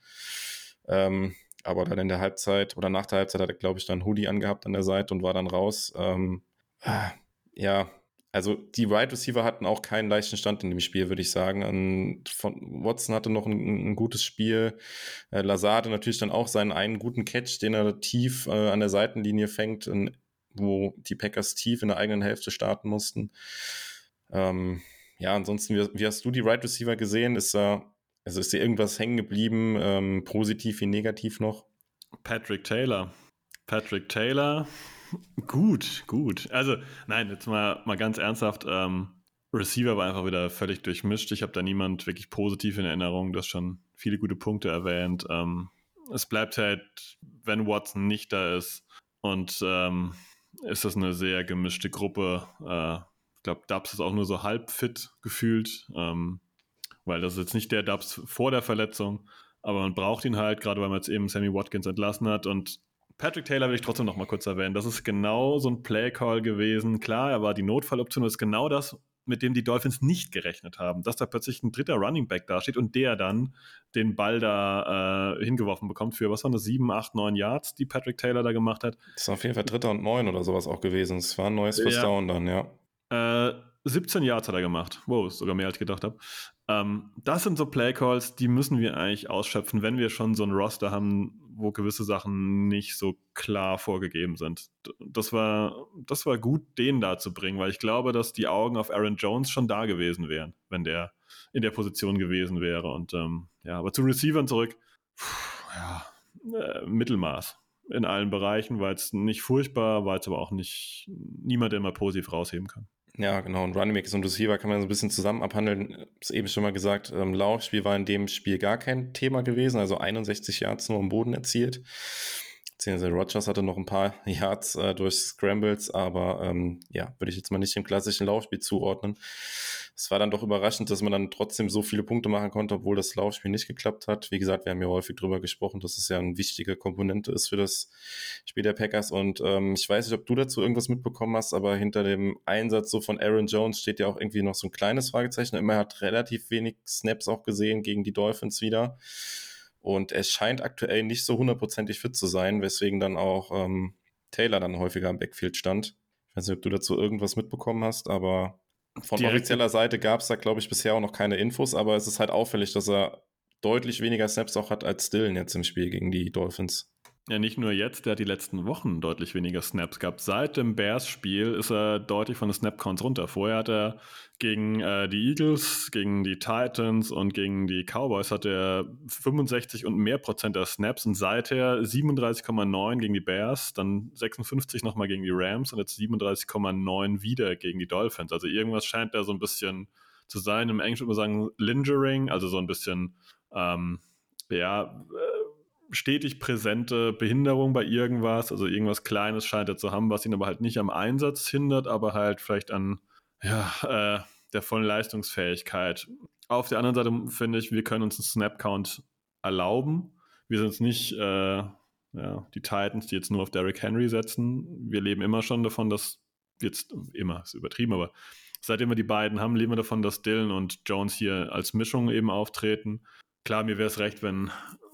Ähm, aber dann in der Halbzeit oder nach der Halbzeit hat er, glaube ich, dann Hoodie angehabt an der Seite und war dann raus. Ähm, ja, also die Wide Receiver hatten auch keinen leichten Stand in dem Spiel, würde ich sagen. Und von Watson hatte noch ein, ein gutes Spiel. Äh, Lazard natürlich dann auch seinen einen guten Catch, den er tief äh, an der Seitenlinie fängt, in, wo die Packers tief in der eigenen Hälfte starten mussten. Ähm, ja, ansonsten, wie, wie, hast du die Wide Receiver gesehen? Ist da, also ist dir irgendwas hängen geblieben, ähm, positiv wie negativ noch? Patrick Taylor. Patrick Taylor Gut, gut. Also, nein, jetzt mal, mal ganz ernsthaft. Ähm, Receiver war einfach wieder völlig durchmischt. Ich habe da niemand wirklich positiv in Erinnerung. Du hast schon viele gute Punkte erwähnt. Ähm, es bleibt halt, wenn Watson nicht da ist und ähm, ist das eine sehr gemischte Gruppe. Äh, ich glaube, Dubs ist auch nur so halb fit gefühlt, ähm, weil das ist jetzt nicht der Dubs vor der Verletzung, aber man braucht ihn halt, gerade weil man jetzt eben Sammy Watkins entlassen hat und Patrick Taylor will ich trotzdem noch mal kurz erwähnen. Das ist genau so ein Play-Call gewesen. Klar, er war die Notfalloption, das ist genau das, mit dem die Dolphins nicht gerechnet haben. Dass da plötzlich ein dritter Running Back dasteht und der dann den Ball da äh, hingeworfen bekommt für, was waren das, sieben, acht, neun Yards, die Patrick Taylor da gemacht hat. Das ist auf jeden Fall dritter und neun oder sowas auch gewesen. Es war ein neues First ja. Down dann, ja. Äh, 17 Yards hat er gemacht. Wow, ist sogar mehr als ich gedacht habe. Ähm, das sind so Playcalls, die müssen wir eigentlich ausschöpfen, wenn wir schon so ein Roster haben, wo gewisse Sachen nicht so klar vorgegeben sind. Das war, das war gut, den da zu bringen, weil ich glaube, dass die Augen auf Aaron Jones schon da gewesen wären, wenn der in der Position gewesen wäre. Und ähm, ja, aber zu Receivern zurück, Puh, ja, äh, Mittelmaß in allen Bereichen, war jetzt nicht furchtbar, war jetzt aber auch nicht niemand, mal positiv rausheben kann. Ja, genau. Und Running Back und Receiver kann man so ein bisschen zusammen abhandeln. Ich eben schon mal gesagt, ähm, Laufspiel war in dem Spiel gar kein Thema gewesen. Also 61 Yards nur am Boden erzielt. Beziehungsweise Rogers hatte noch ein paar [laughs] Yards äh, durch Scrambles, aber ähm, ja, würde ich jetzt mal nicht dem klassischen Laufspiel zuordnen. Es war dann doch überraschend, dass man dann trotzdem so viele Punkte machen konnte, obwohl das Laufspiel nicht geklappt hat. Wie gesagt, wir haben ja häufig drüber gesprochen, dass es ja eine wichtige Komponente ist für das Spiel der Packers. Und ähm, ich weiß nicht, ob du dazu irgendwas mitbekommen hast, aber hinter dem Einsatz so von Aaron Jones steht ja auch irgendwie noch so ein kleines Fragezeichen. Immer hat relativ wenig Snaps auch gesehen gegen die Dolphins wieder. Und er scheint aktuell nicht so hundertprozentig fit zu sein, weswegen dann auch ähm, Taylor dann häufiger im Backfield stand. Ich weiß nicht, ob du dazu irgendwas mitbekommen hast, aber von Direkt. offizieller Seite gab es da, glaube ich, bisher auch noch keine Infos, aber es ist halt auffällig, dass er deutlich weniger Snaps auch hat als Stillen jetzt im Spiel gegen die Dolphins. Ja, nicht nur jetzt, der hat die letzten Wochen deutlich weniger Snaps gehabt. Seit dem Bears-Spiel ist er deutlich von den Snap-Counts runter. Vorher hat er gegen äh, die Eagles, gegen die Titans und gegen die Cowboys hat er 65 und mehr Prozent der Snaps und seither 37,9 gegen die Bears, dann 56 nochmal gegen die Rams und jetzt 37,9 wieder gegen die Dolphins. Also irgendwas scheint da so ein bisschen zu sein. Im Englischen würde man sagen Lingering, also so ein bisschen, ähm, ja, äh, stetig präsente Behinderung bei irgendwas, also irgendwas Kleines scheint er zu haben, was ihn aber halt nicht am Einsatz hindert, aber halt vielleicht an ja, äh, der vollen Leistungsfähigkeit. Auf der anderen Seite finde ich, wir können uns einen Snap-Count erlauben. Wir sind nicht äh, ja, die Titans, die jetzt nur auf Derrick Henry setzen. Wir leben immer schon davon, dass jetzt immer, ist übertrieben, aber seitdem wir die beiden haben, leben wir davon, dass Dylan und Jones hier als Mischung eben auftreten. Klar, mir wäre es recht, wenn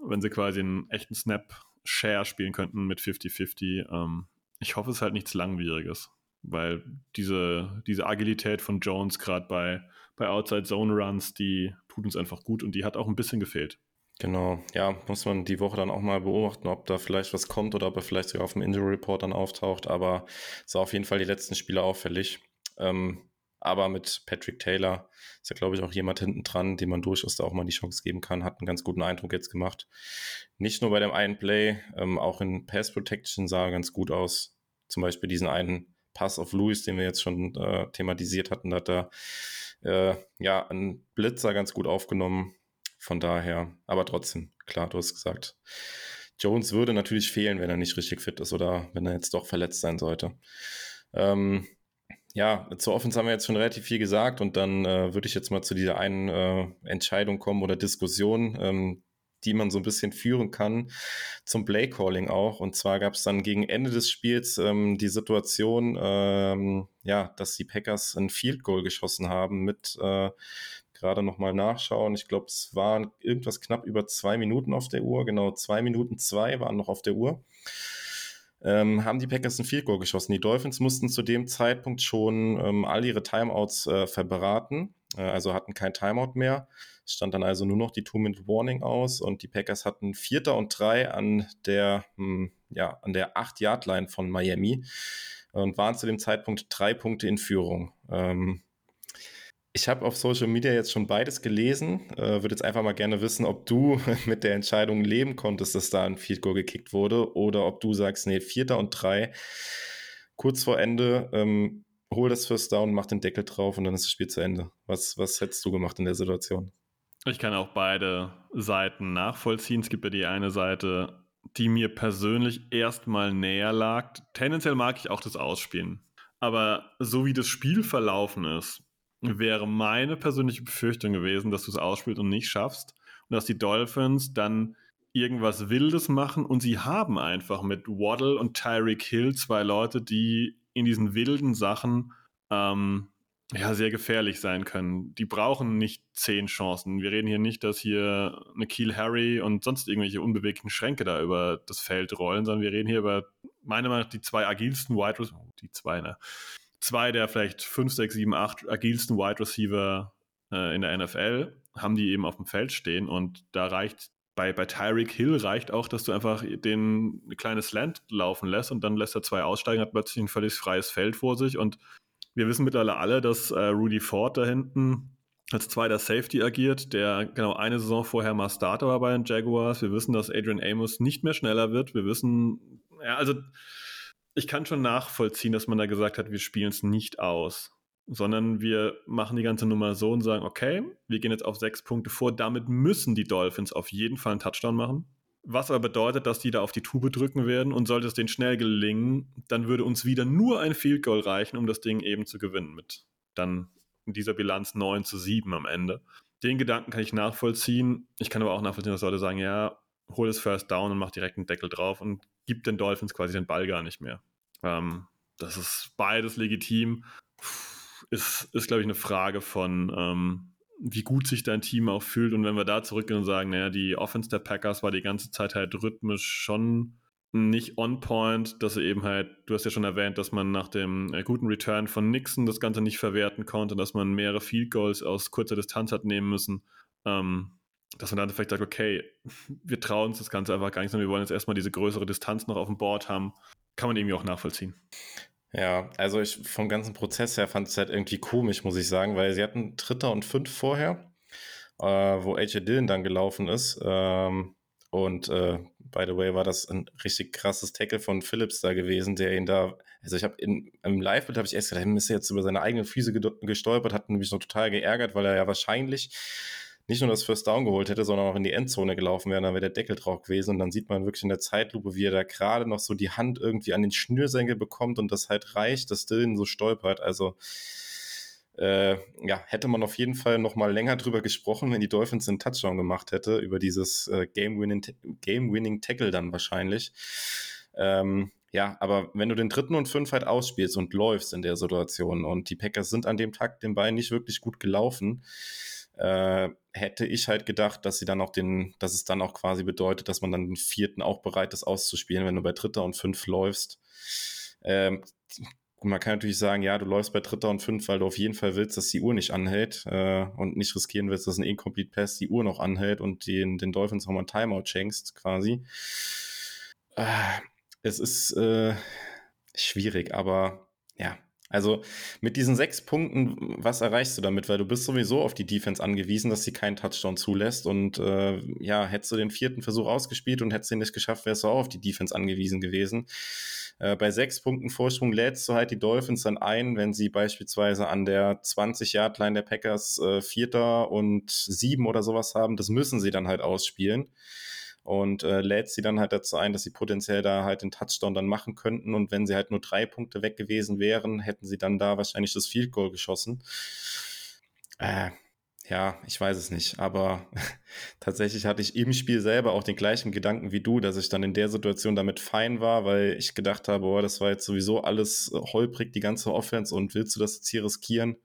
wenn sie quasi einen echten Snap-Share spielen könnten mit 50-50. Ähm, ich hoffe, es ist halt nichts Langwieriges, weil diese, diese Agilität von Jones gerade bei, bei Outside-Zone-Runs, die tut uns einfach gut und die hat auch ein bisschen gefehlt. Genau, ja, muss man die Woche dann auch mal beobachten, ob da vielleicht was kommt oder ob er vielleicht sogar auf dem Injury Report dann auftaucht, aber es war auf jeden Fall die letzten Spiele auffällig. Ähm, aber mit Patrick Taylor ist ja, glaube ich, auch jemand hinten dran, dem man durchaus da auch mal die Chance geben kann. Hat einen ganz guten Eindruck jetzt gemacht. Nicht nur bei dem einen Play, ähm, auch in Pass Protection sah er ganz gut aus. Zum Beispiel diesen einen Pass auf Lewis, den wir jetzt schon äh, thematisiert hatten, da hat er äh, ja einen Blitzer ganz gut aufgenommen. Von daher, aber trotzdem, klar, du hast gesagt, Jones würde natürlich fehlen, wenn er nicht richtig fit ist oder wenn er jetzt doch verletzt sein sollte. Ähm, ja, zur Offense haben wir jetzt schon relativ viel gesagt und dann äh, würde ich jetzt mal zu dieser einen äh, Entscheidung kommen oder Diskussion, ähm, die man so ein bisschen führen kann, zum Play-Calling auch. Und zwar gab es dann gegen Ende des Spiels ähm, die Situation, ähm, ja, dass die Packers ein Field Goal geschossen haben mit äh, gerade nochmal nachschauen. Ich glaube, es waren irgendwas knapp über zwei Minuten auf der Uhr. Genau, zwei Minuten zwei waren noch auf der Uhr. Ähm, haben die Packers ein Field Goal geschossen. Die Dolphins mussten zu dem Zeitpunkt schon ähm, all ihre Timeouts äh, verberaten, äh, also hatten kein Timeout mehr. Es stand dann also nur noch die Two-Minute-Warning aus und die Packers hatten Vierter und Drei an der, hm, ja, an der 8-Yard-Line von Miami und waren zu dem Zeitpunkt drei Punkte in Führung. Ähm, ich habe auf Social Media jetzt schon beides gelesen. Äh, würde jetzt einfach mal gerne wissen, ob du [laughs] mit der Entscheidung leben konntest, dass da ein Field Goal gekickt wurde, oder ob du sagst, nee, Vierter und drei, kurz vor Ende, ähm, hol das First Down, mach den Deckel drauf und dann ist das Spiel zu Ende. Was, was hättest du gemacht in der Situation? Ich kann auch beide Seiten nachvollziehen. Es gibt ja die eine Seite, die mir persönlich erstmal näher lag. Tendenziell mag ich auch das Ausspielen. Aber so wie das Spiel verlaufen ist, wäre meine persönliche Befürchtung gewesen, dass du es ausspielst und nicht schaffst und dass die Dolphins dann irgendwas Wildes machen und sie haben einfach mit Waddle und Tyreek Hill zwei Leute, die in diesen wilden Sachen ähm, ja, sehr gefährlich sein können. Die brauchen nicht zehn Chancen. Wir reden hier nicht, dass hier eine Kiel Harry und sonst irgendwelche unbewegten Schränke da über das Feld rollen, sondern wir reden hier über meiner Meinung nach die zwei agilsten Wide die zwei, ne? Zwei der vielleicht fünf, sechs, sieben, acht agilsten Wide Receiver äh, in der NFL haben die eben auf dem Feld stehen und da reicht bei, bei Tyreek Hill reicht auch, dass du einfach den eine kleine Slant laufen lässt und dann lässt er zwei aussteigen, hat plötzlich ein völlig freies Feld vor sich und wir wissen mittlerweile alle, dass äh, Rudy Ford da hinten als zweiter Safety agiert, der genau eine Saison vorher mal Starter war bei den Jaguars. Wir wissen, dass Adrian Amos nicht mehr schneller wird. Wir wissen, ja, also ich kann schon nachvollziehen, dass man da gesagt hat, wir spielen es nicht aus, sondern wir machen die ganze Nummer so und sagen, okay, wir gehen jetzt auf sechs Punkte vor. Damit müssen die Dolphins auf jeden Fall einen Touchdown machen. Was aber bedeutet, dass die da auf die Tube drücken werden und sollte es denen schnell gelingen, dann würde uns wieder nur ein Field Goal reichen, um das Ding eben zu gewinnen mit dann in dieser Bilanz 9 zu 7 am Ende. Den Gedanken kann ich nachvollziehen. Ich kann aber auch nachvollziehen, dass Leute sagen, ja, hol es First Down und mach direkt einen Deckel drauf und gib den Dolphins quasi den Ball gar nicht mehr. Ähm, das ist beides legitim. Ist, ist glaube ich, eine Frage von, ähm, wie gut sich dein Team auch fühlt. Und wenn wir da zurückgehen und sagen, naja, die Offense der Packers war die ganze Zeit halt rhythmisch schon nicht on point, dass sie eben halt, du hast ja schon erwähnt, dass man nach dem äh, guten Return von Nixon das Ganze nicht verwerten konnte, dass man mehrere Field Goals aus kurzer Distanz hat nehmen müssen. Ähm, dass man dann vielleicht sagt, okay, wir trauen uns das Ganze einfach gar nicht, sondern wir wollen jetzt erstmal diese größere Distanz noch auf dem Board haben. Kann man irgendwie auch nachvollziehen. Ja, also ich vom ganzen Prozess her fand es halt irgendwie komisch, muss ich sagen, weil sie hatten Dritter und Fünf vorher, äh, wo AJ Dillon dann gelaufen ist. Ähm, und äh, by the way war das ein richtig krasses Tackle von Phillips da gewesen, der ihn da, also ich habe im Live-Bild habe ich erst gedacht, er ist jetzt über seine eigenen Füße gestolpert, hat mich noch total geärgert, weil er ja wahrscheinlich nicht nur das First Down geholt hätte, sondern auch in die Endzone gelaufen wäre, dann wäre der Deckel drauf gewesen. Und dann sieht man wirklich in der Zeitlupe, wie er da gerade noch so die Hand irgendwie an den Schnürsenkel bekommt und das halt reicht, dass Dylan so stolpert. Also äh, ja, hätte man auf jeden Fall noch mal länger drüber gesprochen, wenn die Dolphins einen Touchdown gemacht hätte, über dieses äh, Game-Winning Game dann wahrscheinlich. Ähm, ja, aber wenn du den dritten und fünf halt ausspielst und läufst in der Situation und die Packers sind an dem Tag den Beinen nicht wirklich gut gelaufen, äh, hätte ich halt gedacht, dass sie dann auch den, dass es dann auch quasi bedeutet, dass man dann den vierten auch bereit ist auszuspielen, wenn du bei Dritter und Fünf läufst. Ähm, man kann natürlich sagen, ja, du läufst bei Dritter und Fünf, weil du auf jeden Fall willst, dass die Uhr nicht anhält äh, und nicht riskieren willst, dass ein Incomplete Pass die Uhr noch anhält und den, den Dolphins nochmal ein Timeout schenkst, quasi. Äh, es ist äh, schwierig, aber ja, also mit diesen sechs Punkten, was erreichst du damit? Weil du bist sowieso auf die Defense angewiesen, dass sie keinen Touchdown zulässt. Und äh, ja, hättest du den vierten Versuch ausgespielt und hättest ihn nicht geschafft, wärst du auch auf die Defense angewiesen gewesen. Äh, bei sechs Punkten Vorsprung lädst du halt die Dolphins dann ein, wenn sie beispielsweise an der 20-Yard-Line der Packers äh, Vierter und sieben oder sowas haben. Das müssen sie dann halt ausspielen und äh, lädt sie dann halt dazu ein, dass sie potenziell da halt den Touchdown dann machen könnten und wenn sie halt nur drei Punkte weg gewesen wären, hätten sie dann da wahrscheinlich das Field Goal geschossen. Äh, ja, ich weiß es nicht, aber [laughs] tatsächlich hatte ich im Spiel selber auch den gleichen Gedanken wie du, dass ich dann in der Situation damit fein war, weil ich gedacht habe, boah, das war jetzt sowieso alles holprig, die ganze Offense und willst du das jetzt hier riskieren?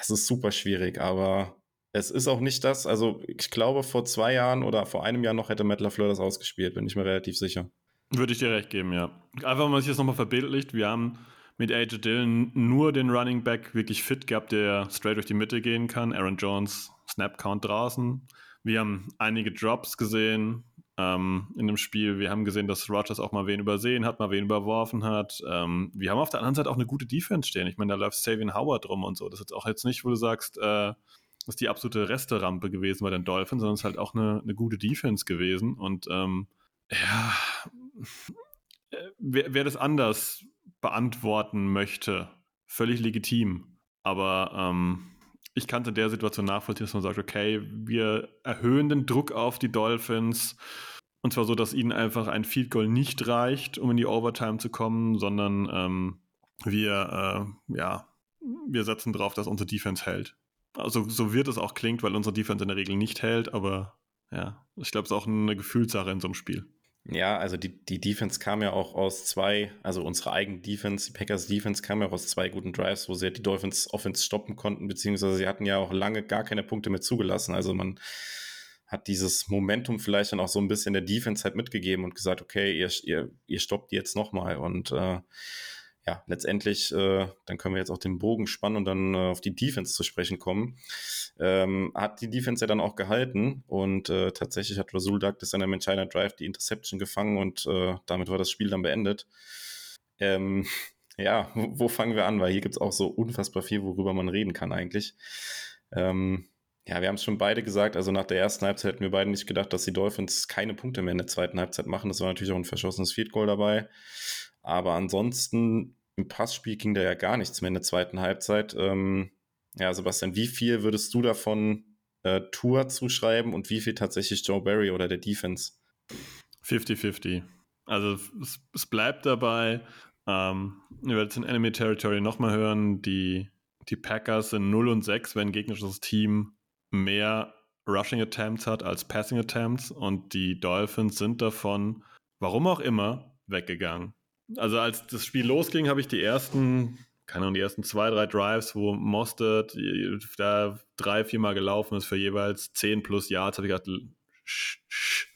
Es ist super schwierig, aber es ist auch nicht das, also ich glaube, vor zwei Jahren oder vor einem Jahr noch hätte Matt LaFleur das ausgespielt, bin ich mir relativ sicher. Würde ich dir recht geben, ja. Einfach mal sich das nochmal verbildlicht. Wir haben mit AJ Dillon nur den Running Back wirklich fit gehabt, der straight durch die Mitte gehen kann. Aaron Jones, Snap Count draußen. Wir haben einige Drops gesehen ähm, in dem Spiel. Wir haben gesehen, dass Rogers auch mal wen übersehen hat, mal wen überworfen hat. Ähm, wir haben auf der anderen Seite auch eine gute Defense stehen. Ich meine, da läuft Savian Howard rum und so. Das ist jetzt auch jetzt nicht, wo du sagst, äh, ist die absolute Resterampe gewesen bei den Dolphins, sondern es ist halt auch eine, eine gute Defense gewesen. Und ähm, ja, wer, wer, das anders beantworten möchte, völlig legitim. Aber ähm, ich kann es in der Situation nachvollziehen, dass man sagt, okay, wir erhöhen den Druck auf die Dolphins. Und zwar so, dass ihnen einfach ein Field Goal nicht reicht, um in die Overtime zu kommen, sondern ähm, wir, äh, ja, wir setzen darauf, dass unsere Defense hält. Also so wird es auch klingt, weil unsere Defense in der Regel nicht hält, aber ja, ich glaube, es ist auch eine Gefühlssache in so einem Spiel. Ja, also die, die Defense kam ja auch aus zwei, also unsere eigene Defense, die Packers Defense kam ja auch aus zwei guten Drives, wo sie die Dolphins Offense stoppen konnten, beziehungsweise sie hatten ja auch lange gar keine Punkte mehr zugelassen. Also man hat dieses Momentum vielleicht dann auch so ein bisschen der Defense halt mitgegeben und gesagt, okay, ihr, ihr, ihr stoppt jetzt nochmal und äh, ja, letztendlich, äh, dann können wir jetzt auch den Bogen spannen und dann äh, auf die Defense zu sprechen kommen. Ähm, hat die Defense ja dann auch gehalten und äh, tatsächlich hat Rasul Douglas an einem entscheidenden Drive die Interception gefangen und äh, damit war das Spiel dann beendet. Ähm, ja, wo, wo fangen wir an? Weil hier gibt's auch so unfassbar viel, worüber man reden kann eigentlich. Ähm, ja, wir haben es schon beide gesagt. Also nach der ersten Halbzeit hätten wir beide nicht gedacht, dass die Dolphins keine Punkte mehr in der zweiten Halbzeit machen. Das war natürlich auch ein verschossenes Field Goal dabei. Aber ansonsten im Passspiel ging da ja gar nichts mehr in der zweiten Halbzeit. Ähm, ja, Sebastian, wie viel würdest du davon äh, Tour zuschreiben und wie viel tatsächlich Joe Barry oder der Defense? 50-50. Also es, es, bleibt dabei. Ähm, wir werden es in Enemy Territory nochmal hören. Die, die Packers sind 0 und 6, wenn ein gegnerisches Team mehr Rushing Attempts hat als Passing Attempts und die Dolphins sind davon, warum auch immer, weggegangen also als das Spiel losging, habe ich die ersten, keine Ahnung, die ersten zwei, drei Drives, wo Mostert da drei, vier Mal gelaufen ist für jeweils zehn plus Yards, habe ich gedacht, sch, sch,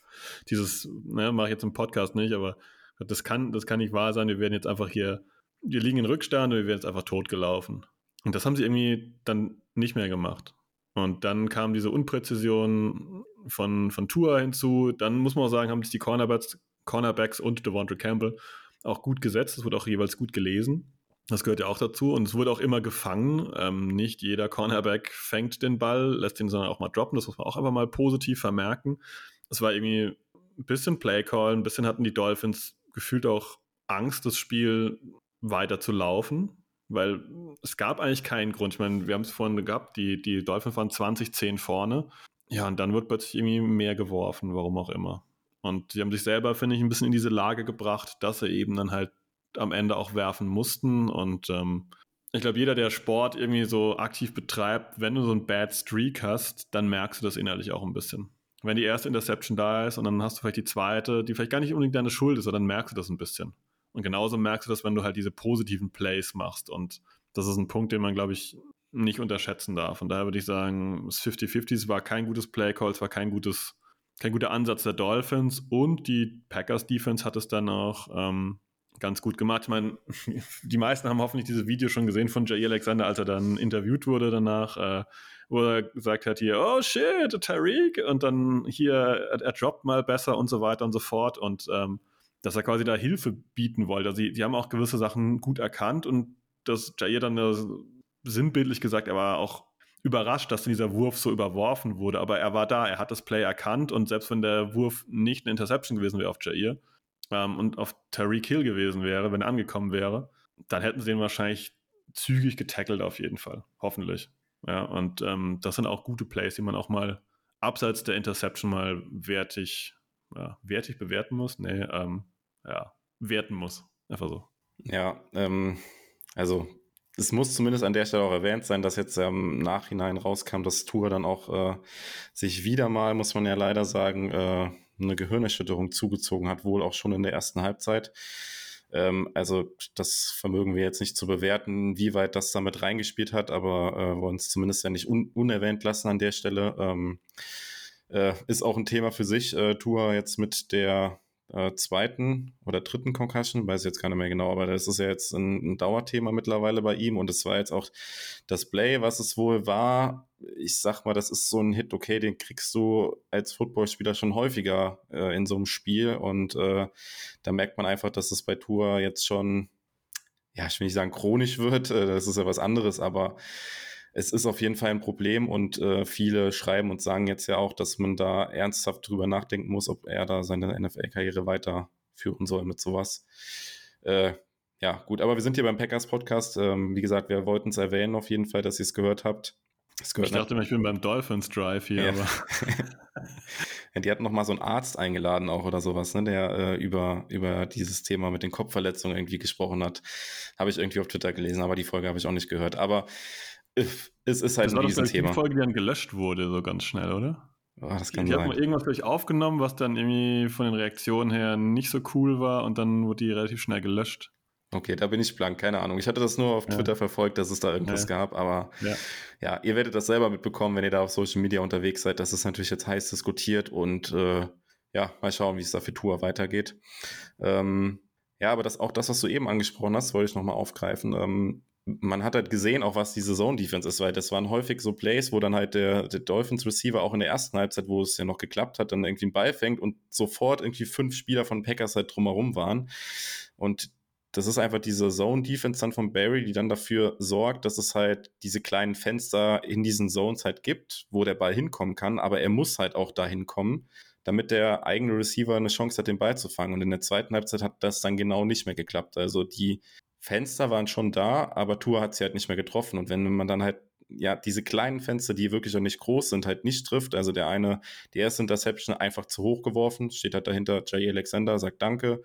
dieses, ne, mache ich jetzt im Podcast nicht, aber das kann, das kann nicht wahr sein. Wir werden jetzt einfach hier, wir liegen in Rückstand und wir werden jetzt einfach totgelaufen. Und das haben sie irgendwie dann nicht mehr gemacht. Und dann kam diese Unpräzision von, von Tour hinzu. Dann muss man auch sagen, haben sich die Cornerbacks, Cornerbacks und Devonta Campbell auch gut gesetzt, es wurde auch jeweils gut gelesen. Das gehört ja auch dazu und es wurde auch immer gefangen. Ähm, nicht jeder Cornerback fängt den Ball, lässt ihn sondern auch mal droppen. Das muss man auch einfach mal positiv vermerken. Es war irgendwie ein bisschen Playcall, ein bisschen hatten die Dolphins gefühlt auch Angst, das Spiel weiter zu laufen, weil es gab eigentlich keinen Grund. Ich meine, wir haben es vorhin gehabt, die, die Dolphins waren 20-10 vorne. Ja, und dann wird plötzlich irgendwie mehr geworfen, warum auch immer. Und die haben sich selber, finde ich, ein bisschen in diese Lage gebracht, dass sie eben dann halt am Ende auch werfen mussten. Und ähm, ich glaube, jeder, der Sport irgendwie so aktiv betreibt, wenn du so einen Bad Streak hast, dann merkst du das innerlich auch ein bisschen. Wenn die erste Interception da ist und dann hast du vielleicht die zweite, die vielleicht gar nicht unbedingt deine Schuld ist, aber dann merkst du das ein bisschen. Und genauso merkst du das, wenn du halt diese positiven Plays machst. Und das ist ein Punkt, den man, glaube ich, nicht unterschätzen darf. Und daher würde ich sagen, es 50-50, es war kein gutes Play-Call, es war kein gutes kein guter Ansatz der Dolphins und die Packers Defense hat es dann auch ähm, ganz gut gemacht. Ich meine, [laughs] die meisten haben hoffentlich dieses Video schon gesehen von Jay Alexander, als er dann interviewt wurde danach, äh, wo er gesagt hat hier, oh shit, Tyreek und dann hier, er, er droppt mal besser und so weiter und so fort und ähm, dass er quasi da Hilfe bieten wollte. Also, sie, sie haben auch gewisse Sachen gut erkannt und dass Jair dann äh, sinnbildlich gesagt, er war auch überrascht, dass dieser Wurf so überworfen wurde, aber er war da, er hat das Play erkannt und selbst wenn der Wurf nicht eine Interception gewesen wäre auf Jair ähm, und auf Tariq Hill gewesen wäre, wenn er angekommen wäre, dann hätten sie ihn wahrscheinlich zügig getackelt auf jeden Fall, hoffentlich. Ja, und ähm, das sind auch gute Plays, die man auch mal abseits der Interception mal wertig, ja, wertig bewerten muss. Nee, ähm, ja, werten muss. Einfach so. Ja, ähm, also es muss zumindest an der Stelle auch erwähnt sein, dass jetzt im Nachhinein rauskam, dass Tour dann auch äh, sich wieder mal, muss man ja leider sagen, äh, eine Gehirnerschütterung zugezogen hat, wohl auch schon in der ersten Halbzeit. Ähm, also das vermögen wir jetzt nicht zu bewerten, wie weit das damit reingespielt hat, aber äh, wollen es zumindest ja nicht un unerwähnt lassen an der Stelle. Ähm, äh, ist auch ein Thema für sich. Äh, Tour jetzt mit der äh, zweiten oder dritten Concussion, weiß ich jetzt gar nicht mehr genau, aber das ist ja jetzt ein, ein Dauerthema mittlerweile bei ihm und es war jetzt auch das Play, was es wohl war. Ich sag mal, das ist so ein Hit, okay, den kriegst du als Footballspieler schon häufiger äh, in so einem Spiel und äh, da merkt man einfach, dass es bei Tour jetzt schon, ja, ich will nicht sagen chronisch wird, äh, das ist ja was anderes, aber es ist auf jeden Fall ein Problem und äh, viele schreiben und sagen jetzt ja auch, dass man da ernsthaft drüber nachdenken muss, ob er da seine NFL-Karriere weiterführen soll mit sowas. Äh, ja, gut, aber wir sind hier beim Packers Podcast. Ähm, wie gesagt, wir wollten es erwähnen auf jeden Fall, dass ihr es gehört habt. ich dachte mal, ich bin beim Dolphins Drive hier, ja. aber. [laughs] ja, die hatten noch mal so einen Arzt eingeladen auch oder sowas, ne, der äh, über, über dieses Thema mit den Kopfverletzungen irgendwie gesprochen hat. Habe ich irgendwie auf Twitter gelesen, aber die Folge habe ich auch nicht gehört. Aber es ist halt das ein Riesenthema. Das war die Folge, die dann gelöscht wurde, so ganz schnell, oder? Oh, das kann die, sein. hat mal irgendwas gleich aufgenommen, was dann irgendwie von den Reaktionen her nicht so cool war und dann wurde die relativ schnell gelöscht. Okay, da bin ich blank, keine Ahnung. Ich hatte das nur auf ja. Twitter verfolgt, dass es da irgendwas ja. gab, aber ja. ja. ihr werdet das selber mitbekommen, wenn ihr da auf Social Media unterwegs seid. Das ist natürlich jetzt heiß diskutiert und äh, ja, mal schauen, wie es da für Tour weitergeht. Ähm, ja, aber das auch das, was du eben angesprochen hast, wollte ich nochmal aufgreifen. Ähm, man hat halt gesehen, auch was diese Zone-Defense ist, weil das waren häufig so Plays, wo dann halt der, der Dolphins-Receiver auch in der ersten Halbzeit, wo es ja noch geklappt hat, dann irgendwie einen Ball fängt und sofort irgendwie fünf Spieler von Packers halt drumherum waren. Und das ist einfach diese Zone-Defense dann von Barry, die dann dafür sorgt, dass es halt diese kleinen Fenster in diesen Zones halt gibt, wo der Ball hinkommen kann, aber er muss halt auch dahin kommen, damit der eigene Receiver eine Chance hat, den Ball zu fangen. Und in der zweiten Halbzeit hat das dann genau nicht mehr geklappt. Also die Fenster waren schon da, aber Tour hat sie halt nicht mehr getroffen. Und wenn man dann halt ja, diese kleinen Fenster, die wirklich auch nicht groß sind, halt nicht trifft. Also der eine, die erste Interception einfach zu hoch geworfen, steht halt dahinter Jay Alexander, sagt Danke.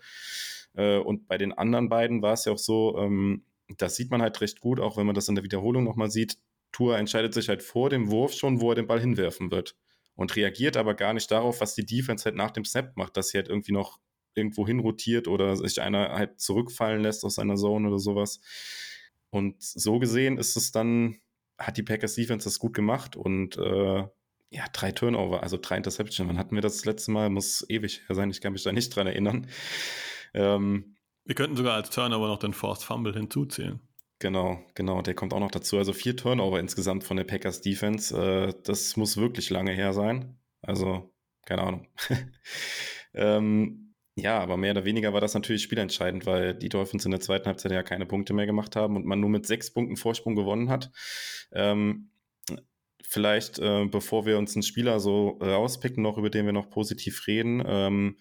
Äh, und bei den anderen beiden war es ja auch so, ähm, das sieht man halt recht gut, auch wenn man das in der Wiederholung nochmal sieht. Tour entscheidet sich halt vor dem Wurf schon, wo er den Ball hinwerfen wird. Und reagiert aber gar nicht darauf, was die Defense halt nach dem Snap macht, dass sie halt irgendwie noch irgendwo hin rotiert oder sich einer halt zurückfallen lässt aus seiner Zone oder sowas. Und so gesehen ist es dann, hat die Packers Defense das gut gemacht und äh, ja, drei Turnover, also drei Interceptions. Wann hatten wir das, das letzte Mal? Muss ewig her sein, ich kann mich da nicht dran erinnern. Ähm, wir könnten sogar als Turnover noch den Forced Fumble hinzuzählen. Genau, genau, der kommt auch noch dazu. Also vier Turnover insgesamt von der Packers Defense. Äh, das muss wirklich lange her sein. Also, keine Ahnung. [laughs] ähm, ja, aber mehr oder weniger war das natürlich spielentscheidend, weil die Dolphins in der zweiten Halbzeit ja keine Punkte mehr gemacht haben und man nur mit sechs Punkten Vorsprung gewonnen hat. Ähm, vielleicht, äh, bevor wir uns einen Spieler so rauspicken, noch über den wir noch positiv reden, ähm,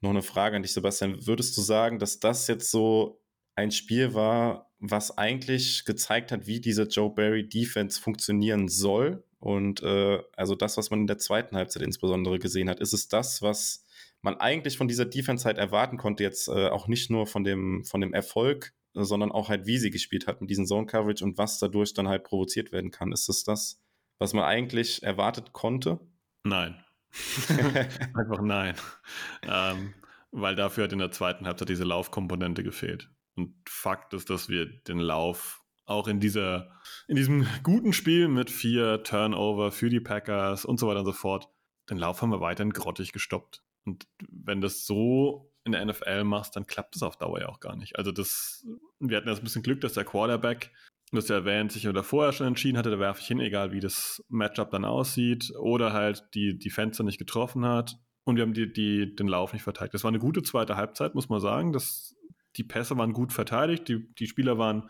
noch eine Frage an dich, Sebastian. Würdest du sagen, dass das jetzt so ein Spiel war, was eigentlich gezeigt hat, wie diese Joe Barry Defense funktionieren soll? Und äh, also das, was man in der zweiten Halbzeit insbesondere gesehen hat, ist es das, was man eigentlich von dieser Defense halt erwarten konnte, jetzt äh, auch nicht nur von dem, von dem Erfolg, äh, sondern auch halt, wie sie gespielt hat mit diesem Zone Coverage und was dadurch dann halt provoziert werden kann. Ist es das, was man eigentlich erwartet konnte? Nein. [laughs] Einfach nein. Ähm, weil dafür hat in der zweiten Halbzeit diese Laufkomponente gefehlt. Und Fakt ist, dass wir den Lauf auch in dieser, in diesem guten Spiel mit vier Turnover für die Packers und so weiter und so fort, den Lauf haben wir weiterhin grottig gestoppt. Und wenn das so in der NFL machst, dann klappt das auf Dauer ja auch gar nicht. Also das, wir hatten jetzt ein bisschen Glück, dass der Quarterback, du hast ja erwähnt, sich oder vorher schon entschieden hatte, da werfe ich hin, egal wie das Matchup dann aussieht, oder halt die, die Fenster nicht getroffen hat und wir haben die, die, den Lauf nicht verteidigt. Das war eine gute zweite Halbzeit, muss man sagen. Das, die Pässe waren gut verteidigt, die, die Spieler waren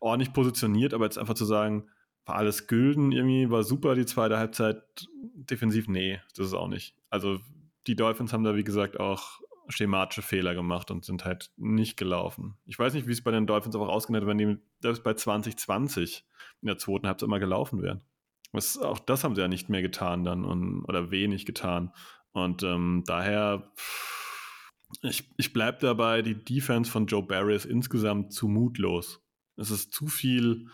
ordentlich positioniert, aber jetzt einfach zu sagen, war alles gülden irgendwie, war super die zweite Halbzeit, defensiv, nee, das ist auch nicht. Also die Dolphins haben da, wie gesagt, auch schematische Fehler gemacht und sind halt nicht gelaufen. Ich weiß nicht, wie es bei den Dolphins auch ausgeht, wenn die selbst bei 2020 in der zweiten Halbzeit immer gelaufen wären. Was, auch das haben sie ja nicht mehr getan dann und, oder wenig getan. Und ähm, daher, ich, ich bleibe dabei, die Defense von Joe Barry ist insgesamt zu mutlos. Es ist zu viel.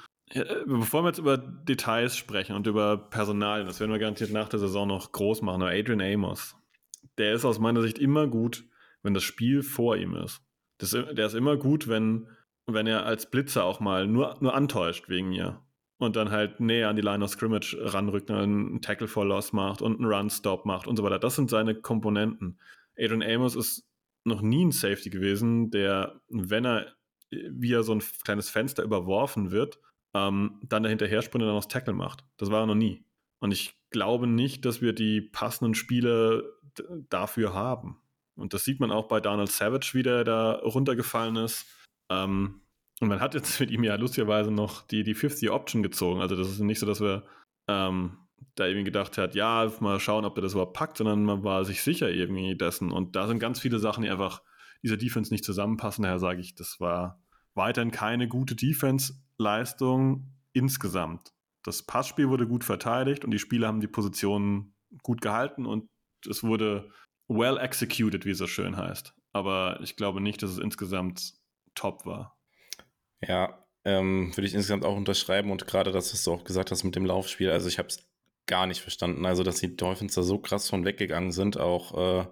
Bevor wir jetzt über Details sprechen und über Personal, das werden wir garantiert nach der Saison noch groß machen, aber Adrian Amos, der ist aus meiner Sicht immer gut, wenn das Spiel vor ihm ist. Das, der ist immer gut, wenn, wenn er als Blitzer auch mal nur, nur antäuscht wegen mir. Und dann halt näher an die Line of Scrimmage ranrückt, einen Tackle for Loss macht und einen Run-Stop macht und so weiter. Das sind seine Komponenten. Adrian Amos ist noch nie ein Safety gewesen, der, wenn er wie er so ein kleines Fenster überworfen wird, ähm, dann dahinterher springt und dann noch Tackle macht. Das war er noch nie. Und ich glaube nicht, dass wir die passenden Spiele dafür haben. Und das sieht man auch bei Donald Savage, wie der da runtergefallen ist. Ähm, und man hat jetzt [laughs] mit ihm ja lustigerweise noch die, die 50-Option gezogen. Also das ist nicht so, dass wir ähm, da irgendwie gedacht hat, ja, mal schauen, ob er das überhaupt packt, sondern man war sich sicher irgendwie dessen. Und da sind ganz viele Sachen, die einfach dieser Defense nicht zusammenpassen. Daher sage ich, das war weiterhin keine gute Defense-Leistung insgesamt. Das Passspiel wurde gut verteidigt und die Spieler haben die Positionen gut gehalten und es wurde well executed, wie es so schön heißt. Aber ich glaube nicht, dass es insgesamt top war. Ja, ähm, würde ich insgesamt auch unterschreiben und gerade das, was du auch gesagt hast mit dem Laufspiel, also ich habe es gar nicht verstanden. Also, dass die Dolphins da so krass von weggegangen sind. Auch äh,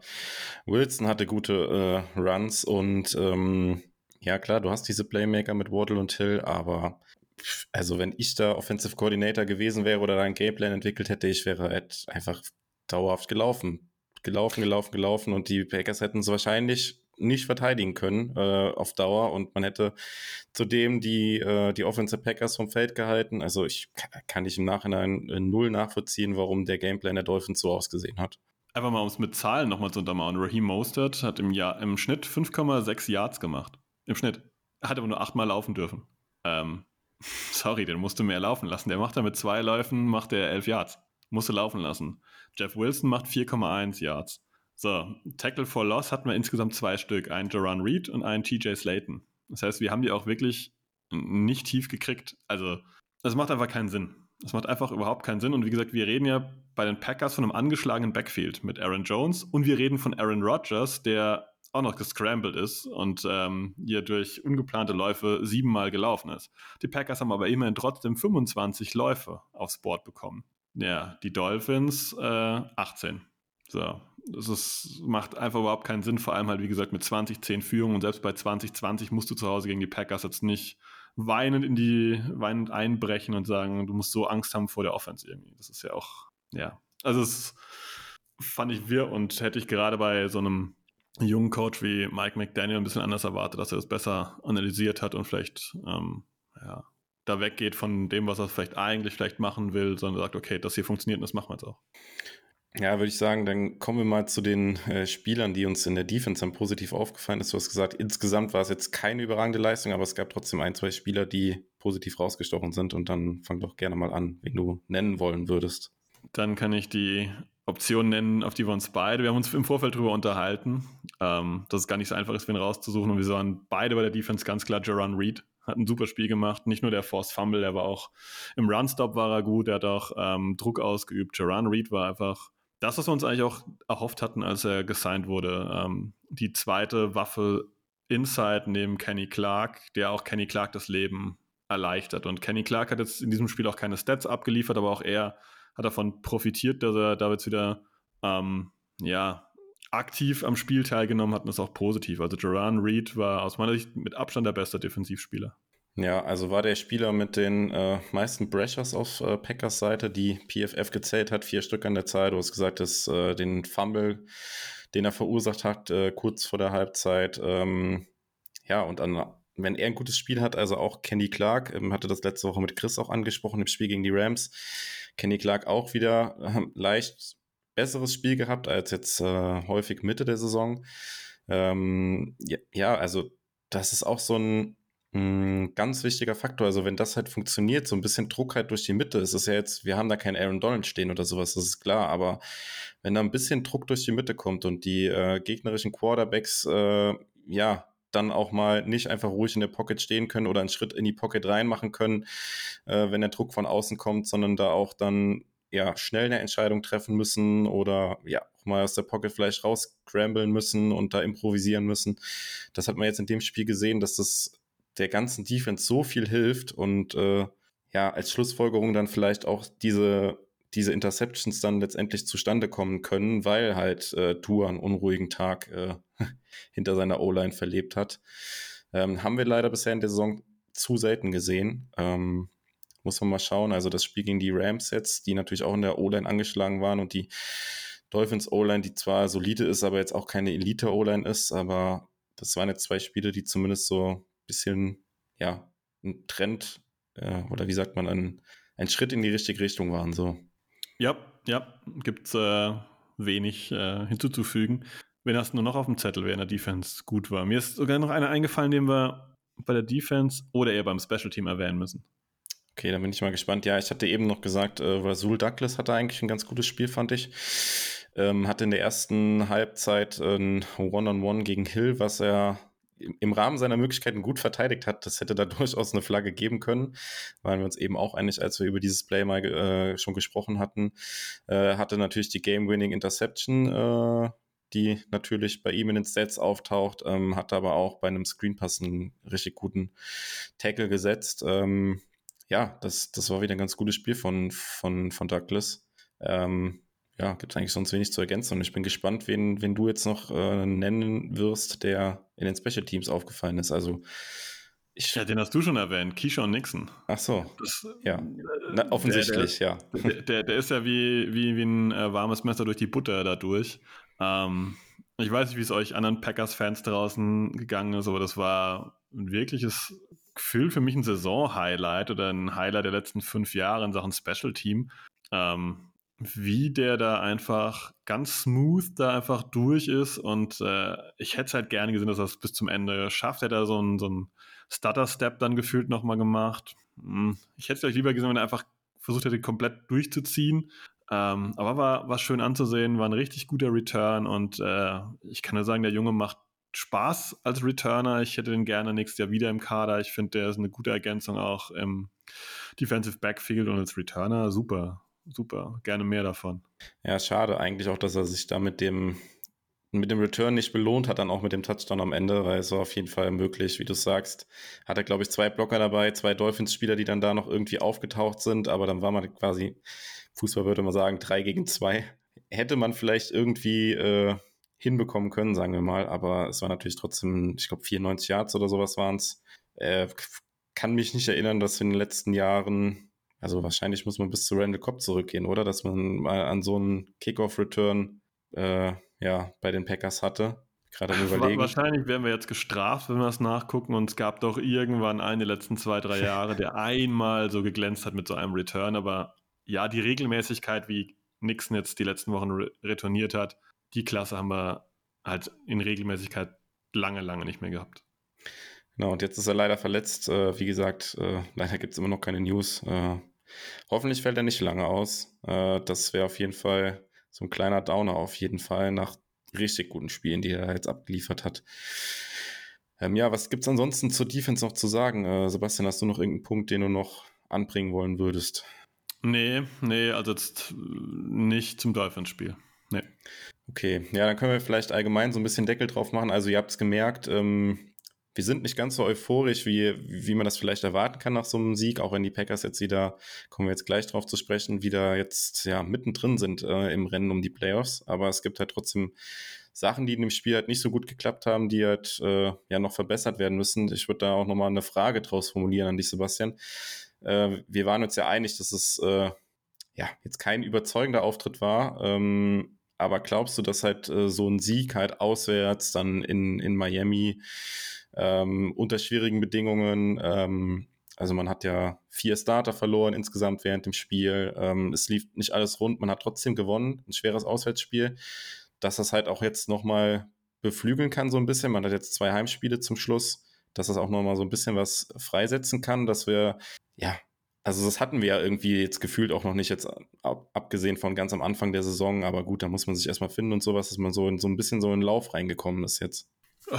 Wilson hatte gute äh, Runs und ähm, ja klar, du hast diese Playmaker mit Waddle und Hill, aber also wenn ich da Offensive Coordinator gewesen wäre oder da ein Gameplan entwickelt hätte, ich wäre einfach dauerhaft gelaufen. Gelaufen, gelaufen, gelaufen und die Packers hätten es wahrscheinlich nicht verteidigen können äh, auf Dauer und man hätte zudem die, äh, die Offensive Packers vom Feld gehalten. Also ich kann nicht im Nachhinein äh, null nachvollziehen, warum der Gameplan der Dolphins so ausgesehen hat. Einfach mal, um es mit Zahlen nochmal zu untermauern. Raheem Mostert hat im, Jahr, im Schnitt 5,6 Yards gemacht. Im Schnitt. Hat aber nur achtmal laufen dürfen. Ähm, [laughs] sorry, den musst du mehr laufen lassen. Der macht da mit zwei Läufen, macht er elf Yards. Musste laufen lassen. Jeff Wilson macht 4,1 Yards. So, Tackle for Loss hatten wir insgesamt zwei Stück. Einen Jaron Reed und einen TJ Slayton. Das heißt, wir haben die auch wirklich nicht tief gekriegt. Also, das macht einfach keinen Sinn. Das macht einfach überhaupt keinen Sinn. Und wie gesagt, wir reden ja bei den Packers von einem angeschlagenen Backfield mit Aaron Jones und wir reden von Aaron Rodgers, der auch noch gescrambled ist und ähm, hier durch ungeplante Läufe siebenmal gelaufen ist. Die Packers haben aber immerhin trotzdem 25 Läufe aufs Board bekommen. Ja, die Dolphins äh, 18. So, das ist, macht einfach überhaupt keinen Sinn, vor allem halt, wie gesagt, mit 20-10 Führung und selbst bei 2020 musst du zu Hause gegen die Packers jetzt nicht weinend in die, weinend einbrechen und sagen, du musst so Angst haben vor der Offense irgendwie. Das ist ja auch, ja. Also es fand ich wir und hätte ich gerade bei so einem jungen Coach wie Mike McDaniel ein bisschen anders erwartet, dass er das besser analysiert hat und vielleicht ähm, ja, da weggeht von dem, was er vielleicht eigentlich vielleicht machen will, sondern sagt, okay, das hier funktioniert und das machen wir jetzt auch. Ja, würde ich sagen, dann kommen wir mal zu den äh, Spielern, die uns in der Defense dann positiv aufgefallen ist. Du hast gesagt, insgesamt war es jetzt keine überragende Leistung, aber es gab trotzdem ein, zwei Spieler, die positiv rausgestochen sind. Und dann fang doch gerne mal an, wen du nennen wollen würdest. Dann kann ich die Option nennen, auf die wir uns beide, wir haben uns im Vorfeld drüber unterhalten, ähm, dass es gar nicht so einfach ist, wen rauszusuchen. Und wir sahen beide bei der Defense ganz klar Jaron Reed. Hat ein super Spiel gemacht. Nicht nur der Force Fumble, der war auch im Runstop war er gut, er hat auch ähm, Druck ausgeübt. Jaron Reed war einfach das, was wir uns eigentlich auch erhofft hatten, als er gesigned wurde. Ähm, die zweite Waffe Inside neben Kenny Clark, der auch Kenny Clark das Leben erleichtert. Und Kenny Clark hat jetzt in diesem Spiel auch keine Stats abgeliefert, aber auch er hat davon profitiert, dass er da jetzt wieder ähm, ja, aktiv am Spiel teilgenommen hat und das auch positiv. Also Jaran Reed war aus meiner Sicht mit Abstand der beste Defensivspieler. Ja, also war der Spieler mit den äh, meisten Brashers auf äh, Packers Seite, die PFF gezählt hat, vier Stück an der Zahl. Du hast gesagt, dass äh, den Fumble, den er verursacht hat, äh, kurz vor der Halbzeit. Ähm, ja, und dann, wenn er ein gutes Spiel hat, also auch Kenny Clark, ähm, hatte das letzte Woche mit Chris auch angesprochen im Spiel gegen die Rams. Kenny Clark auch wieder äh, leicht besseres Spiel gehabt als jetzt äh, häufig Mitte der Saison. Ähm, ja, ja, also das ist auch so ein ein ganz wichtiger Faktor. Also wenn das halt funktioniert, so ein bisschen Druck halt durch die Mitte, ist es ja jetzt, wir haben da keinen Aaron Donald stehen oder sowas, das ist klar, aber wenn da ein bisschen Druck durch die Mitte kommt und die äh, gegnerischen Quarterbacks, äh, ja, dann auch mal nicht einfach ruhig in der Pocket stehen können oder einen Schritt in die Pocket reinmachen können, äh, wenn der Druck von außen kommt, sondern da auch dann ja schnell eine Entscheidung treffen müssen oder ja auch mal aus der Pocket vielleicht rauscramblen müssen und da improvisieren müssen. Das hat man jetzt in dem Spiel gesehen, dass das der ganzen Defense so viel hilft und äh, ja, als Schlussfolgerung dann vielleicht auch diese diese Interceptions dann letztendlich zustande kommen können, weil halt äh, Tour einen unruhigen Tag äh, [laughs] hinter seiner O-Line verlebt hat. Ähm, haben wir leider bisher in der Saison zu selten gesehen. Ähm, muss man mal schauen. Also das Spiel gegen die Rams jetzt, die natürlich auch in der O-Line angeschlagen waren und die Dolphins O-Line, die zwar solide ist, aber jetzt auch keine Elite O-Line ist, aber das waren jetzt zwei Spiele, die zumindest so ein bisschen, ja, ein Trend äh, oder wie sagt man, ein, ein Schritt in die richtige Richtung waren. So. Ja, ja, gibt es äh, wenig äh, hinzuzufügen. Wen hast nur noch auf dem Zettel, wer in der Defense gut war? Mir ist sogar noch einer eingefallen, den wir bei der Defense oder eher beim Special Team erwähnen müssen. Okay, dann bin ich mal gespannt. Ja, ich hatte eben noch gesagt, äh, Rasul Douglas hatte eigentlich ein ganz gutes Spiel, fand ich. Ähm, hatte in der ersten Halbzeit ein One-on-One -on -One gegen Hill, was er im Rahmen seiner Möglichkeiten gut verteidigt hat. Das hätte da [laughs] durchaus eine Flagge geben können. Waren wir uns eben auch einig, als wir über dieses Play mal äh, schon gesprochen hatten. Äh, hatte natürlich die Game-Winning Interception, äh, die natürlich bei ihm in den Stats auftaucht, ähm, hat aber auch bei einem Screenpass einen richtig guten Tackle gesetzt. Ähm, ja, das, das war wieder ein ganz gutes Spiel von, von, von Douglas. Ähm, ja, gibt eigentlich sonst wenig zu ergänzen. Und ich bin gespannt, wen, wen du jetzt noch äh, nennen wirst, der in den Special Teams aufgefallen ist. Also ich, ja, den hast du schon erwähnt, Keyshawn Nixon. Ach so, das, ja, äh, Na, offensichtlich, der, der, ja. Der, der, der, ist ja wie, wie, wie ein äh, warmes Messer durch die Butter dadurch. Ähm, ich weiß nicht, wie es euch anderen Packers-Fans draußen gegangen ist, aber das war ein wirkliches Gefühl für mich ein Saison-Highlight oder ein Highlight der letzten fünf Jahre in Sachen Special Team. Ähm, wie der da einfach ganz smooth da einfach durch ist und äh, ich hätte es halt gerne gesehen, dass er es bis zum Ende schafft. Er hat da so einen, so einen Stutter-Step dann gefühlt nochmal gemacht. Hm, ich hätte es vielleicht lieber gesehen, wenn er einfach versucht hätte, komplett durchzuziehen. Ähm, aber war, war schön anzusehen, war ein richtig guter Return und äh, ich kann nur sagen, der Junge macht Spaß als Returner. Ich hätte den gerne nächstes Jahr wieder im Kader. Ich finde, der ist eine gute Ergänzung auch im Defensive Backfield und als Returner super super, gerne mehr davon. Ja, schade eigentlich auch, dass er sich da mit dem, mit dem Return nicht belohnt hat, dann auch mit dem Touchdown am Ende, weil es war auf jeden Fall möglich, wie du sagst. Hat er, glaube ich, zwei Blocker dabei, zwei Dolphins-Spieler, die dann da noch irgendwie aufgetaucht sind, aber dann war man quasi, Fußball würde man sagen, drei gegen zwei. Hätte man vielleicht irgendwie äh, hinbekommen können, sagen wir mal, aber es war natürlich trotzdem, ich glaube, 94 Yards oder sowas waren es. Äh, kann mich nicht erinnern, dass in den letzten Jahren also wahrscheinlich muss man bis zu Randall Cobb zurückgehen, oder? Dass man mal an so einen Kickoff-Return äh, ja, bei den Packers hatte. Gerade am Überlegen. Wahrscheinlich werden wir jetzt gestraft, wenn wir das nachgucken. Und es gab doch irgendwann einen der letzten zwei, drei [laughs] Jahre, der einmal so geglänzt hat mit so einem Return. Aber ja, die Regelmäßigkeit, wie Nixon jetzt die letzten Wochen re retourniert hat, die Klasse haben wir halt in Regelmäßigkeit lange, lange nicht mehr gehabt. Genau, und jetzt ist er leider verletzt. Äh, wie gesagt, äh, leider gibt es immer noch keine News. Äh, Hoffentlich fällt er nicht lange aus. Äh, das wäre auf jeden Fall so ein kleiner Downer auf jeden Fall nach richtig guten Spielen, die er jetzt abgeliefert hat. Ähm, ja, was gibt es ansonsten zur Defense noch zu sagen? Äh, Sebastian, hast du noch irgendeinen Punkt, den du noch anbringen wollen würdest? Nee, nee, also jetzt nicht zum Dolphins-Spiel. Nee. Okay, ja, dann können wir vielleicht allgemein so ein bisschen Deckel drauf machen. Also ihr habt es gemerkt, ähm, wir sind nicht ganz so euphorisch, wie, wie man das vielleicht erwarten kann nach so einem Sieg, auch wenn die Packers jetzt wieder, kommen wir jetzt gleich drauf zu sprechen, wieder jetzt ja mittendrin sind äh, im Rennen um die Playoffs. Aber es gibt halt trotzdem Sachen, die in dem Spiel halt nicht so gut geklappt haben, die halt äh, ja noch verbessert werden müssen. Ich würde da auch nochmal eine Frage draus formulieren an dich, Sebastian. Äh, wir waren uns ja einig, dass es äh, ja jetzt kein überzeugender Auftritt war. Ähm, aber glaubst du, dass halt äh, so ein Sieg halt auswärts dann in, in Miami ähm, unter schwierigen Bedingungen. Ähm, also man hat ja vier Starter verloren insgesamt während dem Spiel. Ähm, es lief nicht alles rund, man hat trotzdem gewonnen, ein schweres Auswärtsspiel. Dass das halt auch jetzt nochmal beflügeln kann so ein bisschen. Man hat jetzt zwei Heimspiele zum Schluss, dass das auch nochmal so ein bisschen was freisetzen kann, dass wir, ja, also das hatten wir ja irgendwie jetzt gefühlt auch noch nicht jetzt ab, abgesehen von ganz am Anfang der Saison, aber gut, da muss man sich erstmal finden und sowas, dass man so in so ein bisschen so in den Lauf reingekommen ist jetzt. Uh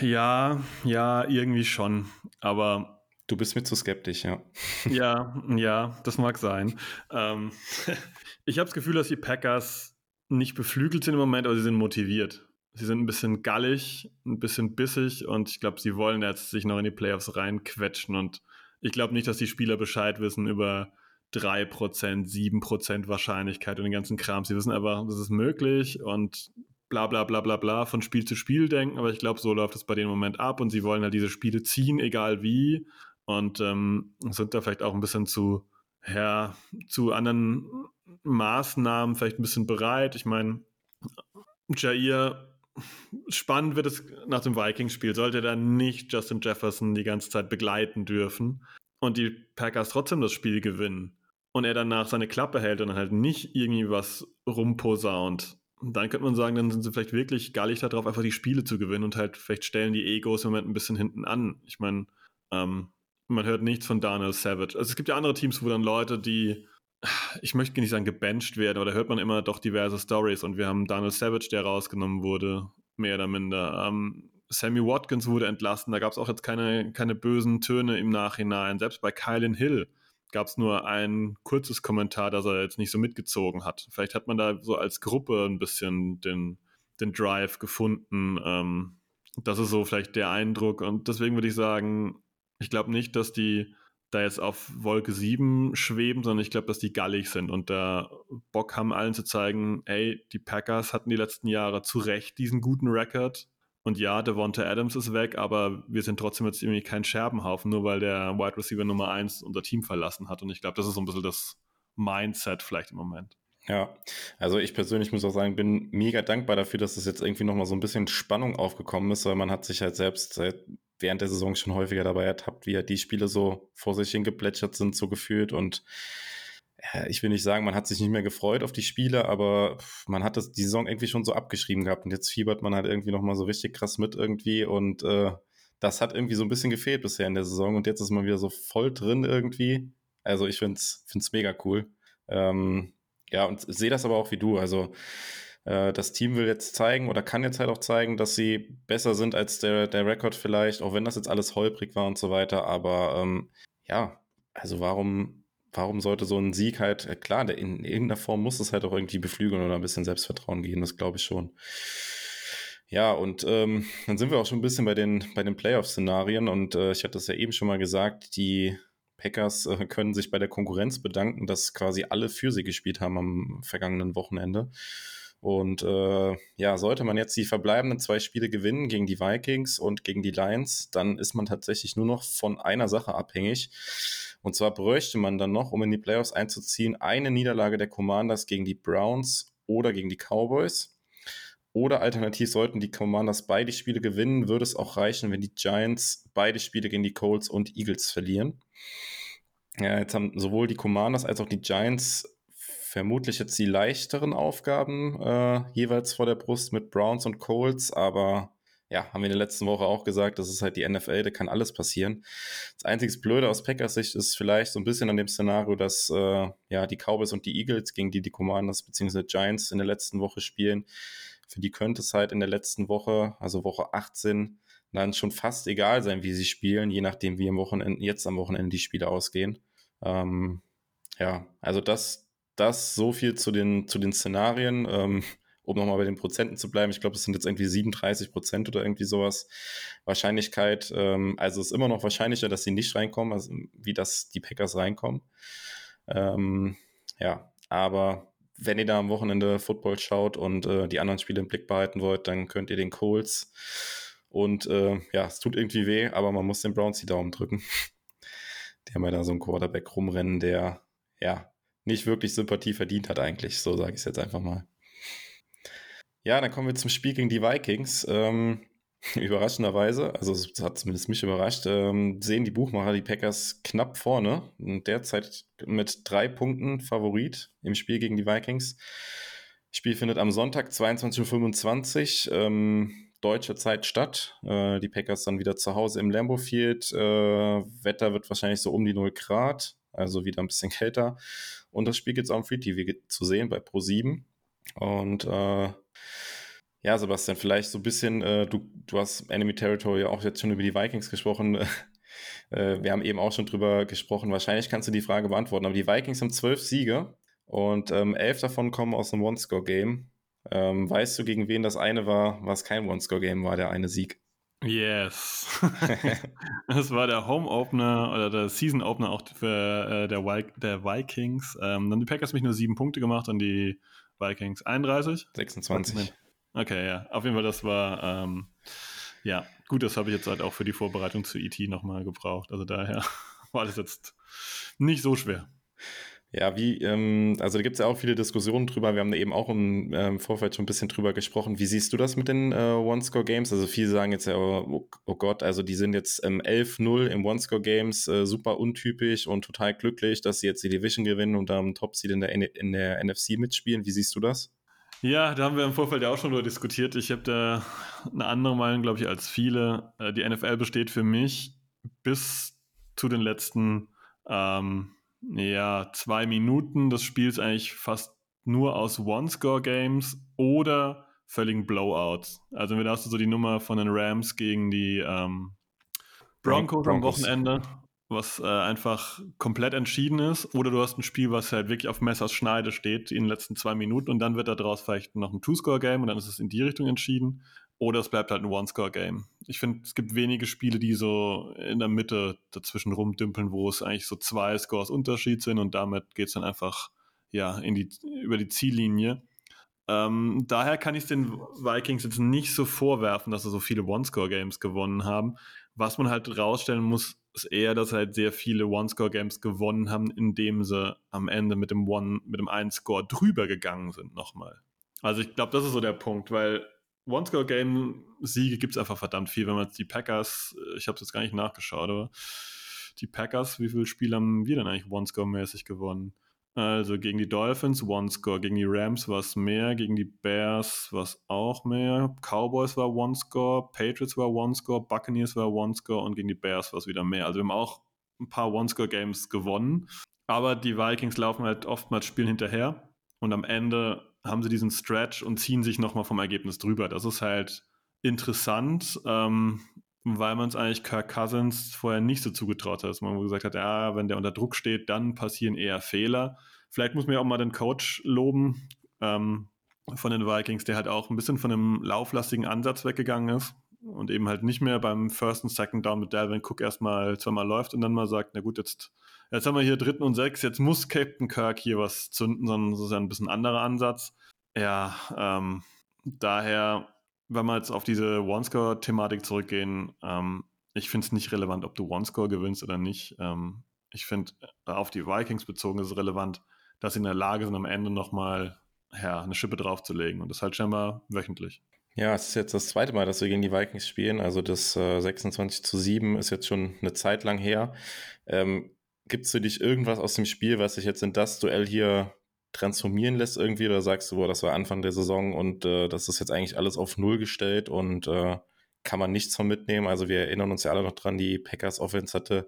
ja, ja, irgendwie schon. Aber. Du bist mir zu skeptisch, ja. [laughs] Ja, ja, das mag sein. Ähm, [laughs] ich habe das Gefühl, dass die Packers nicht beflügelt sind im Moment, aber sie sind motiviert. Sie sind ein bisschen gallig, ein bisschen bissig und ich glaube, sie wollen jetzt sich noch in die Playoffs reinquetschen und ich glaube nicht, dass die Spieler Bescheid wissen über 3%, 7% Wahrscheinlichkeit und den ganzen Kram. Sie wissen einfach, das ist möglich und bla bla bla bla bla von Spiel zu Spiel denken, aber ich glaube, so läuft es bei dem Moment ab und sie wollen halt diese Spiele ziehen, egal wie. Und ähm, sind da vielleicht auch ein bisschen zu, ja, zu anderen Maßnahmen vielleicht ein bisschen bereit. Ich meine, Jair, spannend wird es nach dem Vikings-Spiel. Sollte er dann nicht Justin Jefferson die ganze Zeit begleiten dürfen und die Packers trotzdem das Spiel gewinnen und er danach seine Klappe hält und dann halt nicht irgendwie was rumposaunt, dann könnte man sagen, dann sind sie vielleicht wirklich gallig darauf, einfach die Spiele zu gewinnen und halt vielleicht stellen die Egos im Moment ein bisschen hinten an. Ich meine, ähm, man hört nichts von Daniel Savage. Also es gibt ja andere Teams, wo dann Leute, die ich möchte nicht sagen gebencht werden, aber da hört man immer doch diverse Stories und wir haben Daniel Savage, der rausgenommen wurde, mehr oder minder. Ähm, Sammy Watkins wurde entlassen, da gab es auch jetzt keine, keine bösen Töne im Nachhinein. Selbst bei Kylan Hill gab es nur ein kurzes Kommentar, dass er jetzt nicht so mitgezogen hat. Vielleicht hat man da so als Gruppe ein bisschen den, den Drive gefunden. Ähm, das ist so vielleicht der Eindruck und deswegen würde ich sagen, ich glaube nicht, dass die da jetzt auf Wolke 7 schweben, sondern ich glaube, dass die gallig sind und da Bock haben, allen zu zeigen, ey, die Packers hatten die letzten Jahre zu Recht diesen guten Rekord. Und ja, Devonta Adams ist weg, aber wir sind trotzdem jetzt irgendwie kein Scherbenhaufen, nur weil der Wide Receiver Nummer 1 unser Team verlassen hat. Und ich glaube, das ist so ein bisschen das Mindset vielleicht im Moment. Ja, also ich persönlich muss auch sagen, bin mega dankbar dafür, dass es jetzt irgendwie nochmal so ein bisschen Spannung aufgekommen ist, weil man hat sich halt selbst seit während der Saison schon häufiger dabei ertappt, wie ja die Spiele so vor sich hingeplätschert sind, so gefühlt. Und ja, ich will nicht sagen, man hat sich nicht mehr gefreut auf die Spiele, aber man hat das, die Saison irgendwie schon so abgeschrieben gehabt. Und jetzt fiebert man halt irgendwie nochmal so richtig krass mit irgendwie. Und äh, das hat irgendwie so ein bisschen gefehlt bisher in der Saison. Und jetzt ist man wieder so voll drin irgendwie. Also ich finde es mega cool. Ähm, ja, und sehe das aber auch wie du. Also äh, das Team will jetzt zeigen oder kann jetzt halt auch zeigen, dass sie besser sind als der, der Rekord vielleicht, auch wenn das jetzt alles holprig war und so weiter. Aber ähm, ja, also warum, warum sollte so ein Sieg halt, äh, klar, in irgendeiner Form muss es halt auch irgendwie beflügeln oder ein bisschen Selbstvertrauen geben, das glaube ich schon. Ja, und ähm, dann sind wir auch schon ein bisschen bei den, bei den Playoff-Szenarien und äh, ich hatte das ja eben schon mal gesagt, die Packers äh, können sich bei der Konkurrenz bedanken, dass quasi alle für sie gespielt haben am vergangenen Wochenende. Und äh, ja, sollte man jetzt die verbleibenden zwei Spiele gewinnen gegen die Vikings und gegen die Lions, dann ist man tatsächlich nur noch von einer Sache abhängig. Und zwar bräuchte man dann noch, um in die Playoffs einzuziehen, eine Niederlage der Commanders gegen die Browns oder gegen die Cowboys. Oder alternativ sollten die Commanders beide Spiele gewinnen, würde es auch reichen, wenn die Giants beide Spiele gegen die Colts und Eagles verlieren. Ja, jetzt haben sowohl die Commanders als auch die Giants vermutlich jetzt die leichteren Aufgaben äh, jeweils vor der Brust mit Browns und Colts, aber ja, haben wir in der letzten Woche auch gesagt, das ist halt die NFL, da kann alles passieren. Das einzige Blöde aus Packers Sicht ist vielleicht so ein bisschen an dem Szenario, dass äh, ja die Cowboys und die Eagles gegen die die Commanders bzw. Giants in der letzten Woche spielen. Für die könnte es halt in der letzten Woche, also Woche 18, dann schon fast egal sein, wie sie spielen, je nachdem, wie am Wochenende, jetzt am Wochenende die Spiele ausgehen. Ähm, ja, also das, das so viel zu den, zu den Szenarien. Ähm, um nochmal bei den Prozenten zu bleiben, ich glaube, es sind jetzt irgendwie 37 Prozent oder irgendwie sowas Wahrscheinlichkeit. Ähm, also es ist immer noch wahrscheinlicher, dass sie nicht reinkommen, also wie dass die Packers reinkommen. Ähm, ja, aber wenn ihr da am Wochenende Football schaut und äh, die anderen Spiele im Blick behalten wollt, dann könnt ihr den Colts und äh, ja, es tut irgendwie weh, aber man muss den Browns die Daumen drücken. [laughs] Die haben ja da so einen Quarterback rumrennen, der ja nicht wirklich Sympathie verdient hat eigentlich. So sage ich es jetzt einfach mal. Ja, dann kommen wir zum Spiel gegen die Vikings. Ähm, [laughs] überraschenderweise, also es hat zumindest mich überrascht, ähm, sehen die Buchmacher die Packers knapp vorne. Derzeit mit drei Punkten Favorit im Spiel gegen die Vikings. Spiel findet am Sonntag 22.25 Uhr ähm, deutsche Zeit statt. Äh, die Packers dann wieder zu Hause im Lambeau Field. Äh, Wetter wird wahrscheinlich so um die 0 Grad, also wieder ein bisschen kälter. Und das Spiel gibt es auch im Free TV zu sehen bei Pro7. Und äh, ja, Sebastian, vielleicht so ein bisschen, äh, du, du hast Enemy Territory auch jetzt schon über die Vikings gesprochen. [laughs] äh, wir haben eben auch schon drüber gesprochen. Wahrscheinlich kannst du die Frage beantworten. Aber die Vikings haben zwölf Siege und ähm, elf davon kommen aus einem One-Score-Game. Ähm, weißt du, gegen wen das eine war, was kein One-Score-Game war, der eine Sieg? Yes. [laughs] das war der Home Opener oder der Season Opener auch für äh, der, Vi der, Vikings. Ähm, dann die Packers mich nur sieben Punkte gemacht und die Vikings 31. 26. Okay, ja. Auf jeden Fall, das war ähm, ja gut, das habe ich jetzt halt auch für die Vorbereitung zu ET nochmal gebraucht. Also daher [laughs] war das jetzt nicht so schwer. Ja, wie, ähm, also da gibt es ja auch viele Diskussionen drüber. Wir haben da eben auch im ähm, Vorfeld schon ein bisschen drüber gesprochen. Wie siehst du das mit den äh, One-Score-Games? Also viele sagen jetzt ja, oh, oh Gott, also die sind jetzt ähm, 11-0 im One-Score-Games, äh, super untypisch und total glücklich, dass sie jetzt die Division gewinnen und da am Top-Seed in der, in der NFC mitspielen. Wie siehst du das? Ja, da haben wir im Vorfeld ja auch schon drüber diskutiert. Ich habe da eine andere Meinung, glaube ich, als viele. Äh, die NFL besteht für mich bis zu den letzten ähm, ja, zwei Minuten des Spiels eigentlich fast nur aus One-Score-Games oder völligen Blowouts. Also da hast du so die Nummer von den Rams gegen die ähm, Broncos, Broncos, am Wochenende, was äh, einfach komplett entschieden ist. Oder du hast ein Spiel, was halt wirklich auf Messers Schneide steht in den letzten zwei Minuten und dann wird da draus vielleicht noch ein Two-Score-Game und dann ist es in die Richtung entschieden. Oder es bleibt halt ein One-Score-Game. Ich finde, es gibt wenige Spiele, die so in der Mitte dazwischen rumdümpeln, wo es eigentlich so zwei Scores Unterschied sind und damit geht es dann einfach ja, in die, über die Ziellinie. Ähm, daher kann ich den Vikings jetzt nicht so vorwerfen, dass sie so viele One-Score-Games gewonnen haben. Was man halt rausstellen muss, ist eher, dass sie halt sehr viele One-Score-Games gewonnen haben, indem sie am Ende mit dem One, mit dem Ein-Score drüber gegangen sind nochmal. Also ich glaube, das ist so der Punkt, weil One-Score-Game-Siege gibt es einfach verdammt viel. Wenn man die Packers, äh, ich habe es jetzt gar nicht nachgeschaut, aber die Packers, wie viele Spiele haben wir denn eigentlich One-Score-mäßig gewonnen? Also gegen die Dolphins One-Score, gegen die Rams war es mehr, gegen die Bears war es auch mehr, Cowboys war One-Score, Patriots war One-Score, Buccaneers war One-Score und gegen die Bears war es wieder mehr. Also wir haben auch ein paar One-Score-Games gewonnen, aber die Vikings laufen halt oftmals Spielen hinterher und am Ende haben sie diesen Stretch und ziehen sich nochmal vom Ergebnis drüber. Das ist halt interessant, ähm, weil man es eigentlich Kirk Cousins vorher nicht so zugetraut hat, dass man gesagt hat, ja, wenn der unter Druck steht, dann passieren eher Fehler. Vielleicht muss man ja auch mal den Coach loben ähm, von den Vikings, der halt auch ein bisschen von einem lauflastigen Ansatz weggegangen ist und eben halt nicht mehr beim First und Second Down mit Dalvin Cook erstmal zweimal läuft und dann mal sagt, na gut, jetzt jetzt haben wir hier dritten und sechs, jetzt muss Captain Kirk hier was zünden, sondern das ist ja ein bisschen anderer Ansatz. Ja, ähm, daher, wenn wir jetzt auf diese One-Score-Thematik zurückgehen, ähm, ich finde es nicht relevant, ob du One-Score gewinnst oder nicht. Ähm, ich finde, äh, auf die Vikings bezogen ist es relevant, dass sie in der Lage sind, am Ende nochmal ja, eine Schippe draufzulegen und das halt scheinbar wöchentlich. Ja, es ist jetzt das zweite Mal, dass wir gegen die Vikings spielen. Also das äh, 26 zu 7 ist jetzt schon eine Zeit lang her. Ähm, Gibt es für dich irgendwas aus dem Spiel, was sich jetzt in das Duell hier transformieren lässt irgendwie? Oder sagst du, boah, das war Anfang der Saison und äh, das ist jetzt eigentlich alles auf Null gestellt und äh, kann man nichts von mitnehmen? Also wir erinnern uns ja alle noch dran, die Packers Offense hatte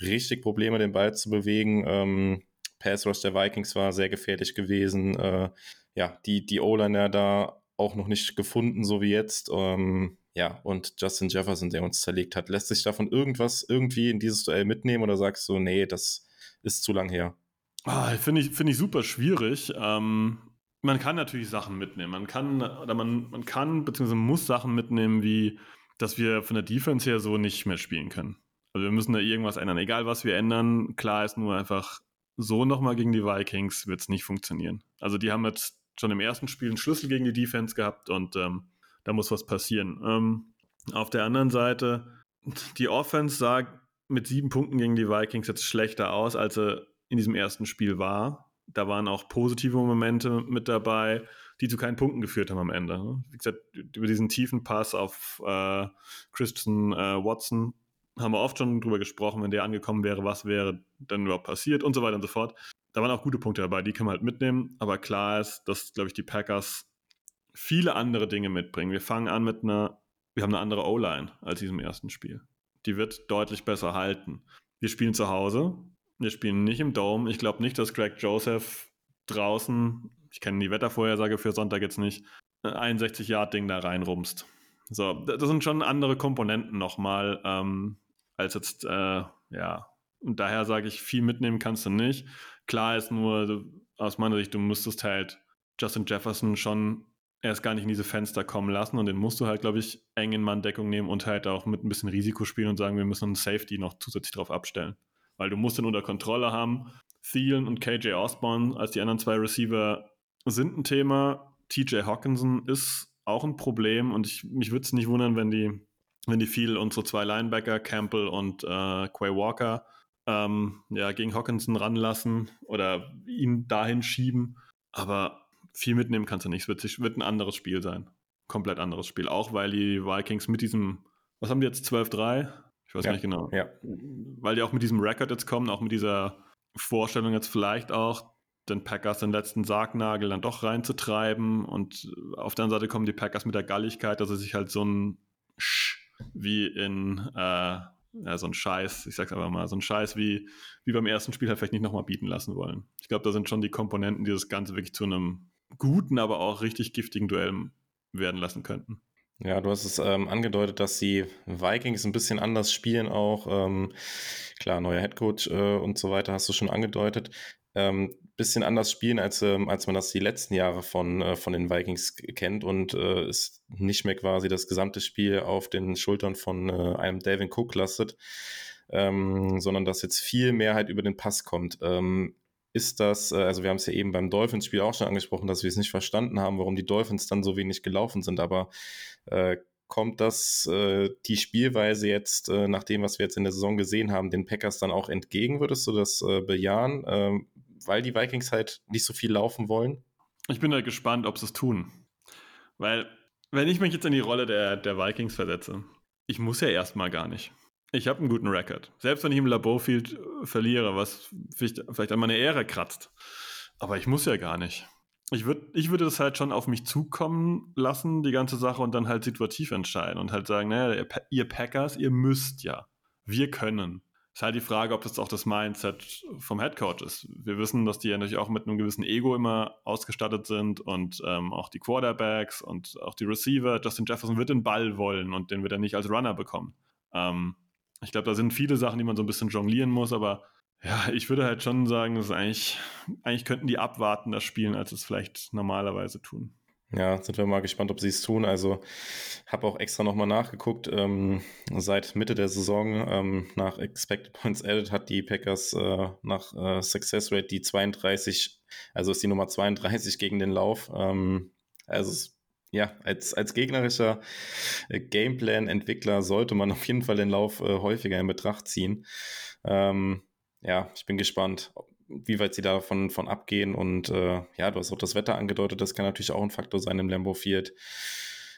richtig Probleme, den Ball zu bewegen. Ähm, Pass Rush der Vikings war sehr gefährlich gewesen. Äh, ja, die, die O-Liner da auch noch nicht gefunden, so wie jetzt. Ähm, ja, und Justin Jefferson, der uns zerlegt hat. Lässt sich davon irgendwas irgendwie in dieses Duell mitnehmen oder sagst du, nee, das ist zu lang her? Ah, Finde ich, find ich super schwierig. Ähm, man kann natürlich Sachen mitnehmen. Man kann, oder man, man kann, beziehungsweise muss Sachen mitnehmen, wie, dass wir von der Defense her so nicht mehr spielen können. Also wir müssen da irgendwas ändern. Egal was wir ändern, klar ist nur einfach, so nochmal gegen die Vikings wird es nicht funktionieren. Also die haben jetzt schon im ersten Spiel einen Schlüssel gegen die Defense gehabt und ähm, da muss was passieren. Ähm, auf der anderen Seite, die Offense sah mit sieben Punkten gegen die Vikings jetzt schlechter aus, als er in diesem ersten Spiel war. Da waren auch positive Momente mit dabei, die zu keinen Punkten geführt haben am Ende. Wie gesagt, über diesen tiefen Pass auf äh, Christian äh, Watson haben wir oft schon drüber gesprochen, wenn der angekommen wäre, was wäre dann überhaupt passiert und so weiter und so fort. Da waren auch gute Punkte dabei, die kann man halt mitnehmen. Aber klar ist, dass, glaube ich, die Packers viele andere Dinge mitbringen. Wir fangen an mit einer, wir haben eine andere O-Line als diesem ersten Spiel. Die wird deutlich besser halten. Wir spielen zu Hause, wir spielen nicht im Dome. Ich glaube nicht, dass Greg Joseph draußen, ich kenne die Wettervorhersage für Sonntag jetzt nicht, ein 60-Yard-Ding da reinrumst. So, das sind schon andere Komponenten nochmal, ähm, als jetzt, äh, ja. Und daher sage ich, viel mitnehmen kannst du nicht. Klar ist nur, aus meiner Sicht, du müsstest halt Justin Jefferson schon erst gar nicht in diese Fenster kommen lassen und den musst du halt, glaube ich, eng in Manndeckung nehmen und halt auch mit ein bisschen Risiko spielen und sagen, wir müssen einen Safety noch zusätzlich drauf abstellen. Weil du musst den unter Kontrolle haben. Thielen und KJ Osborne als die anderen zwei Receiver sind ein Thema. TJ Hawkinson ist auch ein Problem und ich, mich würde es nicht wundern, wenn die, wenn die viel unsere zwei Linebacker, Campbell und äh, Quay Walker, ähm, ja, gegen Hawkinson ranlassen oder ihn dahin schieben. Aber viel mitnehmen kannst du nicht. Es wird, wird ein anderes Spiel sein. Komplett anderes Spiel. Auch weil die Vikings mit diesem, was haben die jetzt, 12-3? Ich weiß ja, nicht genau. Ja. Weil die auch mit diesem Record jetzt kommen, auch mit dieser Vorstellung jetzt vielleicht auch, den Packers den letzten Sargnagel dann doch reinzutreiben. Und auf der anderen Seite kommen die Packers mit der Galligkeit, dass sie sich halt so ein Sch wie in äh, ja, so ein Scheiß, ich sag's einfach mal, so ein Scheiß wie, wie beim ersten Spiel halt vielleicht nicht nochmal bieten lassen wollen. Ich glaube, da sind schon die Komponenten, die das Ganze wirklich zu einem guten, aber auch richtig giftigen Duell werden lassen könnten. Ja, du hast es ähm, angedeutet, dass die Vikings ein bisschen anders spielen auch. Ähm, klar, neuer Headcoach äh, und so weiter hast du schon angedeutet. Ähm, bisschen anders spielen, als, ähm, als man das die letzten Jahre von, äh, von den Vikings kennt und äh, ist nicht mehr quasi das gesamte Spiel auf den Schultern von äh, einem Devin Cook lastet, ähm, sondern dass jetzt viel Mehrheit über den Pass kommt. Ähm, ist das, äh, also wir haben es ja eben beim Dolphins-Spiel auch schon angesprochen, dass wir es nicht verstanden haben, warum die Dolphins dann so wenig gelaufen sind, aber äh, kommt das äh, die Spielweise jetzt, äh, nach dem, was wir jetzt in der Saison gesehen haben, den Packers dann auch entgegen? Würdest du das äh, bejahen, ähm, weil die Vikings halt nicht so viel laufen wollen? Ich bin halt gespannt, ob sie es tun. Weil, wenn ich mich jetzt in die Rolle der, der Vikings versetze, ich muss ja erstmal gar nicht. Ich habe einen guten Rekord. Selbst wenn ich im Laborfield äh, verliere, was vielleicht, vielleicht an meine Ehre kratzt. Aber ich muss ja gar nicht. Ich, würd, ich würde das halt schon auf mich zukommen lassen, die ganze Sache, und dann halt situativ entscheiden und halt sagen, naja, ihr Packers, ihr müsst ja. Wir können. Ist halt die Frage, ob das auch das Mindset vom Headcoach ist. Wir wissen, dass die ja natürlich auch mit einem gewissen Ego immer ausgestattet sind und ähm, auch die Quarterbacks und auch die Receiver. Justin Jefferson wird den Ball wollen und den wird er nicht als Runner bekommen. Ähm, ich glaube, da sind viele Sachen, die man so ein bisschen jonglieren muss, aber ja, ich würde halt schon sagen, dass eigentlich, eigentlich könnten die abwarten, das Spielen, als es vielleicht normalerweise tun. Ja, sind wir mal gespannt, ob sie es tun. Also habe auch extra nochmal nachgeguckt. Ähm, seit Mitte der Saison ähm, nach Expected Points Added hat die Packers äh, nach äh, Success Rate die 32, also ist die Nummer 32 gegen den Lauf. Ähm, also ja, als, als gegnerischer äh, Gameplan-Entwickler sollte man auf jeden Fall den Lauf äh, häufiger in Betracht ziehen. Ähm, ja, ich bin gespannt, wie weit sie davon von abgehen. Und äh, ja, du hast auch das Wetter angedeutet, das kann natürlich auch ein Faktor sein im Lambo Field.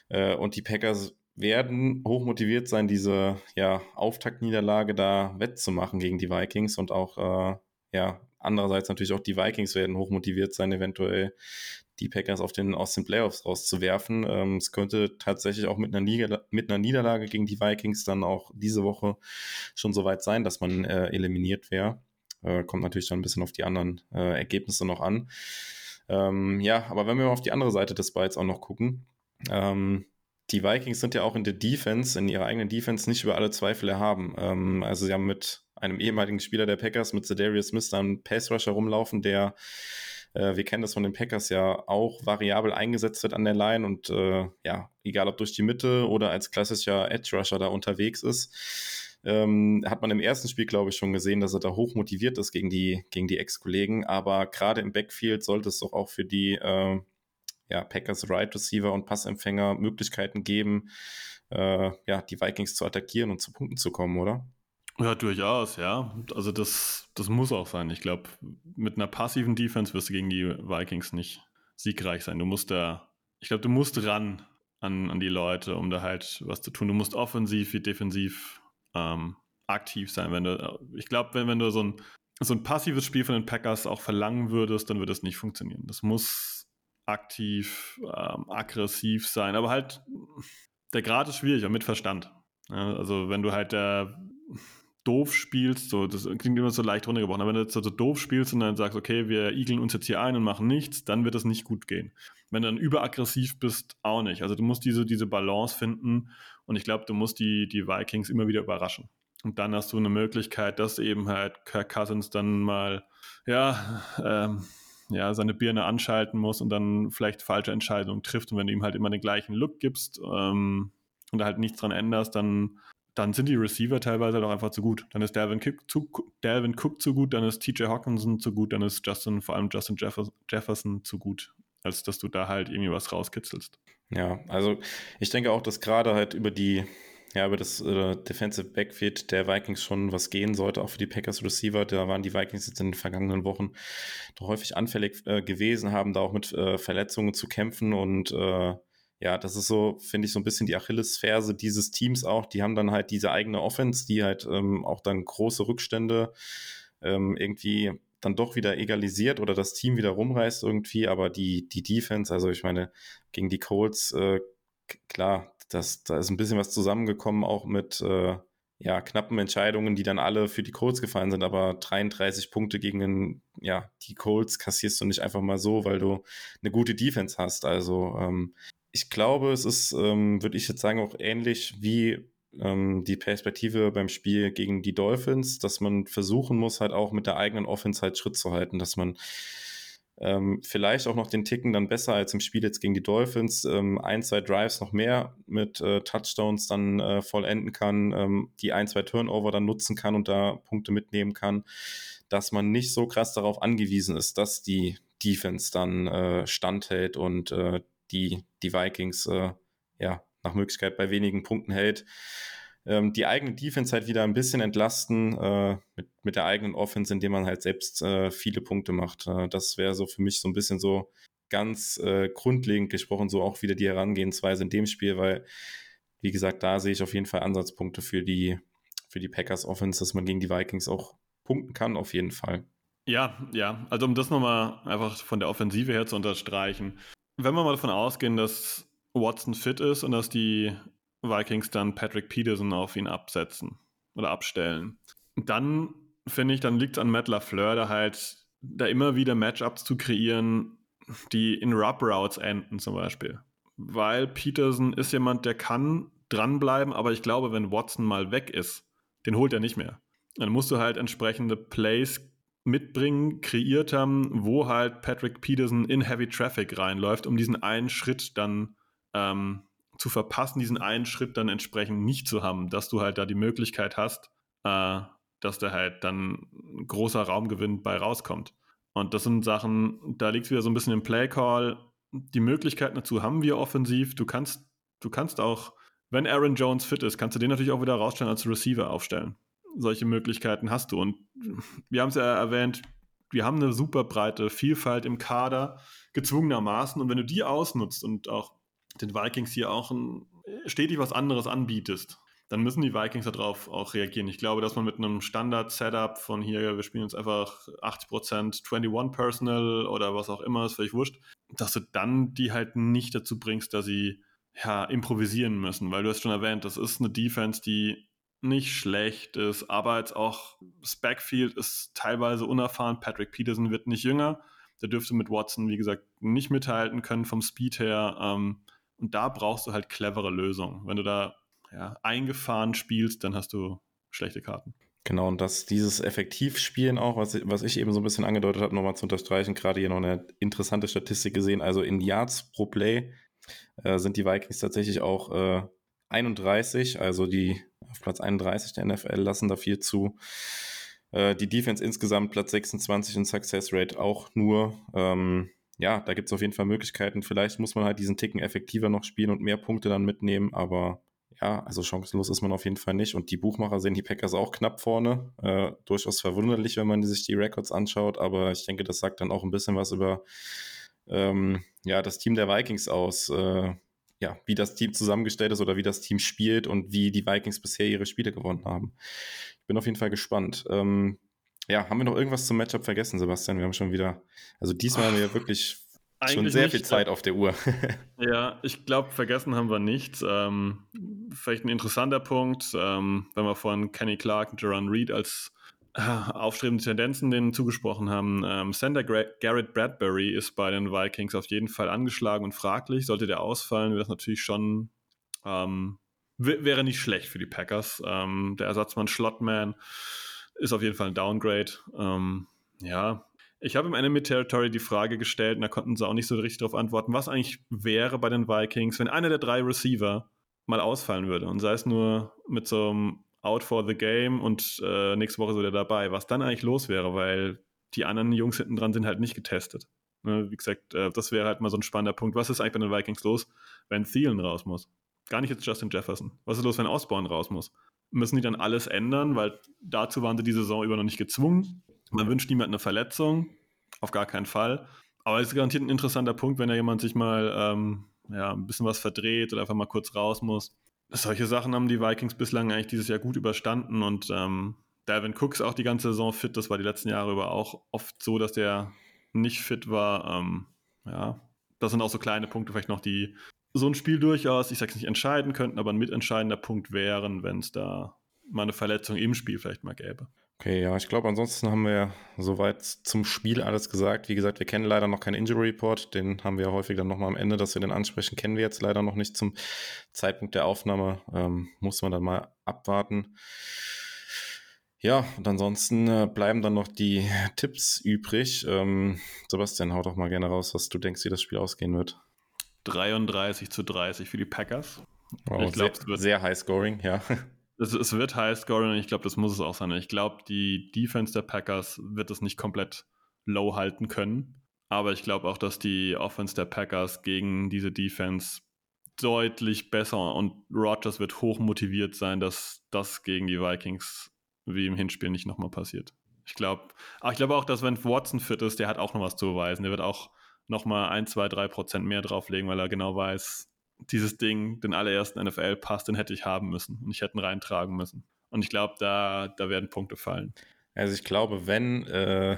Äh, und die Packers werden hochmotiviert sein, diese ja, Auftaktniederlage da wettzumachen gegen die Vikings und auch äh, ja, andererseits natürlich auch die Vikings werden hochmotiviert sein, eventuell die Packers auf den, aus den Playoffs rauszuwerfen. Ähm, es könnte tatsächlich auch mit einer, Liga, mit einer Niederlage gegen die Vikings dann auch diese Woche schon so weit sein, dass man äh, eliminiert wäre. Äh, kommt natürlich dann ein bisschen auf die anderen äh, Ergebnisse noch an. Ähm, ja, aber wenn wir mal auf die andere Seite des Balls auch noch gucken, ähm, die Vikings sind ja auch in der Defense, in ihrer eigenen Defense nicht über alle Zweifel erhaben. Ähm, also sie haben mit einem ehemaligen Spieler der Packers, mit Zedarius Smith, einen Pass-Rusher rumlaufen, der äh, wir kennen das von den Packers ja auch variabel eingesetzt wird an der Line und äh, ja, egal ob durch die Mitte oder als klassischer Edge Rusher da unterwegs ist. Ähm, hat man im ersten Spiel, glaube ich, schon gesehen, dass er da hoch motiviert ist gegen die, gegen die Ex-Kollegen. Aber gerade im Backfield sollte es doch auch für die äh, ja, Packers Right Receiver und Passempfänger Möglichkeiten geben, äh, ja, die Vikings zu attackieren und zu Punkten zu kommen, oder? Ja, durchaus, ja. Also das, das muss auch sein. Ich glaube, mit einer passiven Defense wirst du gegen die Vikings nicht siegreich sein. Du musst da, ich glaube, du musst ran an, an die Leute, um da halt was zu tun. Du musst offensiv wie defensiv ähm, aktiv sein. Wenn du, ich glaube, wenn, wenn du so ein, so ein passives Spiel von den Packers auch verlangen würdest, dann würde das nicht funktionieren. Das muss aktiv, ähm, aggressiv sein, aber halt der Grad ist schwierig, mit Verstand. Ja, also wenn du halt der doof spielst, so, das klingt immer so leicht runtergebrochen, aber wenn du jetzt so doof spielst und dann sagst, okay, wir igeln uns jetzt hier ein und machen nichts, dann wird das nicht gut gehen. Wenn du dann überaggressiv bist, auch nicht. Also du musst diese, diese Balance finden und ich glaube, du musst die, die Vikings immer wieder überraschen. Und dann hast du eine Möglichkeit, dass eben halt Kirk Cousins dann mal, ja, ähm, ja, seine Birne anschalten muss und dann vielleicht falsche Entscheidungen trifft. Und wenn du ihm halt immer den gleichen Look gibst ähm, und halt nichts dran änderst, dann, dann sind die Receiver teilweise auch einfach zu gut. Dann ist Dalvin Cook zu, Dalvin Cook zu gut, dann ist TJ Hawkinson zu gut, dann ist Justin, vor allem Justin Jefferson zu gut, als dass du da halt irgendwie was rauskitzelst. Ja, also ich denke auch, dass gerade halt über die ja, über das äh, Defensive Backfield der Vikings schon was gehen sollte, auch für die Packers Receiver. Da waren die Vikings jetzt in den vergangenen Wochen doch häufig anfällig äh, gewesen, haben da auch mit äh, Verletzungen zu kämpfen und äh, ja, das ist so, finde ich, so ein bisschen die Achillesferse dieses Teams auch. Die haben dann halt diese eigene Offense, die halt ähm, auch dann große Rückstände ähm, irgendwie dann doch wieder egalisiert oder das Team wieder rumreißt irgendwie, aber die, die Defense, also ich meine, gegen die Colts, äh, klar, das, da ist ein bisschen was zusammengekommen, auch mit äh, ja, knappen Entscheidungen, die dann alle für die Colts gefallen sind, aber 33 Punkte gegen den, ja, die Colts kassierst du nicht einfach mal so, weil du eine gute Defense hast. Also ähm, ich glaube, es ist, ähm, würde ich jetzt sagen, auch ähnlich wie ähm, die Perspektive beim Spiel gegen die Dolphins, dass man versuchen muss, halt auch mit der eigenen Offense halt Schritt zu halten, dass man ähm, vielleicht auch noch den Ticken dann besser als im Spiel jetzt gegen die Dolphins. Ähm, ein, zwei Drives noch mehr mit äh, Touchdowns dann äh, vollenden kann, ähm, die ein, zwei Turnover dann nutzen kann und da Punkte mitnehmen kann, dass man nicht so krass darauf angewiesen ist, dass die Defense dann äh, standhält und äh, die, die Vikings äh, ja nach Möglichkeit bei wenigen Punkten hält ähm, die eigene Defense halt wieder ein bisschen entlasten äh, mit, mit der eigenen Offense, indem man halt selbst äh, viele Punkte macht. Äh, das wäre so für mich so ein bisschen so ganz äh, grundlegend gesprochen, so auch wieder die Herangehensweise in dem Spiel, weil, wie gesagt, da sehe ich auf jeden Fall Ansatzpunkte für die, für die Packers Offense, dass man gegen die Vikings auch punkten kann, auf jeden Fall. Ja, ja, also um das nochmal einfach von der Offensive her zu unterstreichen. Wenn wir mal davon ausgehen, dass Watson fit ist und dass die Vikings dann Patrick Peterson auf ihn absetzen oder abstellen. Dann finde ich, dann liegt es an Matt LaFleur, da halt da immer wieder Matchups zu kreieren, die in Rub Routes enden zum Beispiel. Weil Peterson ist jemand, der kann dranbleiben, aber ich glaube, wenn Watson mal weg ist, den holt er nicht mehr. Dann musst du halt entsprechende Plays mitbringen, kreiert haben, wo halt Patrick Peterson in Heavy Traffic reinläuft, um diesen einen Schritt dann ähm, zu verpassen, diesen einen Schritt dann entsprechend nicht zu haben, dass du halt da die Möglichkeit hast, äh, dass da halt dann großer Raumgewinn bei rauskommt. Und das sind Sachen, da liegt es wieder so ein bisschen im Playcall. Die Möglichkeiten dazu haben wir offensiv. Du kannst, du kannst auch, wenn Aaron Jones fit ist, kannst du den natürlich auch wieder rausstellen als Receiver aufstellen. Solche Möglichkeiten hast du. Und wir haben es ja erwähnt, wir haben eine super breite Vielfalt im Kader, gezwungenermaßen. Und wenn du die ausnutzt und auch den Vikings hier auch ein, stetig was anderes anbietest, dann müssen die Vikings darauf auch reagieren. Ich glaube, dass man mit einem Standard-Setup von hier, wir spielen jetzt einfach 80% 21 Personal oder was auch immer, ist völlig wurscht, dass du dann die halt nicht dazu bringst, dass sie ja, improvisieren müssen, weil du hast schon erwähnt, das ist eine Defense, die nicht schlecht ist, aber jetzt auch das Backfield ist teilweise unerfahren. Patrick Peterson wird nicht jünger. Der dürfte mit Watson, wie gesagt, nicht mithalten können vom Speed her. Ähm, und da brauchst du halt clevere Lösungen. Wenn du da ja, eingefahren spielst, dann hast du schlechte Karten. Genau, und dass dieses Effektivspielen auch, was, was ich eben so ein bisschen angedeutet habe, nochmal zu unterstreichen, gerade hier noch eine interessante Statistik gesehen. Also in Yards pro Play äh, sind die Vikings tatsächlich auch äh, 31, also die auf Platz 31 der NFL lassen da viel zu. Äh, die Defense insgesamt Platz 26 in Success Rate auch nur. Ähm, ja, da gibt es auf jeden Fall Möglichkeiten. Vielleicht muss man halt diesen Ticken effektiver noch spielen und mehr Punkte dann mitnehmen, aber ja, also chancenlos ist man auf jeden Fall nicht. Und die Buchmacher sehen die Packers auch knapp vorne. Äh, durchaus verwunderlich, wenn man sich die Records anschaut, aber ich denke, das sagt dann auch ein bisschen was über ähm, ja, das Team der Vikings aus. Äh, ja, wie das Team zusammengestellt ist oder wie das Team spielt und wie die Vikings bisher ihre Spiele gewonnen haben. Ich bin auf jeden Fall gespannt. Ähm, ja, haben wir noch irgendwas zum Matchup vergessen, Sebastian? Wir haben schon wieder, also diesmal haben wir wirklich schon sehr nicht. viel Zeit auf der Uhr. [laughs] ja, ich glaube, vergessen haben wir nichts. Ähm, vielleicht ein interessanter Punkt, ähm, wenn wir von Kenny Clark und Jerron Reed als [laughs] aufstrebende Tendenzen denen zugesprochen haben. Ähm, Sender Garrett Bradbury ist bei den Vikings auf jeden Fall angeschlagen und fraglich. Sollte der ausfallen, wäre das natürlich schon ähm, wäre nicht schlecht für die Packers. Ähm, der Ersatzmann Schlottman ist auf jeden Fall ein Downgrade. Ähm, ja, Ich habe im Enemy Territory die Frage gestellt und da konnten sie auch nicht so richtig darauf antworten, was eigentlich wäre bei den Vikings, wenn einer der drei Receiver mal ausfallen würde und sei es nur mit so einem Out for the Game und äh, nächste Woche so der dabei, was dann eigentlich los wäre, weil die anderen Jungs hinten dran sind halt nicht getestet. Ne, wie gesagt, äh, das wäre halt mal so ein spannender Punkt. Was ist eigentlich bei den Vikings los, wenn Thielen raus muss? Gar nicht jetzt Justin Jefferson. Was ist los, wenn Osborne raus muss? Müssen die dann alles ändern, weil dazu waren sie die Saison über noch nicht gezwungen. Man wünscht niemand eine Verletzung, auf gar keinen Fall. Aber es ist garantiert ein interessanter Punkt, wenn da jemand sich mal ähm, ja, ein bisschen was verdreht oder einfach mal kurz raus muss. Solche Sachen haben die Vikings bislang eigentlich dieses Jahr gut überstanden und ähm, Dalvin Cook ist auch die ganze Saison fit. Das war die letzten Jahre über auch oft so, dass der nicht fit war. Ähm, ja, das sind auch so kleine Punkte, vielleicht noch, die so ein Spiel durchaus, ich sag's nicht entscheiden könnten, aber ein mitentscheidender Punkt wären, wenn es da mal eine Verletzung im Spiel vielleicht mal gäbe. Okay, ja, ich glaube, ansonsten haben wir soweit zum Spiel alles gesagt. Wie gesagt, wir kennen leider noch keinen Injury Report. Den haben wir häufig dann nochmal am Ende, dass wir den ansprechen. Kennen wir jetzt leider noch nicht zum Zeitpunkt der Aufnahme. Ähm, muss man dann mal abwarten. Ja, und ansonsten äh, bleiben dann noch die Tipps übrig. Ähm, Sebastian, hau doch mal gerne raus, was du denkst, wie das Spiel ausgehen wird. 33 zu 30 für die Packers. Wow, ich glaub, sehr, sehr high scoring, ja. Es, es wird High Scoring und ich glaube, das muss es auch sein. Ich glaube, die Defense der Packers wird es nicht komplett low halten können. Aber ich glaube auch, dass die Offense der Packers gegen diese Defense deutlich besser und Rodgers wird hoch motiviert sein, dass das gegen die Vikings wie im Hinspiel nicht nochmal passiert. Ich glaube, ich glaube auch, dass wenn Watson fit ist, der hat auch noch was zu beweisen. Der wird auch nochmal ein, zwei, drei Prozent mehr drauflegen, weil er genau weiß, dieses Ding, den allerersten NFL-Pass, den hätte ich haben müssen und ich hätte ihn reintragen müssen. Und ich glaube, da, da werden Punkte fallen. Also ich glaube, wenn, äh,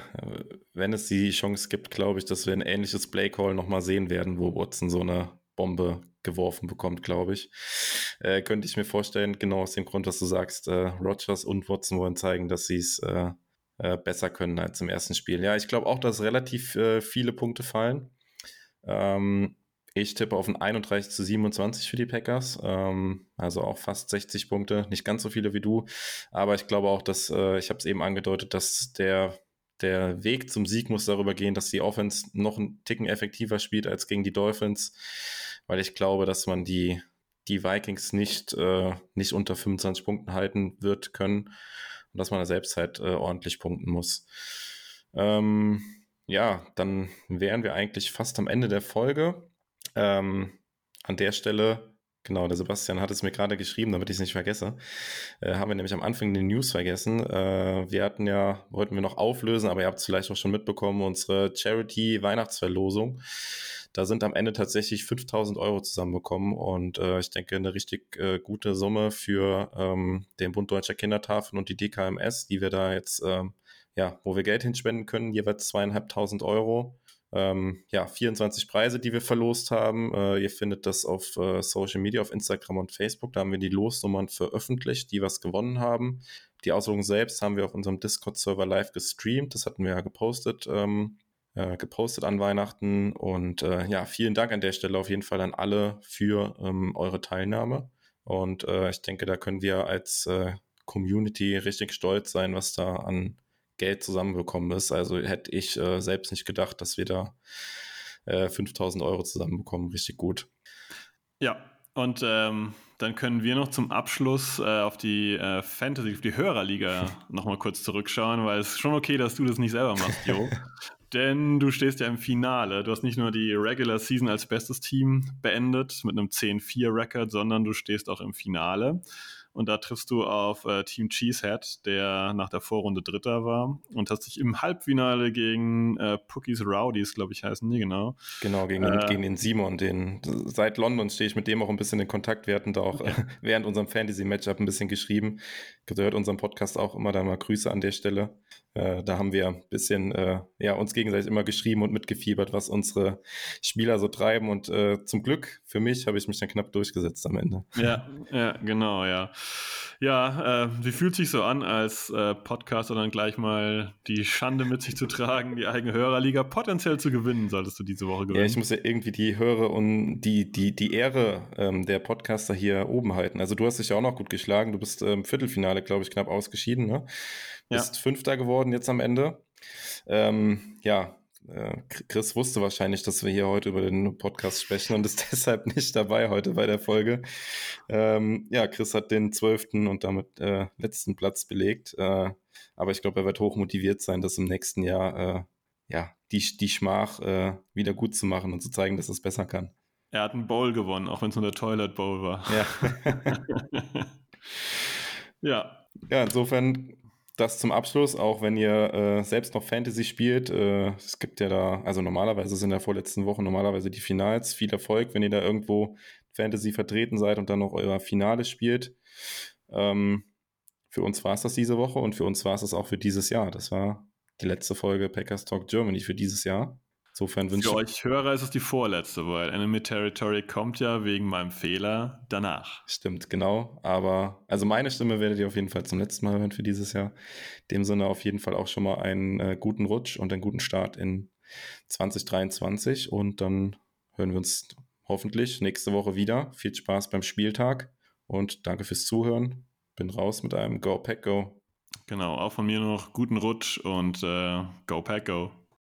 wenn es die Chance gibt, glaube ich, dass wir ein ähnliches Play-Call nochmal sehen werden, wo Watson so eine Bombe geworfen bekommt, glaube ich. Äh, könnte ich mir vorstellen, genau aus dem Grund, was du sagst, äh, Rogers und Watson wollen zeigen, dass sie es äh, äh, besser können als im ersten Spiel. Ja, ich glaube auch, dass relativ äh, viele Punkte fallen. Ähm, ich tippe auf ein 31 zu 27 für die Packers. Ähm, also auch fast 60 Punkte. Nicht ganz so viele wie du. Aber ich glaube auch, dass, äh, ich habe es eben angedeutet, dass der, der Weg zum Sieg muss darüber gehen, dass die Offense noch einen Ticken effektiver spielt als gegen die Dolphins. Weil ich glaube, dass man die, die Vikings nicht, äh, nicht unter 25 Punkten halten wird können. Und dass man da selbst halt äh, ordentlich punkten muss. Ähm, ja, dann wären wir eigentlich fast am Ende der Folge. Ähm, an der Stelle, genau, der Sebastian hat es mir gerade geschrieben, damit ich es nicht vergesse, äh, haben wir nämlich am Anfang die News vergessen. Äh, wir hatten ja, wollten wir noch auflösen, aber ihr habt es vielleicht auch schon mitbekommen, unsere Charity-Weihnachtsverlosung. Da sind am Ende tatsächlich 5000 Euro zusammenbekommen und äh, ich denke eine richtig äh, gute Summe für ähm, den Bund Deutscher Kindertafeln und die DKMS, die wir da jetzt, ähm, ja, wo wir Geld hinspenden können, jeweils zweieinhalbtausend Euro ähm, ja, 24 Preise, die wir verlost haben. Äh, ihr findet das auf äh, Social Media, auf Instagram und Facebook. Da haben wir die Losnummern veröffentlicht, die was gewonnen haben. Die Auslosung selbst haben wir auf unserem Discord-Server live gestreamt. Das hatten wir ja gepostet, ähm, äh, gepostet an Weihnachten. Und äh, ja, vielen Dank an der Stelle auf jeden Fall an alle für ähm, eure Teilnahme. Und äh, ich denke, da können wir als äh, Community richtig stolz sein, was da an Geld zusammenbekommen ist. Also hätte ich äh, selbst nicht gedacht, dass wir da äh, 5000 Euro zusammenbekommen. Richtig gut. Ja, und ähm, dann können wir noch zum Abschluss äh, auf die äh, Fantasy, auf die Hörerliga [laughs] nochmal kurz zurückschauen, weil es ist schon okay, dass du das nicht selber machst, Jo. [laughs] Denn du stehst ja im Finale. Du hast nicht nur die Regular Season als bestes Team beendet mit einem 10-4-Record, sondern du stehst auch im Finale. Und da triffst du auf äh, Team Cheesehead, der nach der Vorrunde Dritter war und hast dich im Halbfinale gegen äh, Pookies Rowdies, glaube ich, heißen die, genau. Genau, gegen, äh, gegen den Simon. Den, seit London stehe ich mit dem auch ein bisschen in Kontakt. Wir hatten da auch okay. [laughs] während unserem Fantasy-Matchup ein bisschen geschrieben. Gehört unserem Podcast auch immer da mal Grüße an der Stelle. Äh, da haben wir ein bisschen äh, ja, uns gegenseitig immer geschrieben und mitgefiebert, was unsere Spieler so treiben. Und äh, zum Glück für mich habe ich mich dann knapp durchgesetzt am Ende. Ja, ja, genau, ja. Ja, äh, wie fühlt sich so an, als äh, Podcaster dann gleich mal die Schande mit sich zu tragen, die eigene Hörerliga potenziell zu gewinnen, solltest du diese Woche gewinnen? Ja, ich muss ja irgendwie die Höre und die, die, die Ehre ähm, der Podcaster hier oben halten. Also du hast dich ja auch noch gut geschlagen. Du bist im ähm, Viertelfinale, glaube ich, knapp ausgeschieden, ne? Bist ja. Fünfter geworden jetzt am Ende. Ähm, ja, Chris wusste wahrscheinlich, dass wir hier heute über den Podcast sprechen und ist [laughs] deshalb nicht dabei heute bei der Folge. Ähm, ja, Chris hat den zwölften und damit äh, letzten Platz belegt. Äh, aber ich glaube, er wird hoch motiviert sein, das im nächsten Jahr äh, ja, die, die Schmach äh, wieder gut zu machen und zu zeigen, dass es besser kann. Er hat einen Bowl gewonnen, auch wenn es nur der Toilet Bowl war. Ja. [laughs] [laughs] ja. Ja, insofern das zum Abschluss, auch wenn ihr äh, selbst noch Fantasy spielt. Äh, es gibt ja da, also normalerweise sind in der vorletzten Woche normalerweise die Finals. Viel Erfolg, wenn ihr da irgendwo Fantasy vertreten seid und dann noch euer Finale spielt. Ähm, für uns war es das diese Woche und für uns war es das auch für dieses Jahr. Das war die letzte Folge Packers Talk Germany für dieses Jahr. Insofern wünsche Für euch Hörer ist es die vorletzte, weil Enemy Territory kommt ja wegen meinem Fehler danach. Stimmt, genau. Aber also meine Stimme werdet ihr auf jeden Fall zum letzten Mal hören für dieses Jahr. In dem Sinne auf jeden Fall auch schon mal einen äh, guten Rutsch und einen guten Start in 2023. Und dann hören wir uns hoffentlich nächste Woche wieder. Viel Spaß beim Spieltag und danke fürs Zuhören. Bin raus mit einem Go Pack Go. Genau, auch von mir noch guten Rutsch und äh, Go Pack Go.